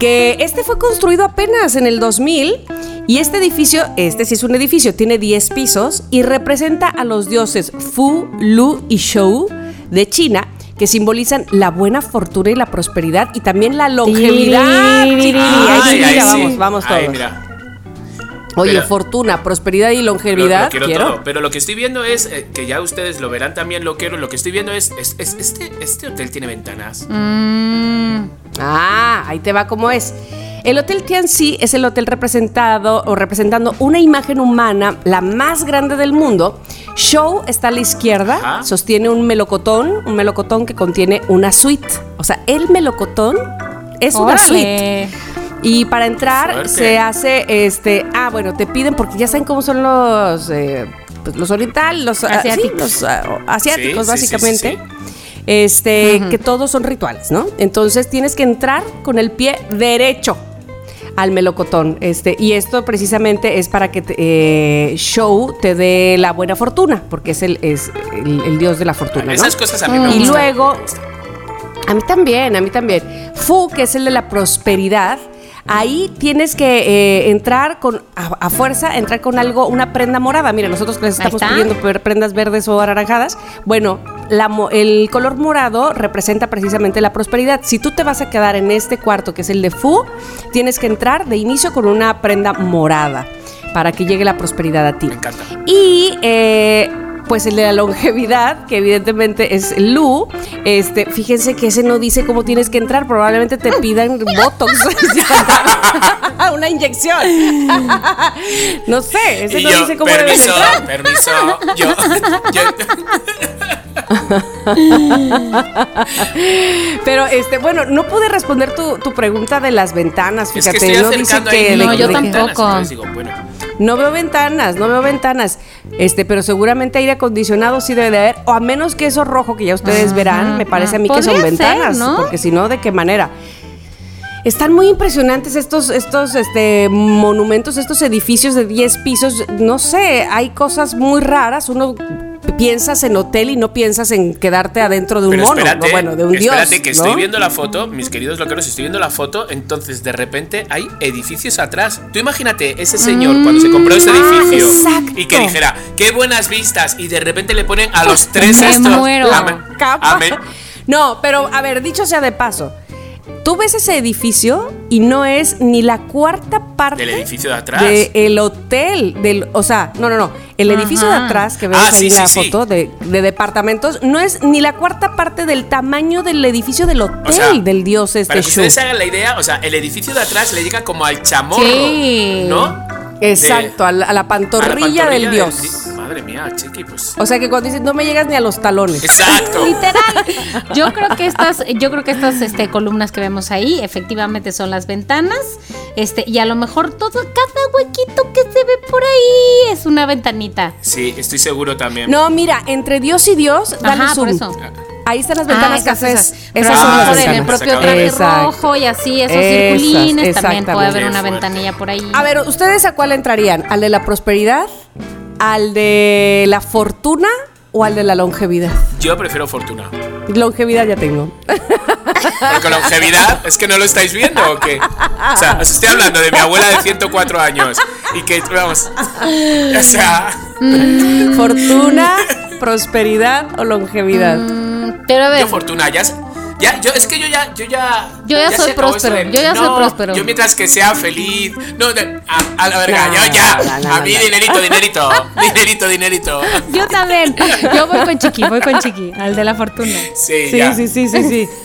que este fue construido apenas en el 2000 y este edificio, este sí es un edificio, tiene 10 pisos y representa a los dioses Fu, Lu y Shou de China que simbolizan la buena fortuna y la prosperidad y también la longevidad. vamos, vamos todos. Oye, fortuna, prosperidad y longevidad. quiero, Pero lo que estoy viendo es, eh, que ya ustedes lo verán también, lo quiero. Lo que estoy viendo es, es, este, este hotel tiene ventanas. Mm. Ah, ahí te va como es. El Hotel Tianxi es el hotel representado o representando una imagen humana, la más grande del mundo. Show está a la izquierda, sostiene un melocotón, un melocotón que contiene una suite. O sea, el melocotón es una suite. Y para entrar se hace, este, ah, bueno, te piden porque ya saben cómo son los, eh, pues, los orientales, los ah, asiáticos, ah, asiáticos básicamente. Este, que todos son rituales, ¿no? Entonces tienes que entrar con el pie derecho al melocotón. Este, y esto precisamente es para que eh, Show te dé la buena fortuna, porque es el, es el, dios de la fortuna. Esas cosas a mí me Y luego, a mí también, a mí también. Fu, que es el de la prosperidad, ahí tienes que eh, entrar con, a, fuerza, entrar con algo, una prenda morada. Mira, nosotros les estamos pidiendo prendas verdes o anaranjadas. Bueno, el color morado representa precisamente la prosperidad. Si tú te vas a quedar en este cuarto, que es el de Fu, tienes que entrar de inicio con una prenda morada para que llegue la prosperidad a ti. Me encanta. Y eh, pues el de la longevidad, que evidentemente es Lu, este, fíjense que ese no dice cómo tienes que entrar, probablemente te pidan botox, una inyección. no sé, ese no dice cómo debes entrar. Permiso, yo, Pero este, bueno, no pude responder tu, pregunta de las ventanas, fíjate, no dice que no, yo tampoco. No veo ventanas, no veo ventanas. Este, pero seguramente aire acondicionado sí debe de haber, o a menos que eso rojo que ya ustedes verán, me parece a mí que son ventanas, porque si no, ¿de qué manera? Están muy impresionantes estos, estos este, monumentos, estos edificios de 10 pisos. No sé, hay cosas muy raras. Uno piensas en hotel y no piensas en quedarte adentro de un mono, bueno, de un dios. Espérate, que estoy viendo la foto, mis queridos loqueros, estoy viendo la foto, entonces de repente hay edificios atrás. Tú imagínate ese señor cuando se compró ese mm, edificio y que dijera, qué buenas vistas, y de repente le ponen a los tres Me muero. No, pero a ver, dicho sea de paso, Tú ves ese edificio y no es ni la cuarta parte del edificio de atrás. Del hotel, del, o sea, no, no, no. El edificio de atrás que ves ah, ahí en la foto de, departamentos no es ni la cuarta parte del tamaño del edificio del hotel del dios este Para que ustedes hagan la idea, o sea, el edificio de atrás le llega como al chamorro, ¿no? Exacto, a, la, pantorrilla del dios. Madre mía, chiqui, pues. O sea que cuando dices no me llegas ni a los talones. Exacto. Literal. Yo creo que estas, yo creo que estas este, columnas que vemos ahí, efectivamente son las ventanas. Este, y a lo mejor todo, cada huequito que se ve por ahí es una ventanita. Sí, estoy seguro también. No, mira, entre Dios y Dios, dale Ajá, Por eso. Ahí están las ventanas ah, cafés. Esas, son las En el propio traje rojo y así, esos circulines. También puede haber una ventanilla por ahí. A ver, ¿ustedes a cuál entrarían? ¿Al de la prosperidad? ¿Al de la fortuna? ¿O al de la longevidad? Yo prefiero fortuna. Longevidad ya tengo. Porque longevidad es que no lo estáis viendo o qué? O sea, os estoy hablando de mi abuela de 104 años y que, vamos, o sea... Fortuna, prosperidad o longevidad. Mm, pero a ver. Yo fortuna, ya, ya, yo, es que yo ya, yo ya. Yo ya, soy próspero. yo ya soy próspero. Yo mientras que sea feliz. No, a, la verga, yo ya. a mí dinerito, dinerito. dinerito, dinerito. Yo también. Yo voy con Chiqui, voy con Chiqui, al de la fortuna. Sí, sí, sí, sí, sí, sí.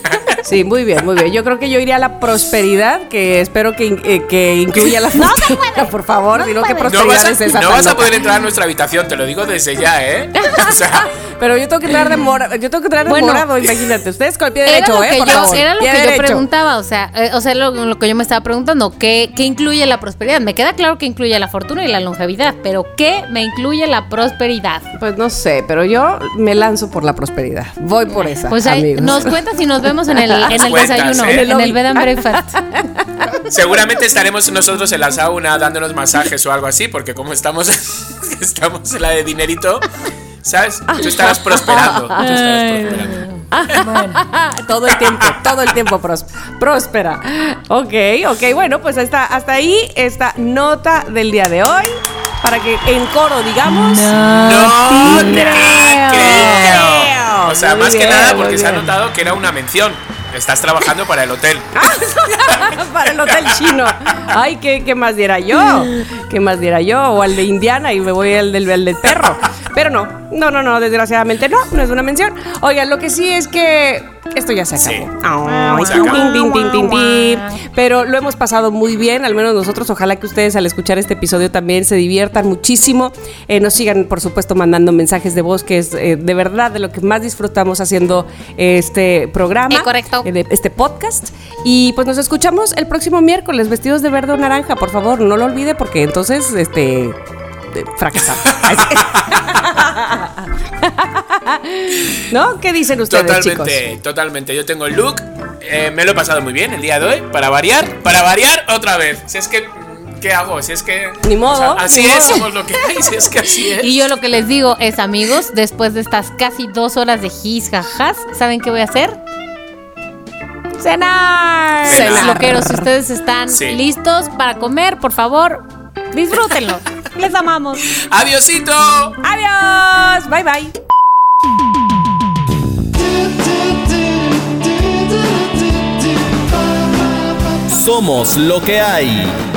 Sí, muy bien, muy bien. Yo creo que yo iría a la prosperidad, que espero que, eh, que incluya la fortuna. No por favor, no que prosperidad no es esa. No vas a poder entrar a nuestra habitación, te lo digo desde ya, ¿eh? O sea, pero yo tengo que entrar de morado, yo tengo que entrar de morado, imagínate. Ustedes con el pie derecho, ¿eh? Por yo, Era lo que yo preguntaba, o sea, eh, o sea lo, que yo me estaba preguntando, ¿qué, ¿qué incluye la prosperidad? Me queda claro que incluye la fortuna y la longevidad, pero ¿qué me incluye la prosperidad? Pues no sé, pero yo me lanzo por la prosperidad. Voy por esa. Pues ahí, nos cuentas y nos vemos en el, en el desayuno, ¿eh? en el bed and breakfast. Seguramente estaremos nosotros en la sauna dándonos masajes o algo así, porque como estamos estamos en la de dinerito, ¿sabes? Tú estarás prosperando. Tú estarás prosperando. todo el tiempo, todo el tiempo próspera. Ok, ok, bueno, pues hasta, hasta ahí esta nota del día de hoy. Para que en coro digamos. No, no creo. O sea, más que nada porque se ha notado que era una mención. Estás trabajando para el hotel. para el hotel chino. Ay, ¿qué, ¿qué, más diera yo? ¿Qué más diera yo? O al de Indiana y me voy al del, del perro. Pero no, no, no, no, desgraciadamente no, no es una mención. Oigan, lo que sí es que esto ya se acabó. Pero lo hemos pasado muy bien, al menos nosotros. Ojalá que ustedes al escuchar este episodio también se diviertan muchísimo. Eh, nos sigan, por supuesto, mandando mensajes de voz, que es eh, de verdad de lo que más disfrutamos haciendo este programa. correcto. Eh, este podcast. Y pues nos escuchamos el próximo miércoles, vestidos de verde o naranja, por favor, no lo olvide, porque entonces, este fracasado. ¿No? ¿Qué dicen ustedes, Totalmente, totalmente. Yo tengo el look, eh, me lo he pasado muy bien el día de hoy, para variar, para variar otra vez. Si es que ¿qué hago? Si es que. Ni modo. así es, somos lo que hay, si es que así es. Y yo lo que les digo es, amigos, después de estas casi dos horas de gis, jajas, ¿saben qué voy a hacer? Cenar. Cenar. Loqueros, si ustedes están listos para comer, por favor, disfrútenlo. Les amamos. Adiosito. Adiós. Bye bye. Somos lo que hay.